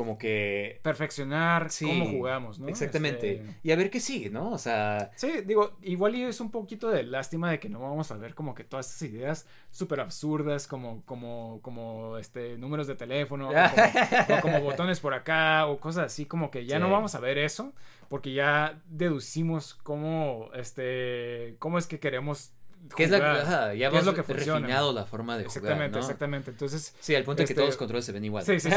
S1: como que...
S2: Perfeccionar
S1: Sí,
S2: cómo jugamos, ¿no?
S1: Exactamente.
S2: Este,
S1: Y a ver qué sigue, ¿no? O sea...
S2: Sí, digo, igual y es un poquito de lástima de que no vamos a ver como que todas esas ideas súper absurdas como, como, como, este, números de teléfono, o como, o como botones por acá, o cosas así, como que ya
S1: Sí.
S2: no vamos a ver eso, porque ya deducimos cómo, este, cómo es que queremos
S1: ¿Qué es, la, ajá, ya
S2: qué es
S1: hemos
S2: lo que funciona.
S1: refinado la forma de
S2: Exactamente,
S1: jugar, ¿no?
S2: exactamente. Entonces,
S1: Sí, al punto de que
S2: Este-
S1: todos los controles se ven igual.
S2: sí, sí, sí.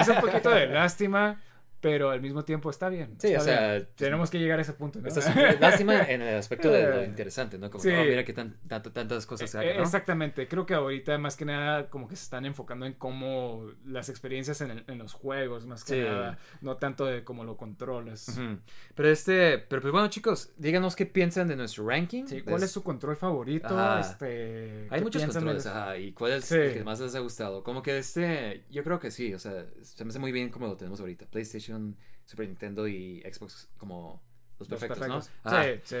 S2: es un poquito de lástima, pero al mismo tiempo está bien.
S1: Sí,
S2: está
S1: o sea,
S2: bien. tenemos que llegar a ese punto, ¿no?
S1: Esta es lástima en el aspecto de lo
S2: Eh,
S1: interesante, ¿no? Como
S2: sí.
S1: que, oh, mira que tan, tanto- tantas cosas se
S2: Eh,
S1: ¿no?
S2: Exactamente, creo que ahorita más que nada como que se están enfocando en cómo las experiencias en, el- en los juegos, más que
S1: Sí.
S2: nada, no tanto de cómo lo controlas.
S1: Pero este, pero pues bueno chicos, díganos qué piensan de nuestro ranking.
S2: Sí, ¿Cuál es su control favorito?
S1: Ajá.
S2: Este,
S1: Hay
S2: ¿qué
S1: muchos
S2: de
S1: controles, ajá, y cuál es el que más les ha gustado. Como que este, yo creo que sí, o sea, se me hace muy bien como lo tenemos ahorita. PlayStation, Super Nintendo y Xbox como los
S2: los
S1: perfectos, ¿no?
S2: Sí, sí.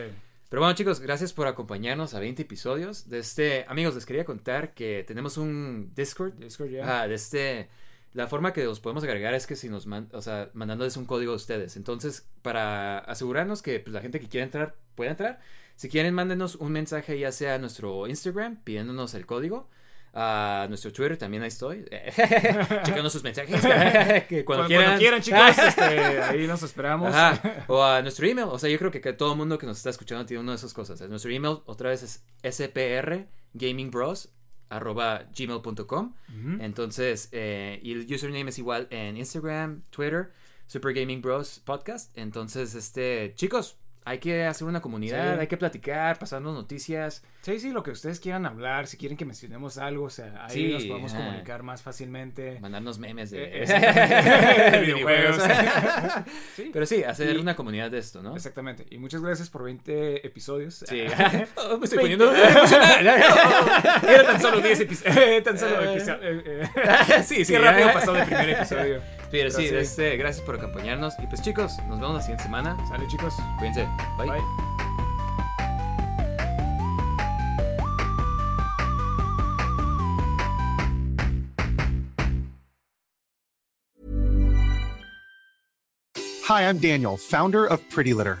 S1: Pero bueno, chicos, gracias por acompañarnos a 20 episodios. De este, amigos, les quería contar que tenemos un Discord.
S2: Discord ya.
S1: Ajá, de este. La forma que os podemos agregar es que si nos man- o sea, mandándoles un código a ustedes. Entonces, para asegurarnos que pues, la gente que quiera entrar pueda entrar, si quieren, mándenos un mensaje ya sea a nuestro Instagram pidiéndonos el código. A nuestro Twitter también ahí estoy. Checando sus mensajes. que cuando,
S2: Cuando,
S1: quieran.
S2: chicos, este, ahí nos esperamos.
S1: Ajá. O a nuestro email. O sea, yo creo que, todo el mundo que nos está escuchando tiene una de esas cosas. Nuestro email otra vez es sprgamingbros.gmail.com
S2: Ujú.
S1: Entonces, eh, y el username es igual en Instagram, Twitter, Super Gaming Bros Podcast. Entonces, este, chicos, hay que hacer una comunidad,
S2: Sí.
S1: hay que platicar, pasarnos noticias.
S2: Sí, sí, lo que ustedes quieran hablar, si quieren que mencionemos algo, o sea, ahí
S1: Sí,
S2: nos podemos
S1: ajá.
S2: comunicar más fácilmente.
S1: mandarnos memes de,
S2: Eh,
S1: de videojuegos.
S2: Sí.
S1: Pero sí, hacer
S2: Y-
S1: una comunidad de esto, ¿no?
S2: Exactamente. Y muchas gracias por 20 episodios.
S1: Sí. Oh, me estoy
S2: 20.
S1: poniendo emocional.
S2: Era tan solo 10 episodios. tan solo
S1: Eh.
S2: episodios.
S1: sí, sí.
S2: Qué rápido pasó el primer episodio. Sí.
S1: Este, gracias por acompañarnos. Y pues chicos, nos vemos la siguiente semana.
S2: Sale, chicos.
S1: Cuídense. Bye.
S2: Bye.
S3: Hi, I'm Daniel, founder of Pretty Litter.